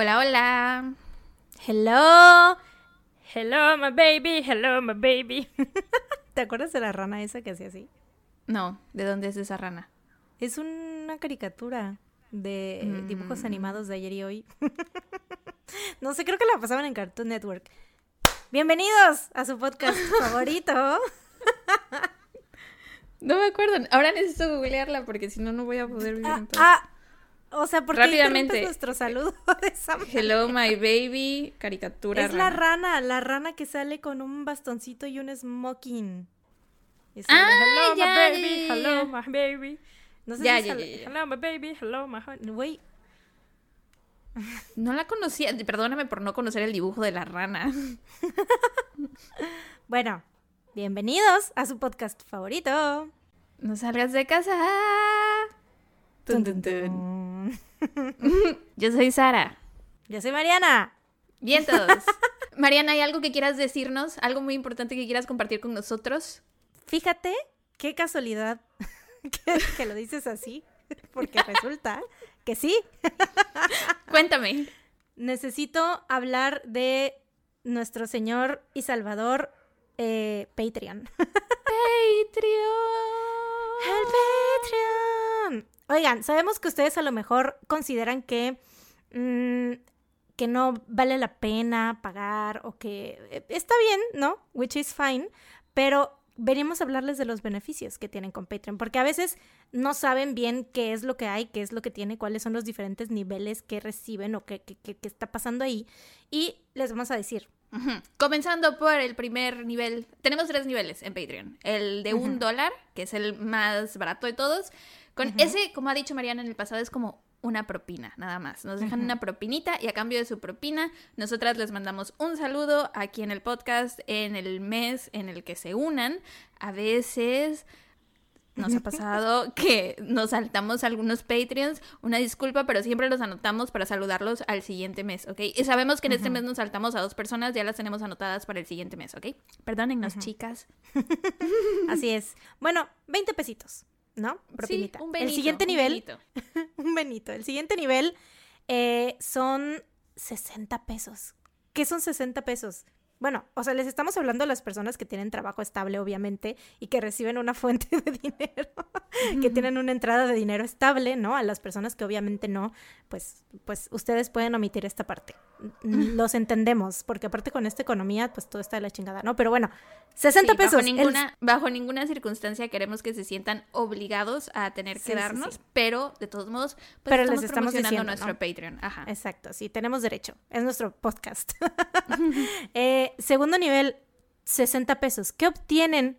Hola, hola. Hello. Hello, my baby. Hello, my baby. ¿Te acuerdas de la rana esa que hacía así? No, ¿de dónde es esa rana? Es una caricatura de dibujos Mm. animados de ayer y hoy. no sé, creo que la pasaban en Cartoon Network. Bienvenidos a su podcast favorito. No me acuerdo. Ahora necesito googlearla porque si no, no voy a poder vivir Ah, en paz. ah, o sea, porque Rápidamente. nuestro saludo de esa manera? Hello, my baby. Caricatura Es la rana. la rana que sale con un bastoncito y un smoking. Es Ah, la de, hello, ya, my baby, ya, hello, my baby. No sé Ya, si ya. hello, my baby, hello, my. Güey, No la conocía. Perdóname por no conocer el dibujo de la rana. bueno, bienvenidos a su podcast favorito. No salgas de casa. Tun, tun, tun. Yo soy Sara. Yo soy Mariana. Bien todos. Mariana, ¿hay algo que quieras decirnos? ¿Algo muy importante que quieras compartir con nosotros? Fíjate qué casualidad que, que lo dices así, porque resulta que sí. Cuéntame. Necesito hablar de nuestro Señor y Salvador eh, Patreon. Patreon. El Patreon. Oigan, sabemos que ustedes a lo mejor consideran que, mm, que no vale la pena pagar o que eh, está bien, ¿no? Which is fine, pero venimos a hablarles de los beneficios que tienen con Patreon, porque a veces no saben bien qué es lo que hay, qué es lo que tiene, cuáles son los diferentes niveles que reciben o qué, qué- qué- qué está pasando ahí. Y les vamos a decir. Comenzando por el primer nivel. Tenemos tres niveles en Patreon. El de un Ujú. dólar, que es el más barato de todos. Con ese, como ha dicho Mariana en el pasado, es como una propina, nada más. Nos dejan una propinita y a cambio de su propina, nosotras les mandamos un saludo aquí en el podcast en el mes en el que se unan. A veces nos ha pasado que nos saltamos algunos Patreons. Una disculpa, pero siempre los anotamos para saludarlos al siguiente mes, ¿ok? Y sabemos que en este mes nos saltamos a dos personas, ya las tenemos anotadas para el siguiente mes, ¿ok? Perdónennos, chicas. así es. Bueno, 20 pesitos, ¿no? Propinita. Sí, un el benito, siguiente un nivel benito. un Benito. El siguiente nivel eh, son 60 pesos. ¿Qué son 60 pesos? Bueno, o sea, les estamos hablando a las personas que tienen trabajo estable, obviamente, y que reciben una fuente de dinero, que tienen una entrada de dinero estable, ¿no? A las personas que obviamente no, pues, pues ustedes pueden omitir esta parte. Los entendemos, porque aparte con esta economía, pues todo está de la chingada, ¿no? Pero bueno, 60 Sí, pesos. Bajo el- ninguna, bajo ninguna circunstancia queremos que se sientan obligados a tener que Sí, darnos, sí. pero de todos modos, pues Pero les estamos, estamos promocionando diciendo, nuestro ¿no? Patreon. Ajá. Exacto, sí, tenemos derecho. Es nuestro podcast. Eh, segundo nivel, 60 pesos. ¿Qué obtienen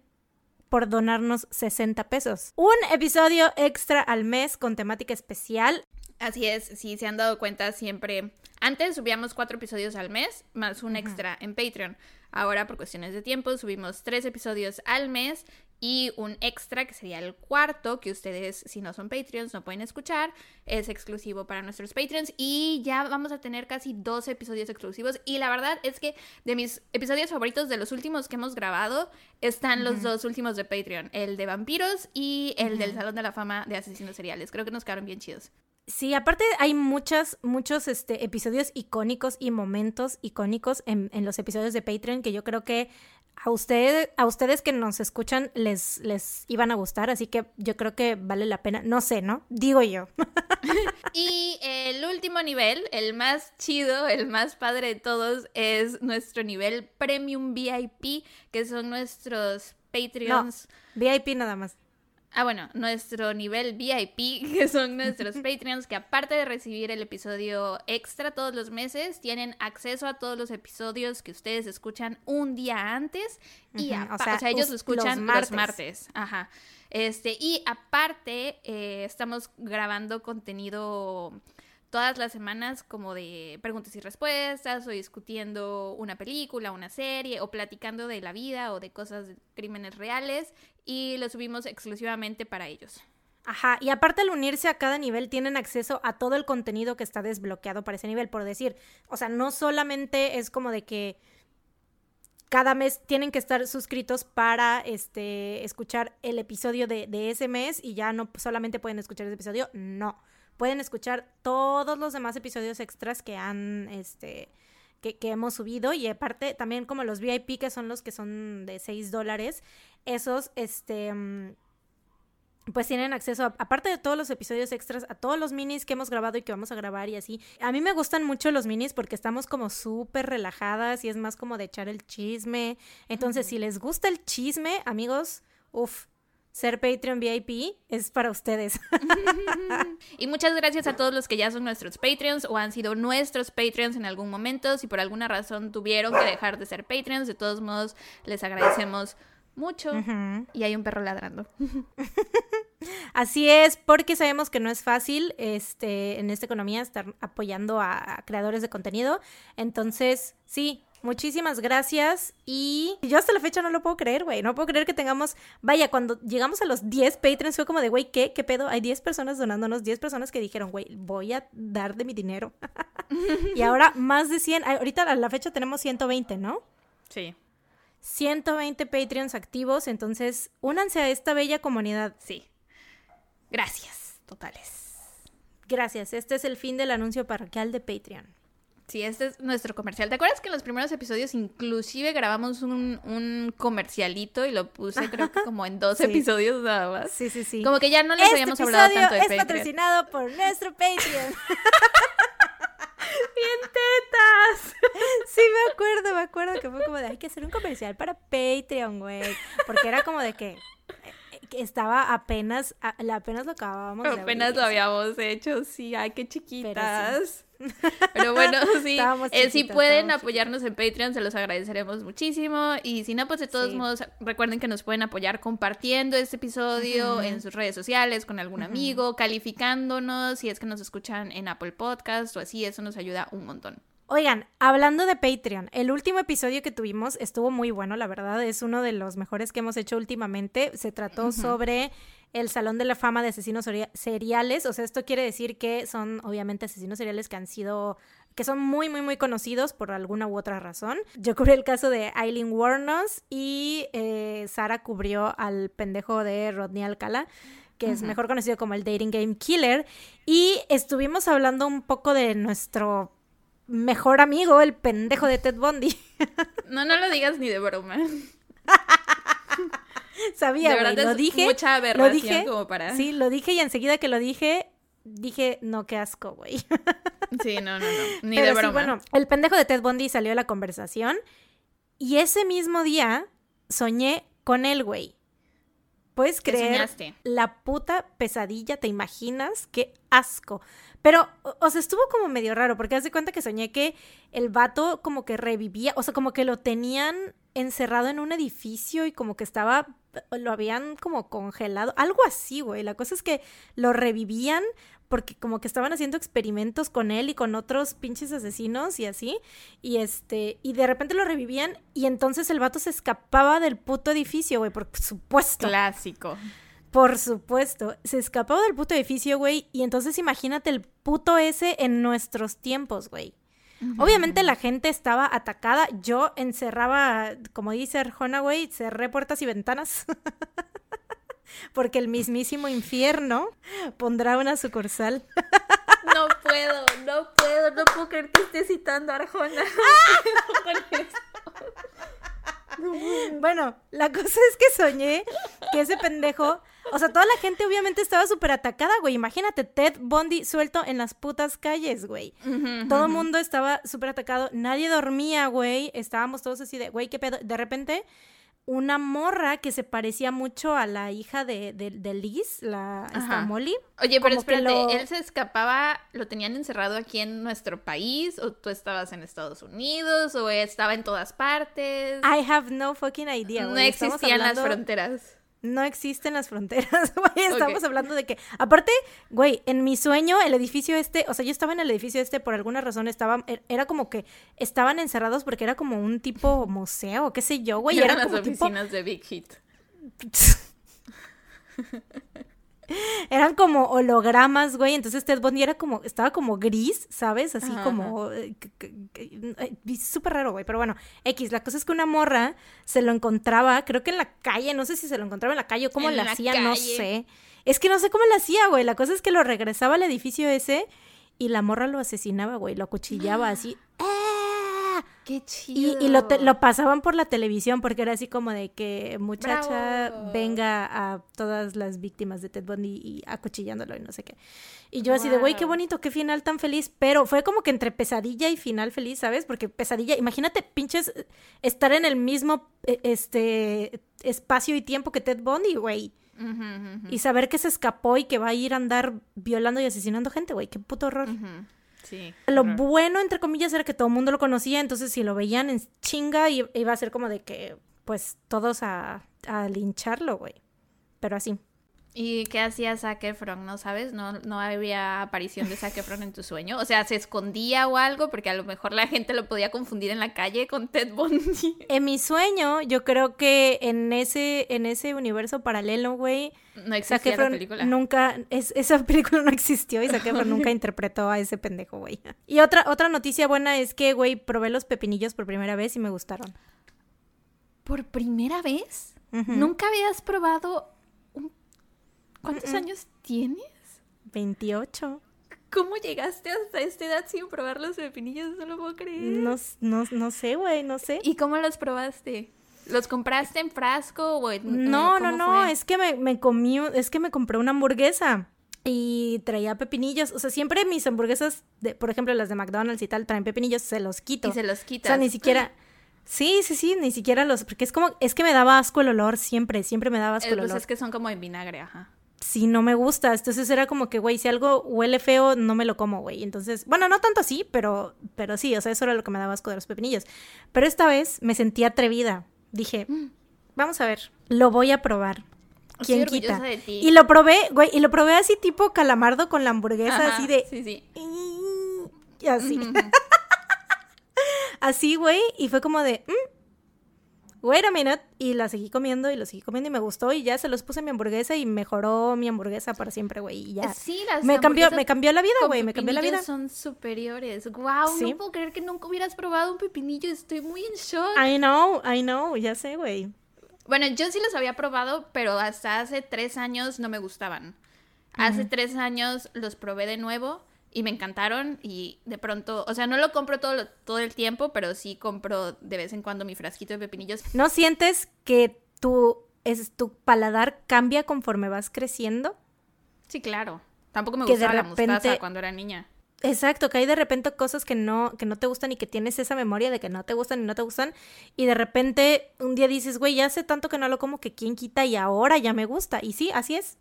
por donarnos 60 pesos? Un episodio extra al mes con temática especial. Así es, si se han dado cuenta, siempre. Antes subíamos cuatro episodios al mes, más un extra en Patreon. Ahora, por cuestiones de tiempo, subimos tres episodios al mes y un extra, que sería el cuarto, que ustedes, si no son Patreons, no pueden escuchar. Es exclusivo para nuestros Patreons. Y ya vamos a tener casi 12 episodios exclusivos. Y la verdad es que de mis episodios favoritos, de los últimos que hemos grabado, están los dos últimos de Patreon: el de vampiros y el del. Salón de la Fama de Asesinos Seriales. Creo que nos quedaron bien chidos. Sí, aparte hay muchas, muchos este, episodios icónicos y momentos icónicos en, en los episodios de Patreon que yo creo que a, usted, a ustedes que nos escuchan les, les iban a gustar, así que yo creo que vale la pena. No sé, ¿no? Digo yo. Y el último nivel, el más chido, el más padre de todos, es nuestro nivel Premium VIP, que son nuestros Patreons. VIP nada más. Ah, bueno, nuestro nivel VIP, que son nuestros Patreons, que aparte de recibir el episodio extra todos los meses, tienen acceso a todos los episodios que ustedes escuchan un día antes. Y Ujú, o sea, o sea, ellos lo escuchan los los martes. martes. Ajá. Este, y aparte, eh, estamos grabando contenido todas las semanas como de preguntas y respuestas o discutiendo una película, una serie o platicando de la vida o de cosas de crímenes reales y lo subimos exclusivamente para ellos. Ajá, y aparte al unirse a cada nivel tienen acceso a todo el contenido que está desbloqueado para ese nivel, por decir, o sea, no solamente es como de que cada mes tienen que estar suscritos para este escuchar el episodio de, de ese mes y ya no solamente pueden escuchar ese episodio, no. Pueden escuchar todos los demás episodios extras que han, este, que, que, hemos subido y aparte también como los VIP que son los que son de 6 dólares, esos, este, mm, pues tienen acceso, aparte de todos los episodios extras, a todos los minis que hemos grabado y que vamos a grabar y así. A mí me gustan mucho los minis porque estamos como súper relajadas y es más como de echar el chisme. Entonces, si les gusta el chisme, amigos, uff, ser Patreon VIP es para ustedes. y muchas gracias a todos los que ya son nuestros Patreons o han sido nuestros Patreons en algún momento. Si por alguna razón tuvieron que dejar de ser Patreons, de todos modos les agradecemos mucho. Y hay un perro ladrando. Así es, porque sabemos que no es fácil este, en esta economía estar apoyando a, creadores de contenido. Entonces, sí, muchísimas gracias. Y yo hasta la fecha no lo puedo creer, güey. No puedo creer que tengamos. Vaya, cuando llegamos a los 10 Patreons fue como de, güey, ¿qué? ¿Qué pedo? Hay 10 personas donándonos, 10 personas que dijeron, güey, voy a dar de mi dinero. y ahora más de 100. Ahorita a la fecha tenemos 120, ¿no? Sí. 120 Patreons activos, entonces únanse a esta bella comunidad. Sí. Gracias, totales. Gracias, este es el fin del anuncio parroquial de Patreon. Sí, este es nuestro comercial. ¿Te acuerdas que en los primeros episodios inclusive grabamos un, comercialito y lo puse creo que como en dos episodios nada más? Sí, sí, sí. Como que ya no les habíamos hablado tanto de es patrocinado por nuestro Patreon. Bien tetas. Sí, me acuerdo, me acuerdo que fue como de hay que hacer un comercial para Patreon, güey. Porque era como de que estaba apenas, apenas lo acabábamos de Apenas lo habíamos hecho, sí, ay, qué chiquitas. Pero, bueno, sí, eh, si pueden apoyarnos en Patreon, se los agradeceremos muchísimo. Y si no, pues de todos modos, recuerden que nos pueden apoyar compartiendo este episodio en sus redes sociales, con algún amigo, calificándonos, si es que nos escuchan en Apple Podcast o así, eso nos ayuda un montón. Oigan, hablando de Patreon, el último episodio que tuvimos estuvo muy bueno, la verdad, es uno de los mejores que hemos hecho últimamente. Se trató sobre el Salón de la Fama de Asesinos Seriales, o sea, esto quiere decir que son obviamente asesinos seriales que han sido que son muy, muy, muy conocidos por alguna u otra razón. Yo cubrí el caso de Eileen Warnos y eh, Sara cubrió al pendejo de Rodney Alcala que es mejor conocido como el Dating Game Killer, y estuvimos hablando un poco de nuestro mejor amigo, el pendejo de Ted Bundy. No, no lo digas ni de broma. Sabía, de lo dije. Mucha aberración lo dije, como para. Sí, lo dije y enseguida que lo dije, dije, no, qué asco, güey. Sí, no, no, no. Ni de broma. bueno, el pendejo de Ted Bundy salió a la conversación y ese mismo día soñé con él, güey. ¿Puedes creer la puta pesadilla? ¿Te imaginas? ¡Qué asco! Pero, o, sea, estuvo como medio raro, porque haz de cuenta que soñé que el vato como que revivía, o sea, como que lo tenían encerrado en un edificio y como que estaba, lo habían como congelado, algo así, güey. La cosa es que lo revivían porque como que estaban haciendo experimentos con él y con otros pinches asesinos y así, y este, y de repente lo revivían y entonces el vato se escapaba del puto edificio, güey, por supuesto. Clásico. Por supuesto, se escapaba del puto edificio, güey, y entonces imagínate el puto ese en nuestros tiempos, güey. Obviamente la gente estaba atacada, yo encerraba, como dice Arjona, güey, cerré puertas y ventanas. Porque el mismísimo infierno pondrá una sucursal. No puedo, no puedo, no puedo creer que esté citando a Arjona. Bueno, la cosa es que soñé que ese pendejo, o sea, toda la gente obviamente estaba súper atacada, güey. Imagínate, Ted Bundy suelto en las putas calles, güey. Todo el mundo estaba súper atacado, nadie dormía, güey. Estábamos todos así de, güey, qué pedo. De repente una morra que se parecía mucho a la hija de, de, Liz, la esta Molly. Oye, pero espérate, ¿él se escapaba, lo tenían encerrado aquí en nuestro país? ¿O tú estabas en Estados Unidos? ¿O estaba en todas partes? I have no fucking idea. No existían las fronteras. No existen las fronteras, güey. Estamos hablando de que, aparte, güey, en mi sueño, el edificio este, o sea, yo estaba en el edificio este por alguna razón, estaba, er, era como que estaban encerrados porque era como un tipo museo, qué sé yo, güey. Eran las oficinas de Big Hit. eran como hologramas, güey. Entonces Ted Bundy era como, estaba como gris, ¿sabes? Así como, eh, eh, súper raro, güey. Pero bueno, X, la cosa es que una morra se lo encontraba, creo que en la calle, no sé si se lo encontraba en la calle o cómo la hacía, no sé. Es que no sé cómo la hacía, güey. La cosa es que lo regresaba al edificio ese y la morra lo asesinaba, güey. Lo acuchillaba así. Qué chido. Y, lo, lo, pasaban por la televisión porque era así como de que muchacha venga a todas las víctimas de Ted Bundy y acuchillándolo y no sé qué. Y yo así de, güey, qué bonito, qué final tan feliz. Pero fue como que entre pesadilla y final feliz, ¿sabes? Porque pesadilla, imagínate, pinches, estar en el mismo e, este espacio y tiempo que Ted Bundy, güey. Y saber que se escapó y que va a ir a andar violando y asesinando gente, güey. Qué puto horror. Lo bueno, entre comillas, era que todo el mundo lo conocía, entonces si lo veían en chinga iba a ser como de que, pues, todos a, a lincharlo, güey. Pero así. ¿Y qué hacía Zac Efron? ¿No sabes? ¿No, ¿No había aparición de Zac Efron en tu sueño? O sea, ¿se escondía o algo? Porque a lo mejor la gente lo podía confundir en la calle con Ted Bundy. En mi sueño, yo creo que en ese, en ese universo paralelo, güey... No existía la película. Nunca... Es, esa película no existió y Zac Efron nunca interpretó a ese pendejo, güey. Y otra, otra noticia buena es que, güey, probé los pepinillos por primera vez y me gustaron. ¿Por primera vez? ¿Nunca habías probado ¿Cuántos años tienes? 28. ¿Cómo llegaste hasta esta edad sin probar los pepinillos? No lo puedo creer. No, no, no sé, güey, no sé. ¿Y cómo los probaste? ¿Los compraste en frasco o en, No, no, no, es que me, me comí, es que me compré una hamburguesa y traía pepinillos. O sea, siempre mis hamburguesas, de, por ejemplo, las de McDonald's y tal, traen pepinillos, se los quito. Y se los quitas. O sea, ni siquiera... Sí, sí, sí, ni siquiera los... Porque es como... Es que me daba asco el olor siempre, siempre me daba asco el, el olor. es que son como en vinagre, ajá si no me gusta. Entonces era como que, güey, si algo huele feo, no me lo como, güey. Entonces, bueno, no tanto así, pero, pero sí, o sea, eso era lo que me daba asco de los pepinillos. Pero esta vez me sentí atrevida. Dije, mm. vamos a ver, lo voy a probar. ¿Quién quita? Y lo probé, güey, y lo probé así tipo calamardo con la hamburguesa, así de... Sí, sí. Y así. así, güey, y fue como de... Mm, wait a minute, y la seguí comiendo y lo seguí comiendo y me gustó y ya se los puse en mi hamburguesa y mejoró mi hamburguesa para siempre, güey, y ya. Sí, las me cambió, me cambió la vida, güey, me cambió la vida. son superiores. Wow, no puedo creer que nunca hubieras probado un pepinillo, estoy muy en shock. I know, I know, ya sé, güey. Bueno, yo sí los había probado, pero hasta hace tres años no me gustaban. Hace tres años los probé de nuevo y me encantaron y de pronto, o sea, no lo compro todo, todo el tiempo, pero sí compro de vez en cuando mi frasquito de pepinillos. ¿No sientes que tu, es, tu paladar cambia conforme vas creciendo? Sí, claro. Tampoco me gustaba la mostaza cuando era niña. Exacto, que hay de repente cosas que no, que no te gustan y que tienes esa memoria de que no te gustan y no te gustan. Y de repente un día dices, güey, ya hace tanto que no lo como que quién quita y ahora ya me gusta. Y sí, así es.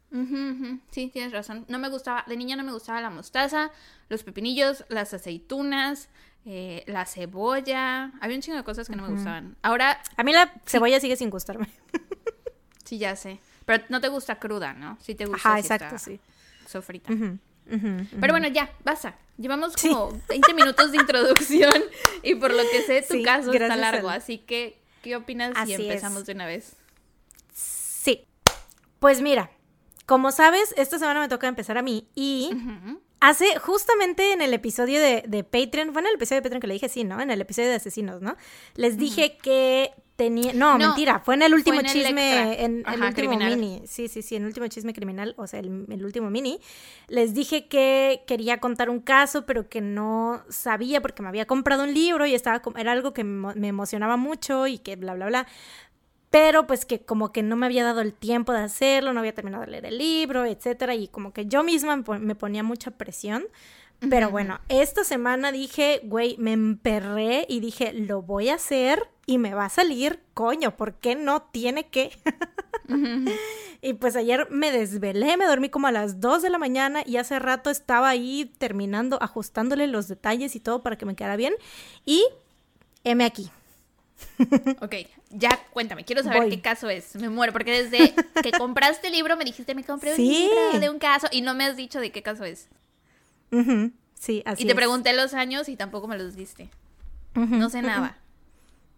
Sí, tienes razón. No me gustaba, de niña no me gustaba la mostaza, los pepinillos, las aceitunas, eh, la cebolla. Había un chingo de cosas que no me gustaban. Ahora. A mí la cebolla sigue sin gustarme. sí, ya sé. Pero no te gusta cruda, ¿no? Sí te gusta. Ajá, exacto, sí. Sofrita. Pero bueno, ya, basta. Llevamos como 20 minutos de introducción y por lo que sé, tu caso está largo. Así que, ¿qué opinas si empezamos de una vez? Sí. Pues mira, como sabes, esta semana me toca empezar a mí y hace justamente en el episodio de, de, Patreon, fue en el episodio de Patreon que le dije sí, ¿no? En el episodio de Asesinos, ¿no? Les dije que tenía. No, mentira, fue en el último chisme, en el último mini. Sí, sí, sí, en el último chisme criminal, o sea, el, el, último mini. Les dije que quería contar un caso, pero que no sabía porque me había comprado un libro y estaba era algo que me emocionaba mucho y que bla, bla, bla. Pero pues que como que no me había dado el tiempo de hacerlo, no había terminado de leer el libro, etcétera, y como que yo misma me ponía mucha presión. Pero bueno, esta semana dije, güey, me emperré y dije, lo voy a hacer y me va a salir, coño, ¿por qué no tiene que? y pues ayer me desvelé, me dormí como a las 2 de la mañana y hace rato estaba ahí terminando, ajustándole los detalles y todo para que me quedara bien. Y heme aquí. ok, ya cuéntame, quiero saber qué caso es. Me muero, porque desde que compraste el libro me dijiste, me compré un libro de un caso y no me has dicho de qué caso es. Sí, así Y te pregunté los años y tampoco me los diste. No sé nada.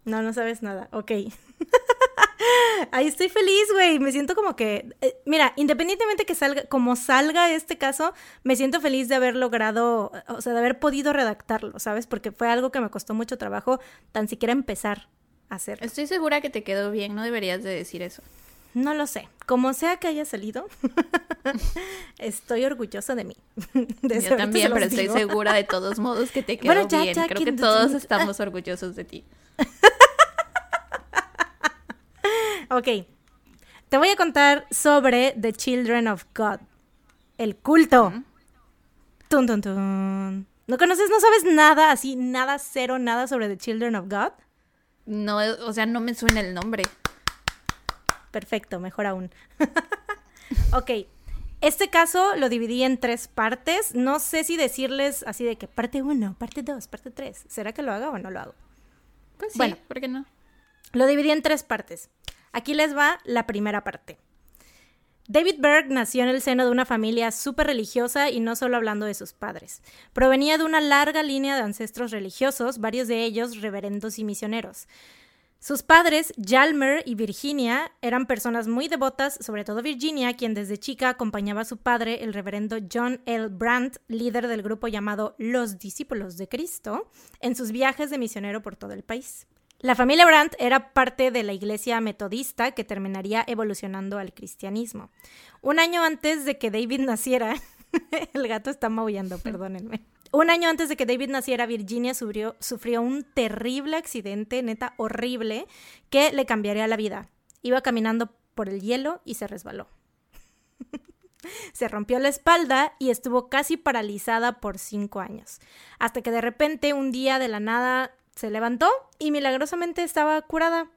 No, no sabes nada. Ok. Ahí estoy feliz, güey. Me siento como que. eh, mira, independientemente que salga, como salga este caso, me siento feliz de haber logrado, o sea, de haber podido redactarlo, ¿sabes? Porque fue algo que me costó mucho trabajo tan siquiera empezar a hacer. Estoy segura que te quedó bien, no deberías de decir eso. No lo sé. Como sea que haya salido, estoy orgullosa de mí. De Yo también, pero estoy segura de todos modos que te quedó Bueno, ya, bien. ya, Creo que- que todos estamos orgullosos de ti. Ok. Te voy a contar sobre The Children of God. El culto. Tun, tun, tun. ¿No conoces, no sabes nada, así, nada, cero, nada sobre The Children of God? No, o sea, no me suena el nombre. Perfecto, mejor aún. ok. Este caso lo dividí en tres partes. No sé si decirles así de que parte uno, parte dos, parte tres. ¿Será que lo haga o no lo hago? Pues sí, Bueno. ¿por qué no? Lo dividí en tres partes. Aquí les va la primera parte. David Berg nació en el seno de una familia súper religiosa y no solo hablando de sus padres. Provenía de una larga línea de ancestros religiosos, varios de ellos reverendos y misioneros. Sus padres, Jalmer y Virginia, eran personas muy devotas, sobre todo Virginia, quien desde chica acompañaba a su padre, el reverendo John L. Brandt, líder del grupo llamado Los Discípulos de Cristo, en sus viajes de misionero por todo el país. La familia Brandt era parte de la iglesia metodista que terminaría evolucionando al cristianismo. Un año antes de que David naciera, el gato está maullando, perdónenme. Un año antes de que David naciera, Virginia sufrió, un terrible accidente, neta horrible, que le cambiaría la vida. Iba caminando por el hielo y se resbaló. se rompió la espalda y estuvo casi paralizada por cinco años. Hasta que de repente, un día de la nada, se levantó y milagrosamente estaba curada.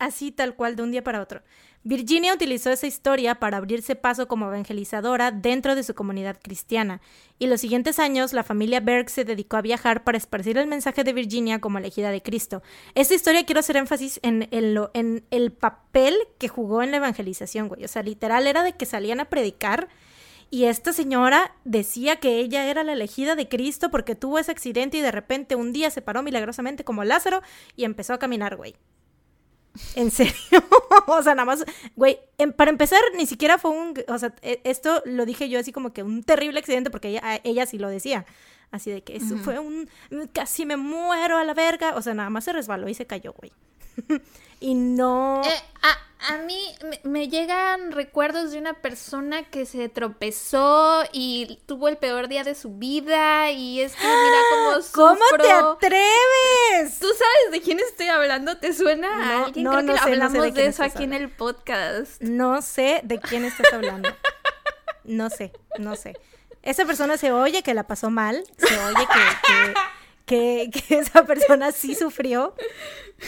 Así tal cual de un día para otro. Virginia utilizó esa historia para abrirse paso como evangelizadora dentro de su comunidad cristiana, y los siguientes años la familia Berg se dedicó a viajar para esparcir el mensaje de Virginia como elegida de Cristo. Esta historia quiero hacer énfasis en, lo- en el papel que jugó en la evangelización, güey. O sea, literal era de que salían a predicar y esta señora decía que ella era la elegida de Cristo porque tuvo ese accidente y de repente un día se paró milagrosamente como Lázaro y empezó a caminar, güey. En serio. o sea, nada más, güey, em- para empezar, ni siquiera fue un, o sea, e- esto lo dije yo así como que un terrible accidente porque ella, ella sí lo decía. Así de que eso fue un, casi me muero a la verga. O sea, nada más se resbaló y se cayó, güey. y no... Eh, a, a mí me, llegan recuerdos de una persona que se tropezó y tuvo el peor día de su vida y es que mira cómo ¿Cómo te sufro. atreves? ¿Tú sabes de quién estoy hablando? ¿Te suena a No, alguien? no, Creo no que sé, no sé de hablamos de, eso aquí en el podcast. No sé de quién estás hablando. No sé, no sé. Esa persona se oye que la pasó mal, se oye que, que, que- que esa persona sí sufrió,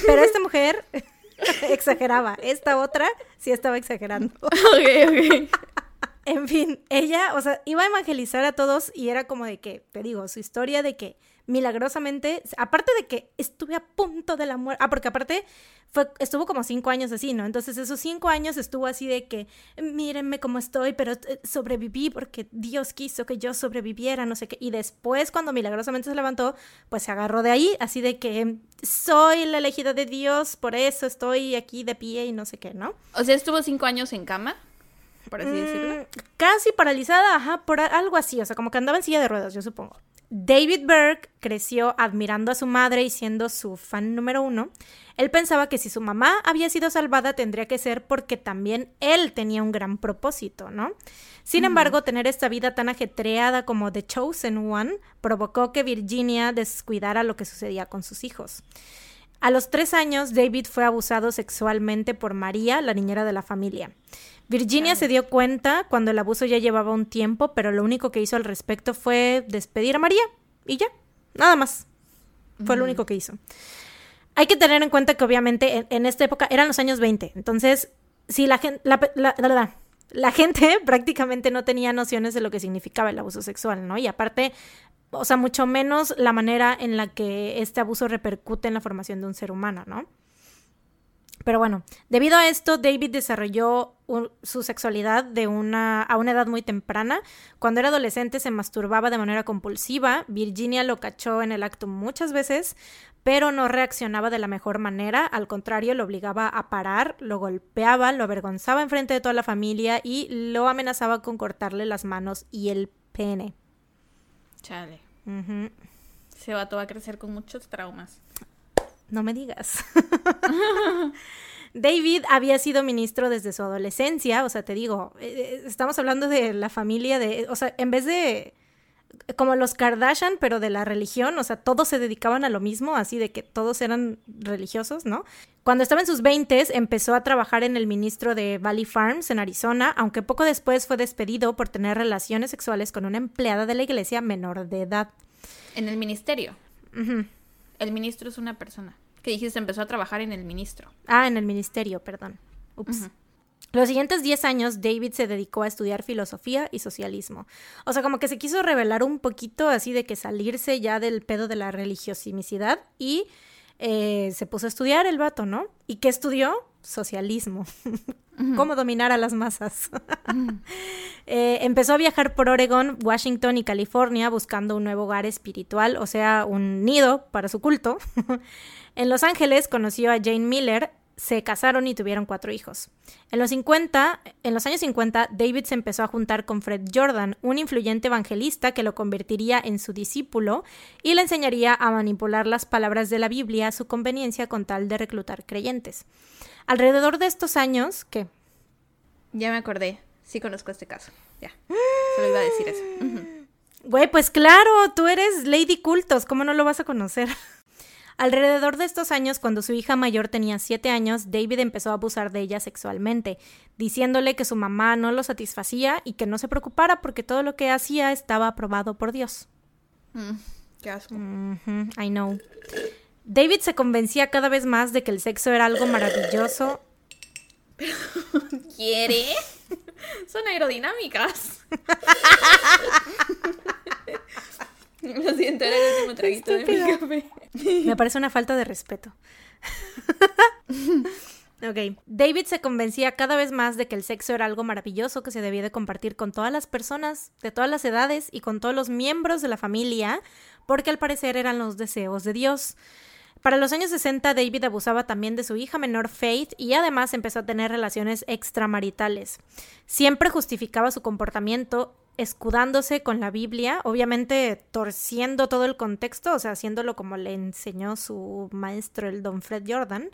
pero esta mujer exageraba. Esta otra sí estaba exagerando. ok, ok. En fin, ella, o sea, iba a evangelizar a todos y era como de que, te digo, su historia de que milagrosamente, aparte de que estuve a punto de la muerte, ah, porque aparte fue, estuvo como cinco años así, ¿no? Entonces esos cinco años estuvo así de que, mírenme cómo estoy, pero eh, sobreviví porque Dios quiso que yo sobreviviera, no sé qué. Y después cuando milagrosamente se levantó, pues se agarró de ahí, así de que soy la elegida de Dios, por eso estoy aquí de pie y no sé qué, ¿no? O sea, estuvo cinco años en cama, por así decirlo. Mm, Casi paralizada, ajá, por algo así, o sea, como que andaba en silla de ruedas, yo supongo. David Berg creció admirando a su madre y siendo su fan número uno. Él pensaba que si su mamá había sido salvada tendría que ser porque también él tenía un gran propósito, ¿no? Sin embargo, tener esta vida tan ajetreada como The Chosen One provocó que Virginia descuidara lo que sucedía con sus hijos. A los tres años, David fue abusado sexualmente por María, la niñera de la familia. Virginia se dio cuenta cuando el abuso ya llevaba un tiempo, pero lo único que hizo al respecto fue despedir a María y ya, nada más. Fue lo único que hizo. Hay que tener en cuenta que obviamente en, en esta época eran los años 20, entonces si la gente, la, la- la- la- la gente prácticamente no tenía nociones de lo que significaba el abuso sexual, ¿no? Y aparte, o sea, mucho menos la manera en la que este abuso repercute en la formación de un ser humano, ¿no? Pero bueno, debido a esto, David desarrolló su sexualidad de una, a una edad muy temprana. Cuando era adolescente se masturbaba de manera compulsiva. Virginia lo cachó en el acto muchas veces, pero no reaccionaba de la mejor manera. Al contrario, lo obligaba a parar, lo golpeaba, lo avergonzaba en frente de toda la familia y lo amenazaba con cortarle las manos y el pene. Chale. Se va a crecer con muchos traumas. No me digas. David había sido ministro desde su adolescencia, o sea, te digo, eh, eh, estamos hablando de la familia de, o sea, en vez de como los Kardashian, pero de la religión, o sea, todos se dedicaban a lo mismo, así de que todos eran religiosos, ¿no? Cuando estaba en sus 20 empezó a trabajar en el ministro de Valley Farms en Arizona, aunque poco después fue despedido por tener relaciones sexuales con una empleada de la iglesia menor de edad. En el ministerio. El ministro es una persona. Que dijiste, empezó a trabajar en el ministro. Ah, en el ministerio, perdón. Ups. Los siguientes 10 años, David se dedicó a estudiar filosofía y socialismo. O sea, como que se quiso revelar un poquito así de que salirse ya del pedo de la religiosidad y eh, se puso a estudiar el vato, ¿no? ¿Y qué estudió? Socialismo. Cómo dominar a las masas. Eh, empezó a viajar por Oregon, Washington y California buscando un nuevo hogar espiritual, o sea, un nido para su culto. en Los Ángeles conoció a Jane Miller, se casaron y tuvieron cuatro hijos. En los 50, en los años 50, David se empezó a juntar con Fred Jordan, un influyente evangelista que lo convertiría en su discípulo y le enseñaría a manipular las palabras de la Biblia a su conveniencia con tal de reclutar creyentes. Alrededor de estos años, ¿qué? Ya me acordé. Sí conozco este caso. Ya. Solo iba a decir eso. Güey, pues claro, tú eres Lady Cultos, ¿cómo no lo vas a conocer? Alrededor de estos años, cuando su hija mayor tenía siete años, David empezó a abusar de ella sexualmente, diciéndole que su mamá no lo satisfacía y que no se preocupara porque todo lo que hacía estaba aprobado por Dios. Mm, qué asco. I know. David se convencía cada vez más de que el sexo era algo maravilloso. ¿Quiere? Son aerodinámicas. Lo siento, era el último traguito de mi café. Me parece una falta de respeto. ok. David se convencía cada vez más de que el sexo era algo maravilloso que se debía de compartir con todas las personas, de todas las edades y con todos los miembros de la familia, porque al parecer eran los deseos de Dios. Para los años 60, David abusaba también de su hija menor Faith y además empezó a tener relaciones extramaritales. Siempre justificaba su comportamiento escudándose con la Biblia, obviamente torciendo todo el contexto, o sea, haciéndolo como le enseñó su maestro, el don Fred Jordan.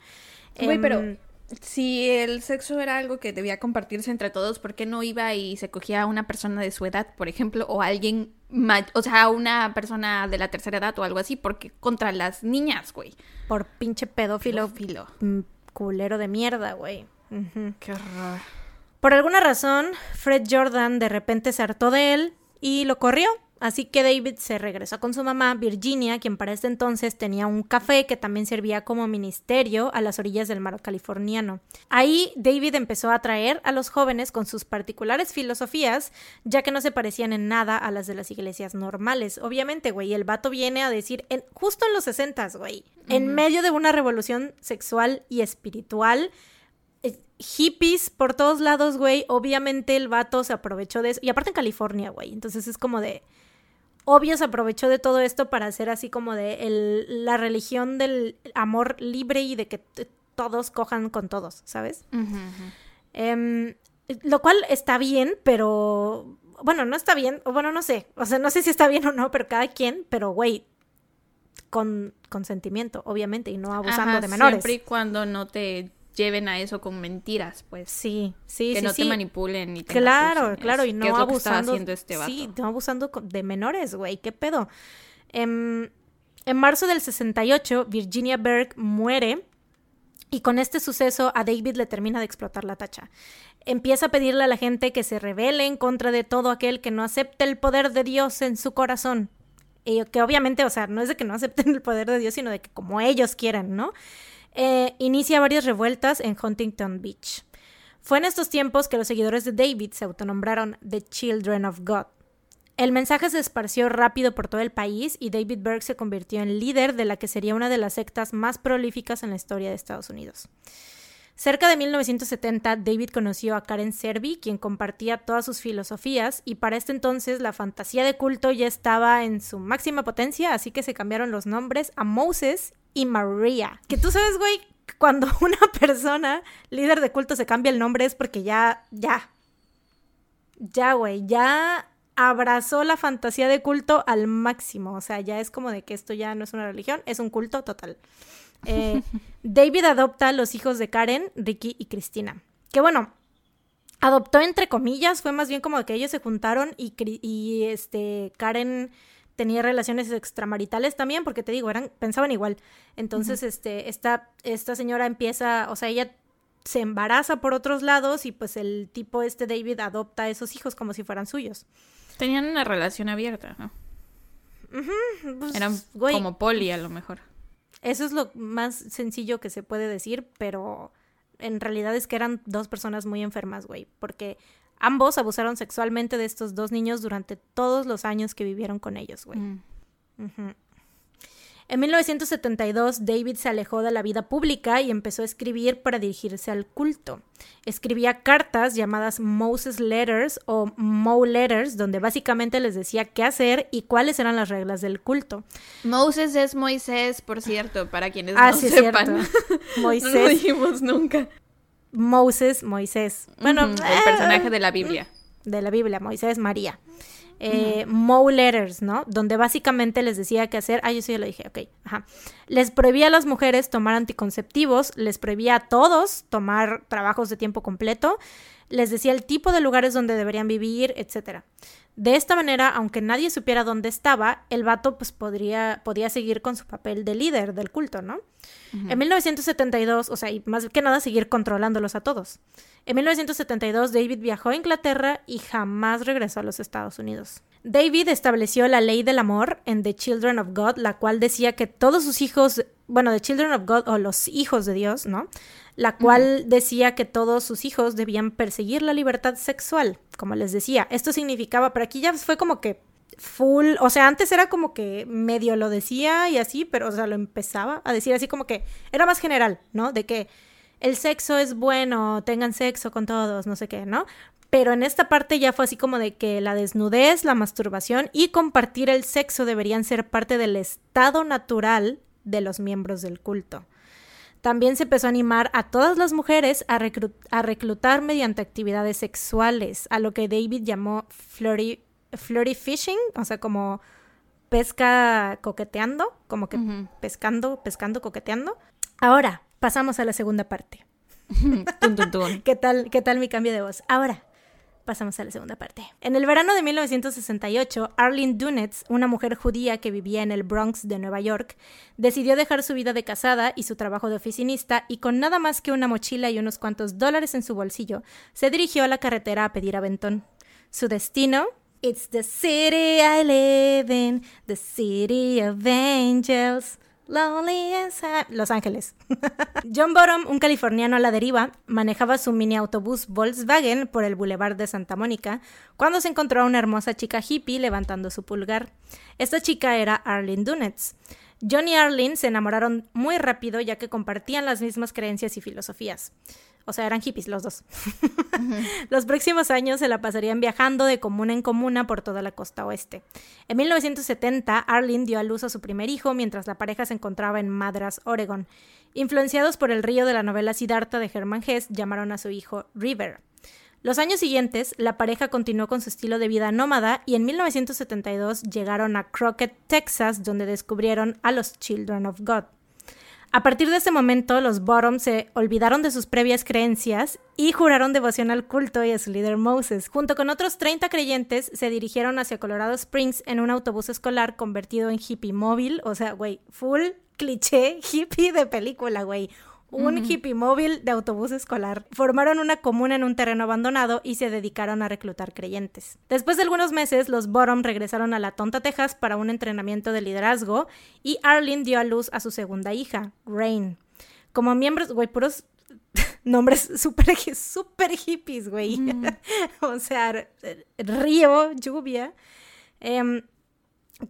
Güey, pero em, si el sexo era algo que debía compartirse entre todos, ¿por qué no iba y se cogía a una persona de su edad, por ejemplo, o alguien, o sea, una persona de la tercera edad o algo así? Porque contra las niñas, güey. Por pinche pedófilo. Pedófilo. Mm, culero de mierda, güey. Qué horror. Por alguna razón, Fred Jordan de repente se hartó de él y lo corrió. Así que David se regresó con su mamá, Virginia, quien para ese entonces tenía un café que también servía como ministerio a las orillas del mar californiano. Ahí David empezó a atraer a los jóvenes con sus particulares filosofías, ya que no se parecían en nada a las de las iglesias normales. Obviamente, güey, el vato viene a decir, en, justo en los sesentas, güey, en medio de una revolución sexual y espiritual, hippies por todos lados, güey. Obviamente el vato se aprovechó de eso. Y aparte en California, güey. Entonces es como de... Obvio se aprovechó de todo esto para hacer así como de la religión del amor libre y de que todos cojan con todos, ¿sabes? Em, lo cual está bien, pero... Bueno, no está bien, o bueno, no sé. O sea, no sé si está bien o no, pero cada quien, pero güey, con consentimiento, obviamente, y no abusando de menores. Siempre y cuando no te lleven a eso con mentiras, pues. Sí, sí, que sí. no te manipulen y te Claro, claro, y no abusando. haciendo este. Sí, no abusando de menores, güey, qué pedo. Em, en marzo del 68, Virginia Berg muere y con este suceso a David le termina de explotar la tacha. Empieza a pedirle a la gente que se rebele en contra de todo aquel que no acepte el poder de Dios en su corazón. Y que obviamente, o sea, no es de que no acepten el poder de Dios, sino de que como ellos quieran, ¿no? Eh, inicia varias revueltas en Huntington Beach. Fue en estos tiempos que los seguidores de David se autonombraron The Children of God. El mensaje se esparció rápido por todo el país y David Berg se convirtió en líder de la que sería una de las sectas más prolíficas en la historia de Estados Unidos. Cerca de 1970, David conoció a Karen Serby, quien compartía todas sus filosofías, y para este entonces la fantasía de culto ya estaba en su máxima potencia, así que se cambiaron los nombres a Moses y Maria. Que tú sabes, güey, cuando una persona, líder de culto, se cambia el nombre es porque ya, ya, ya, güey, ya abrazó la fantasía de culto al máximo. O sea, ya es como de que esto ya no es una religión, es un culto total. Eh, David adopta a los hijos de Karen, Ricky y Cristina. Que bueno, adoptó entre comillas, fue más bien como que ellos se juntaron y, y este, Karen tenía relaciones extramaritales también, porque te digo, eran, pensaban igual. Entonces, este, esta, esta señora empieza, o sea, ella se embaraza por otros lados y pues el tipo este David adopta a esos hijos como si fueran suyos. Tenían una relación abierta, ¿no? Pues, Eran como poli a lo mejor. Eso es lo más sencillo que se puede decir, pero en realidad es que eran dos personas muy enfermas, güey, porque ambos abusaron sexualmente de estos dos niños durante todos los años que vivieron con ellos, güey. Mm. En 1972, David se alejó de la vida pública y empezó a escribir para dirigirse al culto. Escribía cartas llamadas Moses Letters o Mo Letters, donde básicamente les decía qué hacer y cuáles eran las reglas del culto. Moses es Moisés, por cierto, para quienes ah, no sepan. Moisés. no lo dijimos nunca. Moses, Moisés. Bueno, el personaje de la Biblia. De la Biblia, Moisés, María eh, Mo Letters, ¿no? Donde básicamente les decía qué hacer. Ah, yo sí ya lo dije, ok. Ajá. Les prohibía a las mujeres tomar anticonceptivos, les prohibía a todos tomar trabajos de tiempo completo, les decía el tipo de lugares donde deberían vivir, etc. De esta manera, aunque nadie supiera dónde estaba, el vato pues podría, podía seguir con su papel de líder del culto, ¿no? En 1972, o sea, y más que nada seguir controlándolos a todos. En 1972, David viajó a Inglaterra y jamás regresó a los Estados Unidos. David estableció la ley del amor en The Children of God, la cual decía que todos sus hijos, bueno, The Children of God o los hijos de Dios, ¿no? La cual decía que todos sus hijos debían perseguir la libertad sexual, como les decía. Esto significaba, pero aquí ya fue como que full, o sea, antes era como que medio lo decía y así, pero o sea, lo empezaba a decir así como que era más general, ¿no? De que el sexo es bueno, tengan sexo con todos, no sé qué, ¿no? Pero en esta parte ya fue así como de que la desnudez, la masturbación y compartir el sexo deberían ser parte del estado natural de los miembros del culto. También se empezó a animar a todas las mujeres a, a reclutar mediante actividades sexuales, a lo que David llamó flirty, flirty fishing, o sea, como pesca coqueteando, como que pescando, pescando, coqueteando. Ahora, pasamos a la segunda parte. ¿Qué tal, ¿Qué tal mi cambio de voz? Ahora, pasamos a la segunda parte. En el verano de 1968, Arlene Dunetz, una mujer judía que vivía en el Bronx de Nueva York, decidió dejar su vida de casada y su trabajo de oficinista y con nada más que una mochila y unos cuantos dólares en su bolsillo, se dirigió a la carretera a pedir aventón. Su destino, It's the city I live in, the city of angels. Lonely Los Ángeles. John Bottom, un californiano a la deriva, manejaba su mini autobús Volkswagen por el Boulevard de Santa Mónica cuando se encontró a una hermosa chica hippie levantando su pulgar. Esta chica era Arlene Dunetz. John y Arlene se enamoraron muy rápido ya que compartían las mismas creencias y filosofías. O sea, eran hippies los dos. los próximos años se la pasarían viajando de comuna en comuna por toda la costa oeste. En 1970, Arlene dio a luz a su primer hijo mientras la pareja se encontraba en Madras, Oregon. Influenciados por el río de la novela Siddhartha de Hermann Hesse, llamaron a su hijo River. Los años siguientes, la pareja continuó con su estilo de vida nómada y en 1972 llegaron a Crockett, Texas, donde descubrieron a los Children of God. A partir de ese momento, los Bottom se olvidaron de sus previas creencias y juraron devoción al culto y a su líder Moses. Junto con otros 30 creyentes, se dirigieron hacia Colorado Springs en un autobús escolar convertido en hippie móvil, o sea, güey, full cliché hippie de película, güey un hippie móvil de autobús escolar. Formaron una comuna en un terreno abandonado y se dedicaron a reclutar creyentes. Después de algunos meses, los Bottom regresaron a La Tonta, Texas para un entrenamiento de liderazgo y Arlene dio a luz a su segunda hija, Rain. Como miembros, güey, puros nombres súper super hippies, güey. o sea, río, lluvia. Em,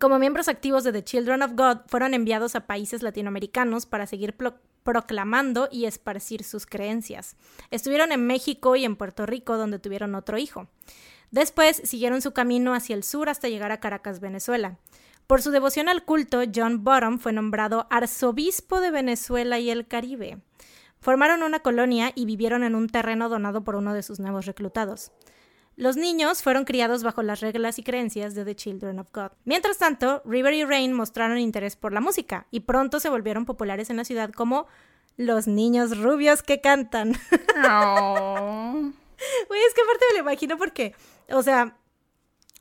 Como miembros activos de The Children of God, fueron enviados a países latinoamericanos para seguir proclamando y esparcir sus creencias. Estuvieron en México y en Puerto Rico, donde tuvieron otro hijo. Después siguieron su camino hacia el sur hasta llegar a Caracas, Venezuela. Por su devoción al culto, John Bottom fue nombrado arzobispo de Venezuela y el Caribe. Formaron una colonia y vivieron en un terreno donado por uno de sus nuevos reclutados. Los niños fueron criados bajo las reglas y creencias de The Children of God. Mientras tanto, River y Rain mostraron interés por la música y pronto se volvieron populares en la ciudad como los niños rubios que cantan. Oh. es que aparte me lo imagino porque, o sea,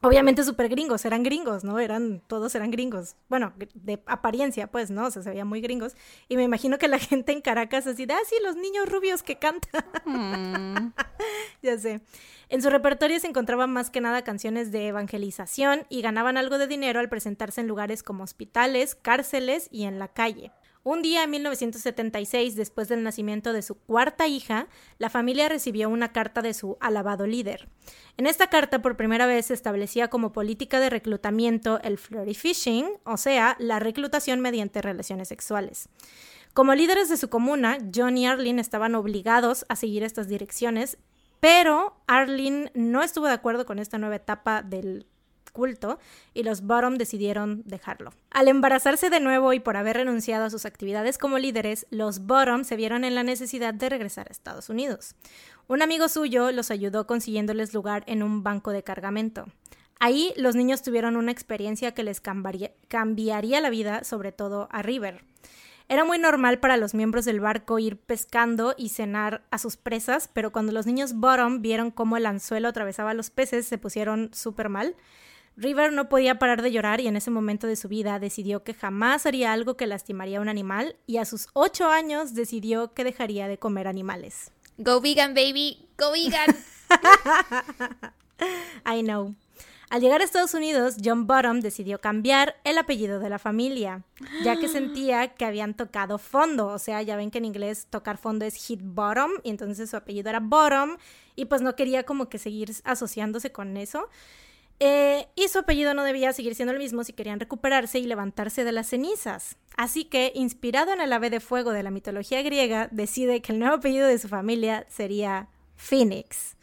obviamente súper gringos, eran gringos, ¿no? Eran, todos eran gringos. Bueno, de apariencia, pues, ¿no? O sea, se veían muy gringos. Y me imagino que la gente en Caracas así, ah, sí, los niños rubios que cantan. Mm. ya sé. En su repertorio se encontraban más que nada canciones de evangelización y ganaban algo de dinero al presentarse en lugares como hospitales, cárceles y en la calle. Un día en 1976, después del nacimiento de su cuarta hija, la familia recibió una carta de su alabado líder. En esta carta por primera vez se establecía como política de reclutamiento el flirty fishing, o sea, la reclutación mediante relaciones sexuales. Como líderes de su comuna, John y Arlene estaban obligados a seguir estas direcciones, pero Arlene no estuvo de acuerdo con esta nueva etapa del culto y los Bottom decidieron dejarlo. Al embarazarse de nuevo y por haber renunciado a sus actividades como líderes, los Bottom se vieron en la necesidad de regresar a Estados Unidos. Un amigo suyo los ayudó consiguiéndoles lugar en un banco de cargamento. Ahí los niños tuvieron una experiencia que les cambiaría la vida, sobre todo a River. Era muy normal para los miembros del barco ir pescando y cenar a sus presas, pero cuando los niños Bottom vieron cómo el anzuelo atravesaba los peces, se pusieron súper mal. River no podía parar de llorar y en ese momento de su vida decidió que jamás haría algo que lastimaría a un animal y a sus ocho años decidió que dejaría de comer animales. Go vegan, baby, go vegan. I know. Al llegar a Estados Unidos, John Bottom decidió cambiar el apellido de la familia, ya que sentía que habían tocado fondo. O sea, ya ven que en inglés tocar fondo es hit bottom, y entonces su apellido era Bottom, y pues no quería como que seguir asociándose con eso. Eh, y su apellido no debía seguir siendo el mismo si querían recuperarse y levantarse de las cenizas. Así que, inspirado en el ave de fuego de la mitología griega, decide que el nuevo apellido de su familia sería Phoenix.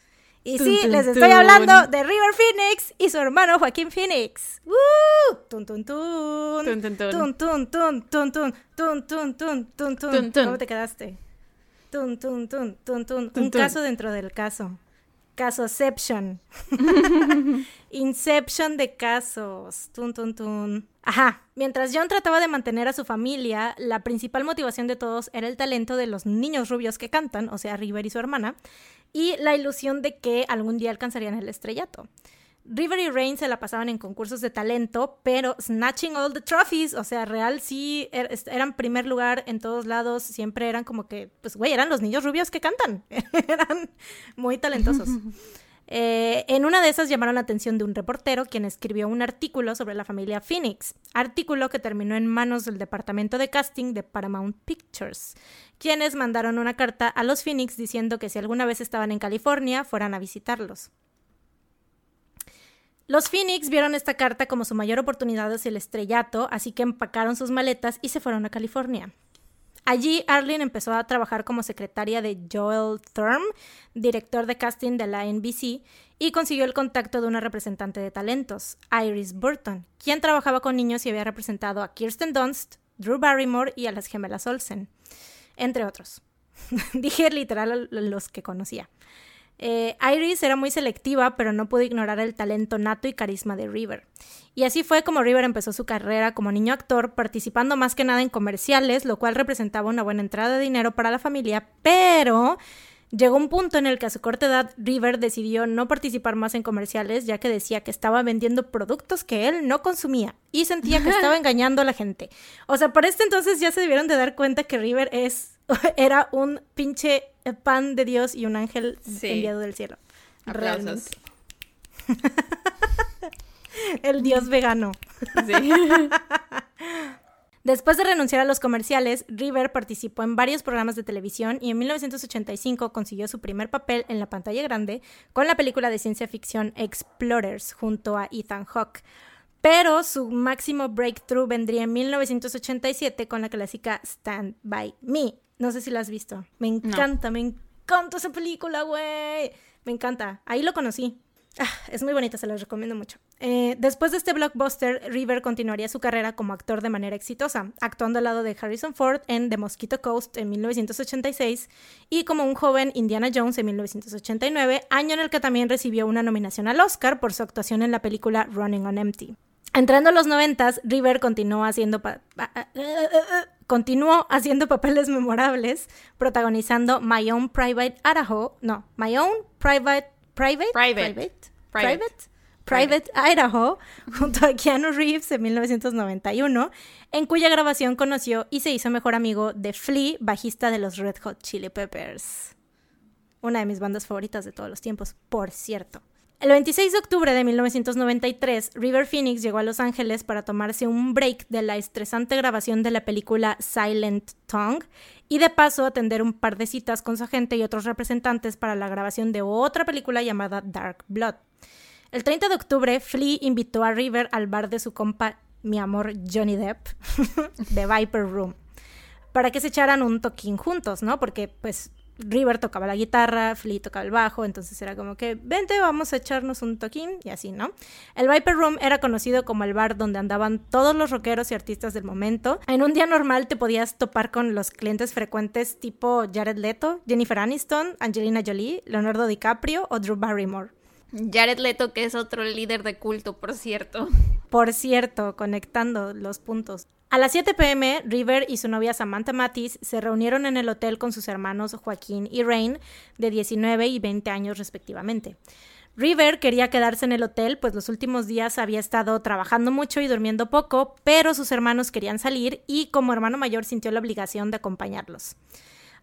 Y sí, les estoy hablando de River Phoenix y su hermano Joaquín Phoenix. Tun tun tun. Tun tun tun. Tun tun tun tun tun tun tun tun tun tun. ¿Cómo te quedaste? Tun tun tun tun tun. Un caso dentro del caso. Casoception. Inception de casos. Tun, tun, tun. Ajá. Mientras John trataba de mantener a su familia, la principal motivación de todos era el talento de los niños rubios que cantan, o sea, River y su hermana, y la ilusión de que algún día alcanzarían el estrellato. River y Rain se la pasaban en concursos de talento, pero snatching all the trophies, o sea, real sí er, eran primer lugar en todos lados, siempre eran como que, pues, güey, eran los niños rubios que cantan, eran muy talentosos. Eh, en una de esas llamaron la atención de un reportero quien escribió un artículo sobre la familia Phoenix, artículo que terminó en manos del departamento de casting de Paramount Pictures, quienes mandaron una carta a los Phoenix diciendo que si alguna vez estaban en California fueran a visitarlos. Los Phoenix vieron esta carta como su mayor oportunidad hacia el estrellato, así que empacaron sus maletas y se fueron a California. Allí, Arlene empezó a trabajar como secretaria de Joel Thurm, director de casting de la NBC, y consiguió el contacto de una representante de talentos, Iris Burton, quien trabajaba con niños y había representado a Kirsten Dunst, Drew Barrymore y a las gemelas Olsen, entre otros. Dije literal los que conocía. Eh, Iris era muy selectiva, pero no pudo ignorar el talento nato y carisma de River. Y así fue como River empezó su carrera como niño actor, participando más que nada en comerciales, lo cual representaba una buena entrada de dinero para la familia, pero llegó un punto en el que a su corta edad River decidió no participar más en comerciales, ya que decía que estaba vendiendo productos que él no consumía y sentía que estaba engañando a la gente. O sea, por este entonces ya se debieron de dar cuenta que River es era un pinche pan de Dios y un ángel enviado del cielo. Aplausos. El dios vegano. Después de renunciar a los comerciales, River participó en varios programas de televisión y en 1985 consiguió su primer papel en la pantalla grande con la película de ciencia ficción Explorers junto a Ethan Hawke. Pero su máximo breakthrough vendría en 1987 con la clásica Stand By Me. No sé si la has visto. Me encanta, me encanta esa película, güey. Me encanta. Ahí lo conocí. Ah, es muy bonita, se la recomiendo mucho. Eh, después de este blockbuster, River continuaría su carrera como actor de manera exitosa, actuando al lado de Harrison Ford en The Mosquito Coast en 1986 y como un joven Indiana Jones en 1989, año en el que también recibió una nominación al Oscar por su actuación en la película Running on Empty. Entrando a los noventas, River continuó haciendo, continuó haciendo papeles memorables, protagonizando My Own Private Idaho, no, My Own Private Private Private Private Private, Idaho junto a Keanu Reeves en 1991, en cuya grabación conoció y se hizo mejor amigo de Flea, bajista de los Red Hot Chili Peppers. Una de mis bandas favoritas de todos los tiempos, por cierto. El 26 de octubre de 1993, River Phoenix llegó a Los Ángeles para tomarse un break de la estresante grabación de la película Silent Tongue y de paso atender un par de citas con su agente y otros representantes para la grabación de otra película llamada Dark Blood. El 30 de octubre, Flea invitó a River al bar de su compa, mi amor Johnny Depp, de Viper Room, para que se echaran un toquín juntos, ¿no? Porque pues River tocaba la guitarra, Flea tocaba el bajo, entonces era como que, vente, vamos a echarnos un toquín y así, ¿no? El Viper Room era conocido como el bar donde andaban todos los rockeros y artistas del momento. En un día normal te podías topar con los clientes frecuentes tipo Jared Leto, Jennifer Aniston, Angelina Jolie, Leonardo DiCaprio o Drew Barrymore. Jared Leto, que es otro líder de culto, por cierto. Por cierto, conectando los puntos. A las 7 pm, River y su novia Samantha Matis se reunieron en el hotel con sus hermanos Joaquín y Rain, de 19 y 20 años respectivamente. River quería quedarse en el hotel, pues los últimos días había estado trabajando mucho y durmiendo poco, pero sus hermanos querían salir y como hermano mayor sintió la obligación de acompañarlos.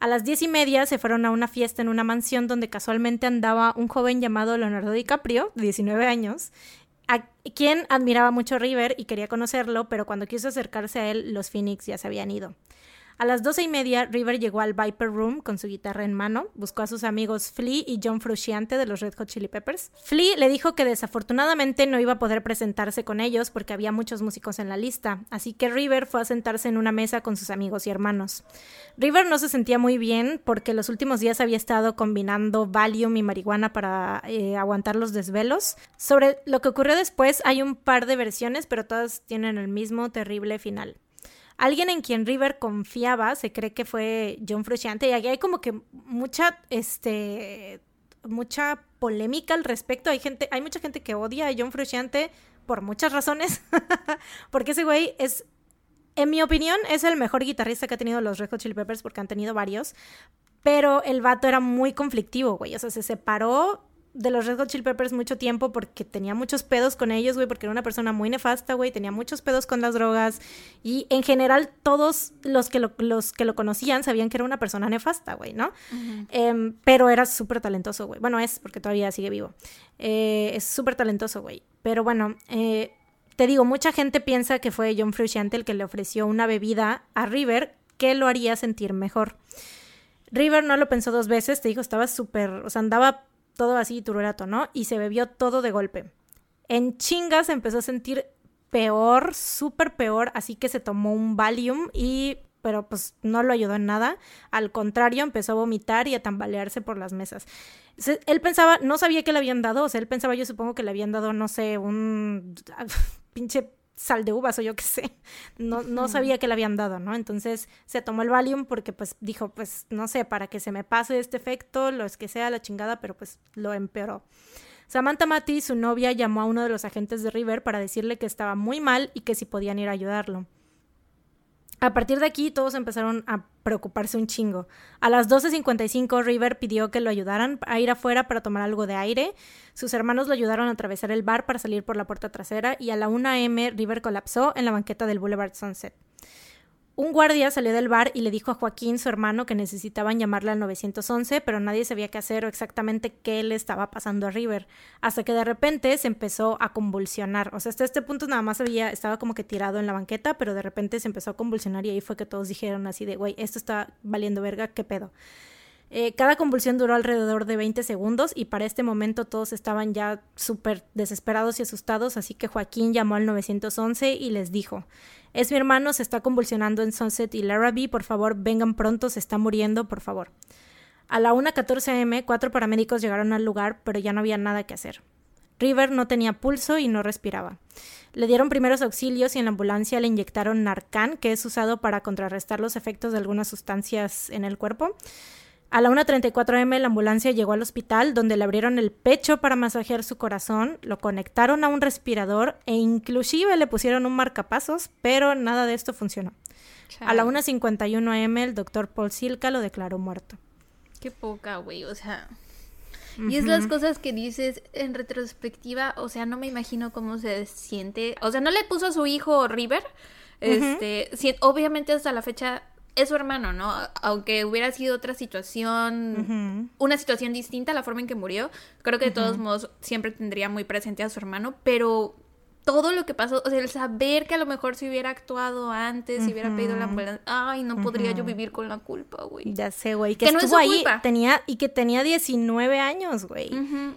A las diez y media se fueron a una fiesta en una mansión donde casualmente andaba un joven llamado Leonardo DiCaprio, de 19 años, a quien admiraba mucho River y quería conocerlo, pero cuando quiso acercarse a él, los Phoenix ya se habían ido. A las doce y media, River llegó al Viper Room con su guitarra en mano, buscó a sus amigos Flea y John Frusciante de los Red Hot Chili Peppers. Flea le dijo que desafortunadamente no iba a poder presentarse con ellos porque había muchos músicos en la lista, así que River fue a sentarse en una mesa con sus amigos y hermanos. River no se sentía muy bien porque los últimos días había estado combinando Valium y marihuana para eh, aguantar los desvelos. Sobre lo que ocurrió después hay un par de versiones, pero todas tienen el mismo terrible final. Alguien en quien River confiaba, se cree que fue John Frusciante, y aquí hay como que mucha, este, mucha polémica al respecto. Hay gente, hay mucha gente que odia a John Frusciante por muchas razones, porque ese güey es en mi opinión, es el mejor guitarrista que ha tenido los Red Hot Chili Peppers porque han tenido varios. Pero el vato era muy conflictivo, güey. O sea, se separó de los Red Hot Chili Peppers mucho tiempo porque tenía muchos pedos con ellos, güey, porque era una persona muy nefasta, güey, tenía muchos pedos con las drogas y en general todos los que lo, los que lo conocían sabían que era una persona nefasta, güey, ¿no? Em, pero era súper talentoso, güey. Bueno, es porque todavía sigue vivo. Eh, es súper talentoso, güey. Pero bueno, eh, te digo, mucha gente piensa que fue John Frusciante el que le ofreció una bebida a River que lo haría sentir mejor. River no lo pensó dos veces, te digo, estaba súper, o sea, andaba todo así tururato, ¿no? Y se bebió todo de golpe. En chingas empezó a sentir peor, súper peor, así que se tomó un Valium y pero pues no lo ayudó en nada. Al contrario, empezó a vomitar y a tambalearse por las mesas. él pensaba, no sabía que le habían dado, o sea, él pensaba, yo supongo que le habían dado, no sé, un pinche sal de uvas o yo qué sé. No, no sabía que le habían dado, ¿no? Entonces se tomó el Valium porque pues dijo, pues no sé, para que se me pase este efecto, lo es que sea la chingada, pero pues lo empeoró. Samantha Mati, su novia, llamó a uno de los agentes de River para decirle que estaba muy mal y que si podían ir a ayudarlo. A partir de aquí todos empezaron a preocuparse un chingo. A las 12.55 River pidió que lo ayudaran a ir afuera para tomar algo de aire. Sus hermanos lo ayudaron a atravesar el bar para salir por la puerta trasera y a la 1 a.m. River colapsó en la banqueta del Boulevard Sunset. Un guardia salió del bar y le dijo a Joaquín, su hermano, que necesitaban llamarle al 911, pero nadie sabía qué hacer o exactamente qué le estaba pasando a River, hasta que de repente se empezó a convulsionar. O sea, hasta este punto nada más había, estaba como que tirado en la banqueta, pero de repente se empezó a convulsionar y ahí fue que todos dijeron así de, güey, esto está valiendo verga, qué pedo. Eh, cada convulsión duró alrededor de 20 segundos y para este momento todos estaban ya súper desesperados y asustados, así que Joaquín llamó al 911 y les dijo, es mi hermano, se está convulsionando en Sunset y Larrabee, por favor vengan pronto, se está muriendo, por favor. A la 1.14 am, cuatro paramédicos llegaron al lugar, pero ya no había nada que hacer. River no tenía pulso y no respiraba. Le dieron primeros auxilios y en la ambulancia le inyectaron Narcan, que es usado para contrarrestar los efectos de algunas sustancias en el cuerpo. A la 1.34 am la ambulancia llegó al hospital donde le abrieron el pecho para masajear su corazón, lo conectaron a un respirador e inclusive le pusieron un marcapasos, pero nada de esto funcionó. A la 1.51 am el doctor Paul Silka lo declaró muerto. Qué poca, güey, o sea... Y es las cosas que dices en retrospectiva, o sea, no me imagino cómo se siente. O sea, no le puso a su hijo River. Este, obviamente hasta la fecha es su hermano, ¿no? Aunque hubiera sido otra situación, una situación distinta a la forma en que murió, creo que de todos modos siempre tendría muy presente a su hermano, pero todo lo que pasó, o sea, el saber que a lo mejor si hubiera actuado antes, si hubiera pedido la ambulancia, ay, no podría yo vivir con la culpa, güey. Ya sé, güey, que, estuvo ahí, tenía, y que tenía 19 años, güey.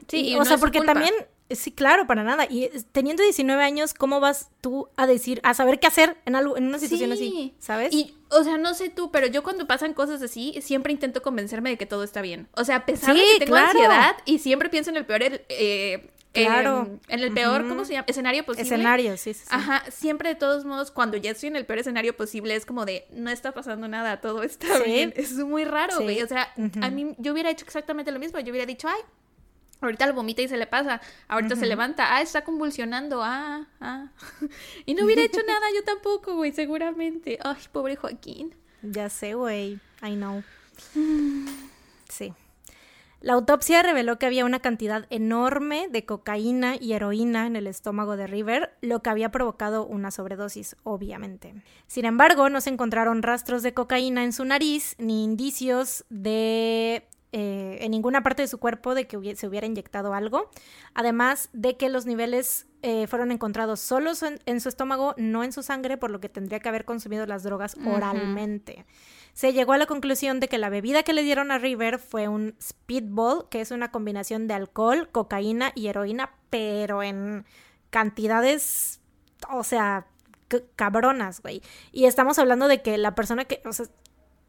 Sí, o sea, porque también Sí, claro, para nada. Y teniendo 19 años, ¿cómo vas tú a decir, a saber qué hacer en algo, en una situación así? ¿Sabes? Y, o sea, no sé tú, pero yo cuando pasan cosas así, siempre intento convencerme de que todo está bien. O sea, a pesar de que tengo ansiedad y siempre pienso en el peor, eh, Claro. en el peor, ¿cómo se llama? Escenario posible. Escenario, sí, sí, Ajá, siempre de todos modos, cuando ya estoy en el peor escenario posible, es como de, no está pasando nada, todo está bien. Es muy raro, güey. O sea, a mí, yo hubiera hecho exactamente lo mismo. Yo hubiera dicho, ay, Ahorita lo vomita y se le pasa. Ahorita se levanta. Ah, está convulsionando. Ah, ah. y no hubiera hecho nada yo tampoco, güey, seguramente. Ay, pobre Joaquín. Ya sé, güey. I know. Sí. La autopsia reveló que había una cantidad enorme de cocaína y heroína en el estómago de River, lo que había provocado una sobredosis, obviamente. Sin embargo, no se encontraron rastros de cocaína en su nariz ni indicios de eh, en ninguna parte de su cuerpo de que se hubiera inyectado algo, además de que los niveles eh, fueron encontrados solos en, su estómago, no en su sangre, por lo que tendría que haber consumido las drogas oralmente. Se llegó a la conclusión de que la bebida que le dieron a River fue un speedball, que es una combinación de alcohol, cocaína y heroína, pero en cantidades, o sea, cabronas, güey. Y estamos hablando de que la persona que, o sea,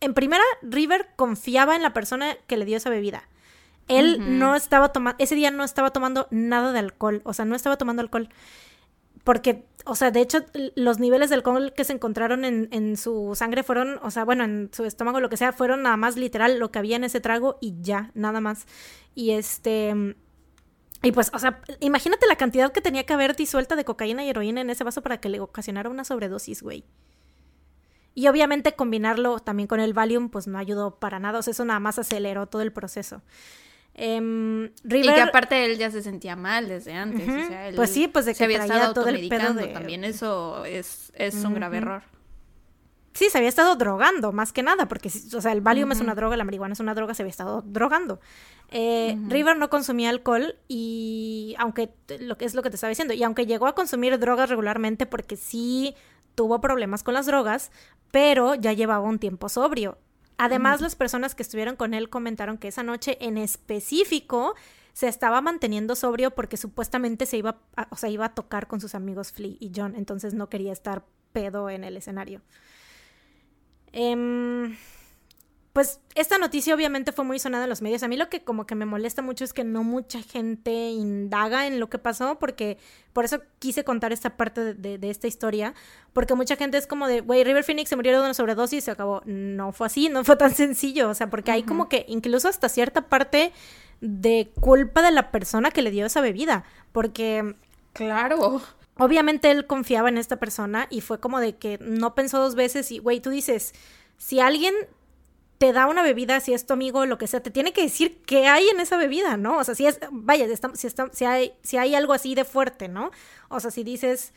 en primera, River confiaba en la persona que le dio esa bebida. Él no estaba tomando, ese día no estaba tomando nada de alcohol, o sea, no estaba tomando alcohol. Porque, o sea, de hecho, los niveles de alcohol que se encontraron en, en, su sangre fueron, o sea, bueno, en su estómago, lo que sea, fueron nada más literal lo que había en ese trago y ya, nada más. Y este. Y pues, o sea, imagínate la cantidad que tenía que haber disuelta de cocaína y heroína en ese vaso para que le ocasionara una sobredosis, güey. Y obviamente combinarlo también con el Valium, pues no ayudó para nada. O sea, eso nada más aceleró todo el proceso. Em, y que aparte él ya se sentía mal desde antes. o sea, pues sí, pues de que se había estado todo el pedo de... También eso es, es un grave error. Sí, se había estado drogando, más que nada, porque, o sea, el Valium es una droga, la marihuana es una droga, se había estado drogando. Eh, River no consumía alcohol y, aunque, lo que es lo que te estaba diciendo, y aunque llegó a consumir drogas regularmente porque sí tuvo problemas con las drogas, pero ya llevaba un tiempo sobrio. Además, las personas que estuvieron con él comentaron que esa noche en específico se estaba manteniendo sobrio porque supuestamente se iba a, o sea, iba a tocar con sus amigos Flea y John, entonces no quería estar pedo en el escenario. Eh, pues esta noticia obviamente fue muy sonada en los medios. A mí lo que como que me molesta mucho es que no mucha gente indaga en lo que pasó, porque por eso quise contar esta parte de, esta historia, porque mucha gente es como de, güey, River Phoenix se murió de una sobredosis y se acabó. No fue así, no fue tan sencillo, o sea, porque hay como que incluso hasta cierta parte de culpa de la persona que le dio esa bebida, porque... Claro. Obviamente él confiaba en esta persona y fue como de que no pensó dos veces y, güey, tú dices, si alguien te da una bebida, si es tu amigo, lo que sea, te tiene que decir qué hay en esa bebida, ¿no? O sea, si es, vaya, si, está, si, hay, si hay algo así de fuerte, ¿no? O sea, si dices,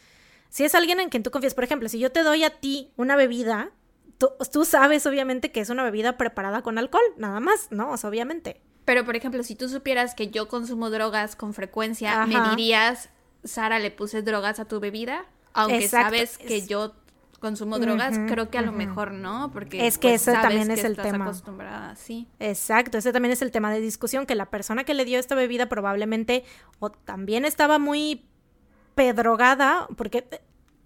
si es alguien en quien tú confías, por ejemplo, si yo te doy a ti una bebida, tú, sabes obviamente que es una bebida preparada con alcohol, nada más, ¿no? O sea, obviamente. Pero, por ejemplo, si tú supieras que yo consumo drogas con frecuencia, ¿me dirías, Sara, le puse drogas a tu bebida? Aunque sabes que yo consumo drogas, creo que a lo mejor no, porque es que pues, ese sabes también que es el estás tema. acostumbrada, sí. Exacto, ese también es el tema de discusión, que la persona que le dio esta bebida probablemente o también estaba muy pedrogada, porque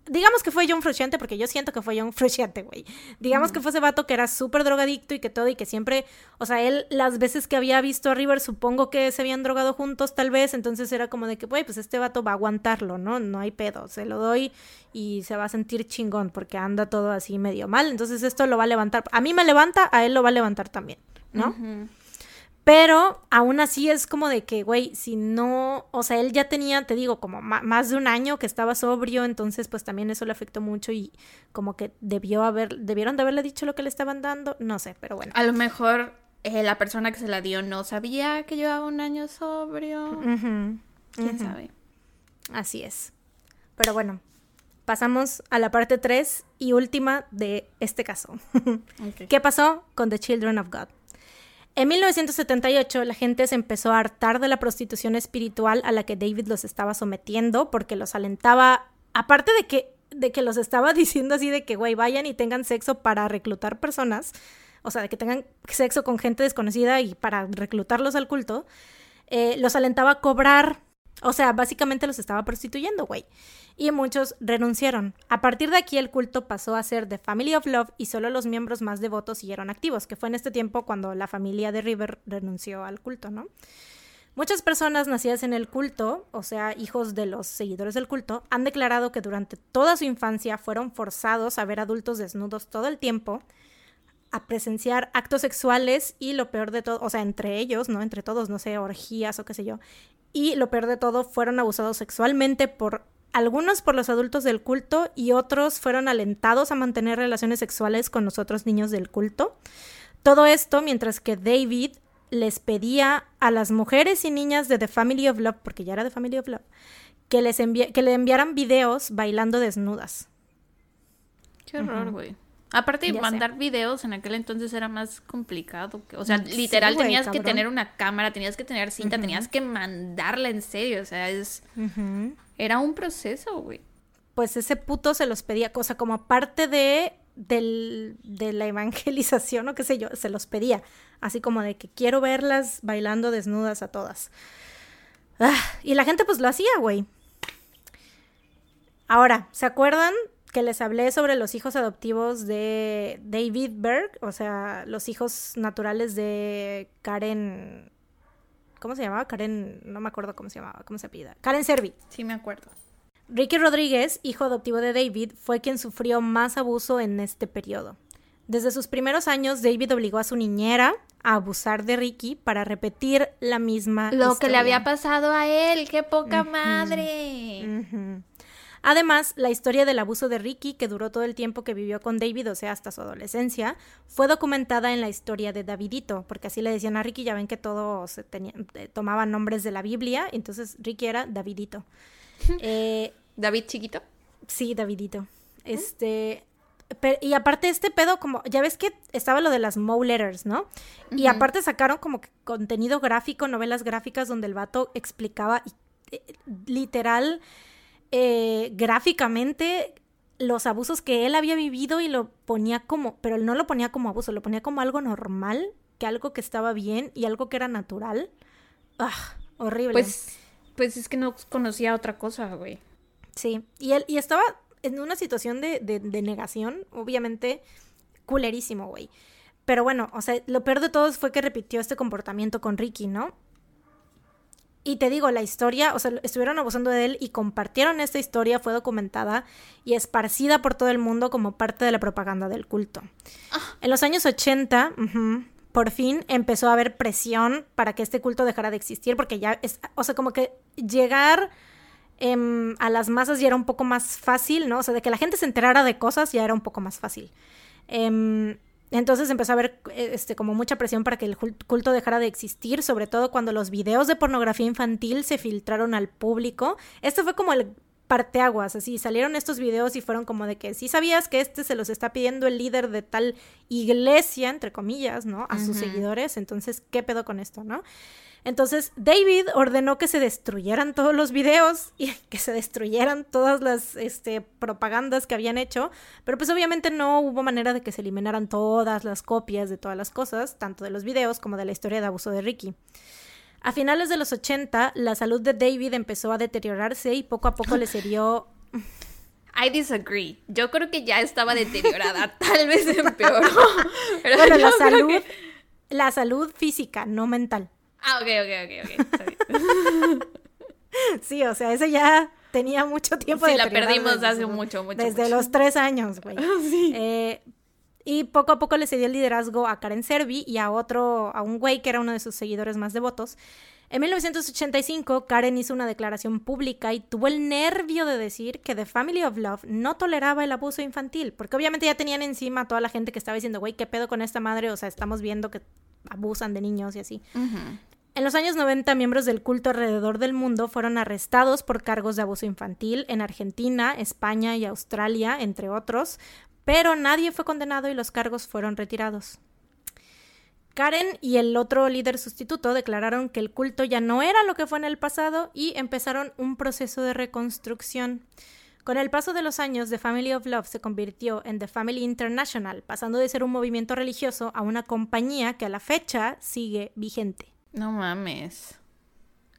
digamos que fue John Frusciante, porque yo siento que fue John Frusciante, güey. Digamos que fue ese vato que era súper drogadicto y que todo, y que siempre, o sea, él las veces que había visto a River, supongo que se habían drogado juntos tal vez, entonces era como de que, güey, pues este vato va a aguantarlo, ¿no? No hay pedo, se lo doy y se va a sentir chingón porque anda todo así medio mal, entonces esto lo va a levantar. A mí me levanta, a él lo va a levantar también, ¿no? Pero aún así es como de que, güey, si no, o sea, él ya tenía, te digo, como más de un año que estaba sobrio, entonces pues también eso le afectó mucho y como que debió haber, debieron de haberle dicho lo que le estaban dando, no sé, pero bueno. A lo mejor eh, la persona que se la dio no sabía que llevaba un año sobrio. Ujú, ¿Quién sabe? Así es. Pero bueno, pasamos a la parte 3 y última de este caso. ¿Qué pasó con The Children of God? En 1978 la gente se empezó a hartar de la prostitución espiritual a la que David los estaba sometiendo porque los alentaba, aparte de que, de que los estaba diciendo así de que, güey, vayan y tengan sexo para reclutar personas, o sea, de que tengan sexo con gente desconocida y para reclutarlos al culto, eh, los alentaba a cobrar, o sea, básicamente los estaba prostituyendo, güey y muchos renunciaron. A partir de aquí el culto pasó a ser The Family of Love y solo los miembros más devotos siguieron activos, que fue en este tiempo cuando la familia de River renunció al culto, ¿no? Muchas personas nacidas en el culto, o sea, hijos de los seguidores del culto, han declarado que durante toda su infancia fueron forzados a ver adultos desnudos todo el tiempo, a presenciar actos sexuales y lo peor de todo, o sea, entre ellos, ¿no? Entre todos, no sé, orgías o qué sé yo. Y lo peor de todo, fueron abusados sexualmente por algunos por los adultos del culto y otros fueron alentados a mantener relaciones sexuales con los otros niños del culto. Todo esto mientras que David les pedía a las mujeres y niñas de The Family of Love, porque ya era The Family of Love, que, les envi- que le enviaran videos bailando desnudas. Qué horror, güey. Aparte, sé. mandar videos en aquel entonces era más complicado. que- O sea, Sí, literal tenías que tener una cámara, tenías que tener cinta, tenías que mandarla en serio. O sea, es era un proceso, güey. Pues ese puto se los pedía, cosa como parte de, del- de la evangelización o qué sé yo, se los pedía. Así como de que quiero verlas bailando desnudas a todas. Ah, y la gente pues lo hacía, güey. Ahora, ¿se acuerdan que les hablé sobre los hijos adoptivos de David Berg? O sea, los hijos naturales de Karen... ¿Cómo se llamaba? Karen... No me acuerdo cómo se llamaba, cómo se apellida. Karen Servi. Sí, me acuerdo. Ricky Rodríguez, hijo adoptivo de David, fue quien sufrió más abuso en este periodo. Desde sus primeros años, David obligó a su niñera a abusar de Ricky para repetir la misma Lo que le había pasado a él, qué poca madre. Ujú. Además, la historia del abuso de Ricky, que duró todo el tiempo que vivió con David, o sea, hasta su adolescencia, fue documentada en la historia de Davidito, porque así le decían a Ricky, ya ven que todo se tenía, eh, tomaban nombres de la Biblia, entonces Ricky era Davidito. Eh, David chiquito. Sí, Davidito. Este. pe- y aparte este pedo, como, ya ves que estaba lo de las Moe Letters, ¿no? Y aparte sacaron como que contenido gráfico, novelas gráficas donde el vato explicaba eh, literal, eh, gráficamente los abusos que él había vivido y lo ponía como, pero él no lo ponía como abuso, lo ponía como algo normal, que algo que estaba bien y algo que era natural. Ah, horrible. Pues, pues es que no conocía otra cosa, güey. Sí, y él y estaba en una situación de, de- de negación, obviamente, culerísimo, güey. Pero bueno, o sea, lo peor de todo fue que repitió este comportamiento con Ricky, ¿no? Y te digo, la historia, o sea, estuvieron abusando de él y compartieron esta historia, fue documentada y esparcida por todo el mundo como parte de la propaganda del culto. En los años 80, ujú, por fin empezó a haber presión para que este culto dejara de existir, porque ya es, o sea, como que llegar em, a las masas ya era un poco más fácil, ¿no? O sea, de que la gente se enterara de cosas ya era un poco más fácil. Em, entonces empezó a haber eh, este, como mucha presión para que el culto dejara de existir, sobre todo cuando los videos de pornografía infantil se filtraron al público. Esto fue como el parteaguas, así salieron estos videos y fueron como de que si sabías que este se los está pidiendo el líder de tal iglesia, entre comillas, ¿no? A sus seguidores, entonces, ¿qué pedo con esto, no? Entonces David ordenó que se destruyeran todos los videos y que se destruyeran todas las este, propagandas que habían hecho, pero pues obviamente no hubo manera de que se eliminaran todas las copias de todas las cosas, tanto de los videos como de la historia de abuso de Ricky. A finales de los 80, la salud de David empezó a deteriorarse y poco a poco le dio I disagree. Yo creo que ya estaba deteriorada, tal vez empeoró. Pero bueno, la salud, la salud física, no mental. Ah, ok, ok, ok, ok. sí, o sea, ese ya tenía mucho tiempo. Sí, la perdimos hace mucho, mucho. Desde los tres años, güey. sí. Eh, y poco a poco le cedió el liderazgo a Karen Servi y a otro, a un güey que era uno de sus seguidores más devotos. En 1985, Karen hizo una declaración pública y tuvo el nervio de decir que The Family of Love no toleraba el abuso infantil, porque obviamente ya tenían encima a toda la gente que estaba diciendo, güey, ¿qué pedo con esta madre? O sea, estamos viendo que abusan de niños y así. En los años 90, miembros del culto alrededor del mundo fueron arrestados por cargos de abuso infantil en Argentina, España y Australia, entre otros, pero nadie fue condenado y los cargos fueron retirados. Karen y el otro líder sustituto declararon que el culto ya no era lo que fue en el pasado y empezaron un proceso de reconstrucción. Con el paso de los años, The Family of Love se convirtió en The Family International, pasando de ser un movimiento religioso a una compañía que a la fecha sigue vigente. No mames.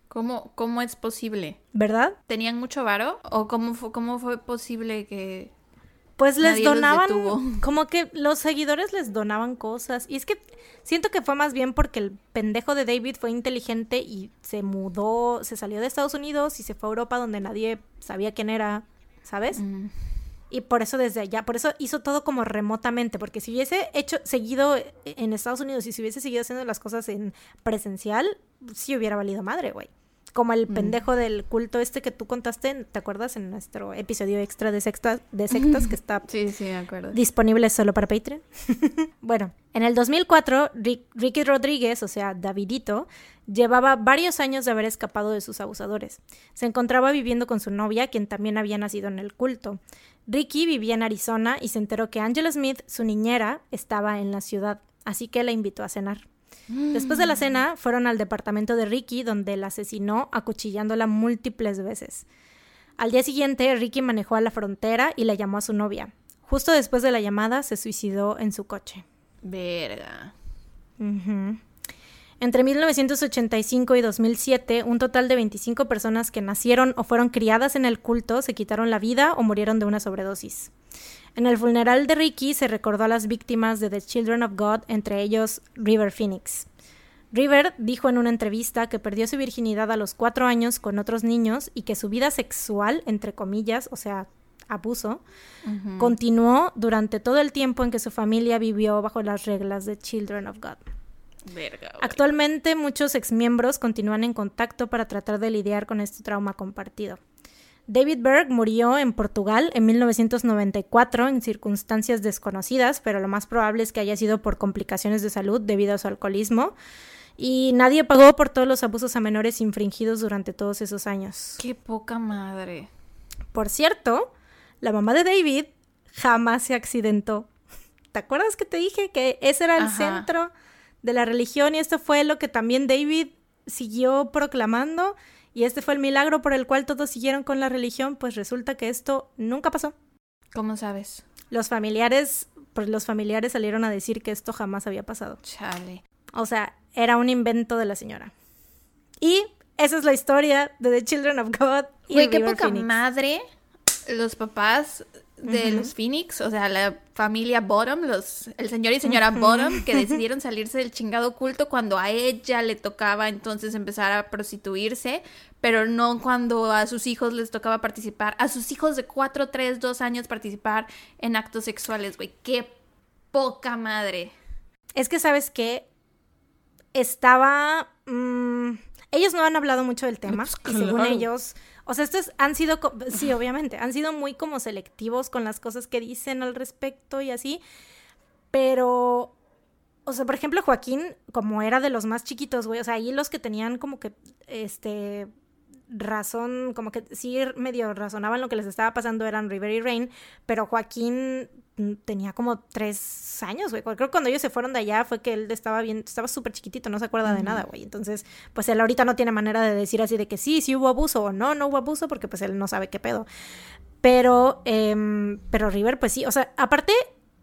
¿Cómo, cómo es posible? ¿Verdad? ¿Tenían mucho varo? ¿O cómo fue, cómo fue posible que pues les donaban, como que los seguidores les donaban cosas. Y es que siento que fue más bien porque el pendejo de David fue inteligente y se mudó, se salió de Estados Unidos y se fue a Europa donde nadie sabía quién era, ¿sabes? Mm. Y por eso desde allá, por eso hizo todo como remotamente, porque si hubiese hecho, seguido en Estados Unidos y si hubiese seguido haciendo las cosas en presencial, sí hubiera valido madre, güey. Como el mm. pendejo del culto este que tú contaste, ¿te acuerdas? En nuestro episodio extra de sectas, de sectas que está sí, sí, acuerdo. disponible solo para Patreon. bueno, en el 2004, Ricky Rodríguez, o sea, Davidito, llevaba varios años de haber escapado de sus abusadores. Se encontraba viviendo con su novia, quien también había nacido en el culto. Ricky vivía en Arizona y se enteró que Angela Smith, su niñera, estaba en la ciudad, así que la invitó a cenar. Después de la cena, fueron al departamento de Ricky, donde la asesinó acuchillándola múltiples veces. Al día siguiente, Ricky manejó a la frontera y la llamó a su novia. Justo después de la llamada, se suicidó en su coche. Verga. Entre 1985 y 2007, un total de 25 personas que nacieron o fueron criadas en el culto se quitaron la vida o murieron de una sobredosis. En el funeral de Ricky se recordó a las víctimas de The Children of God, entre ellos River Phoenix. River dijo en una entrevista que perdió su virginidad a los cuatro años con otros niños y que su vida sexual, entre comillas, o sea, abuso, continuó durante todo el tiempo en que su familia vivió bajo las reglas de Children of God. Actualmente muchos exmiembros continúan en contacto para tratar de lidiar con este trauma compartido. David Berg murió en Portugal en 1994 en circunstancias desconocidas, pero lo más probable es que haya sido por complicaciones de salud debido a su alcoholismo. Y nadie pagó por todos los abusos a menores infringidos durante todos esos años. Qué poca madre. Por cierto, la mamá de David jamás se accidentó. ¿Te acuerdas que te dije que ese era el centro de la religión y esto fue lo que también David siguió proclamando? Y este fue el milagro por el cual todos siguieron con la religión, pues resulta que esto nunca pasó. ¿Cómo sabes? Los familiares, pues los familiares salieron a decir que esto jamás había pasado. Chale. O sea, era un invento de la señora. Y esa es la historia de The Children of God. Y Güey, qué poca madre los papás de los Phoenix, o sea, la familia Bottom, los, el señor y señora Bottom, que decidieron salirse del chingado culto cuando a ella le tocaba entonces empezar a prostituirse, pero no cuando a sus hijos les tocaba participar, a sus hijos de 4, 3, 2 años participar en actos sexuales, güey, qué poca madre. Es que, ¿sabes qué? Estaba... Mm, ellos no han hablado mucho del tema, pues y según ellos o sea, estos han sido, sí, obviamente, han sido muy como selectivos con las cosas que dicen al respecto y así, pero, o sea, por ejemplo, Joaquín, como era de los más chiquitos, güey, o sea, ahí los que tenían como que, este, razón, como que sí medio razonaban lo que les estaba pasando eran River y Rain, pero Joaquín mm, tenía como tres años, güey. Creo que cuando ellos se fueron de allá fue que él estaba bien, estaba súper chiquitito, no se acuerda de nada, güey. Entonces, pues él ahorita no tiene manera de decir así de que sí, sí hubo abuso o no, no hubo abuso, porque pues él no sabe qué pedo. Pero, eh, pero River, pues sí, o sea, aparte,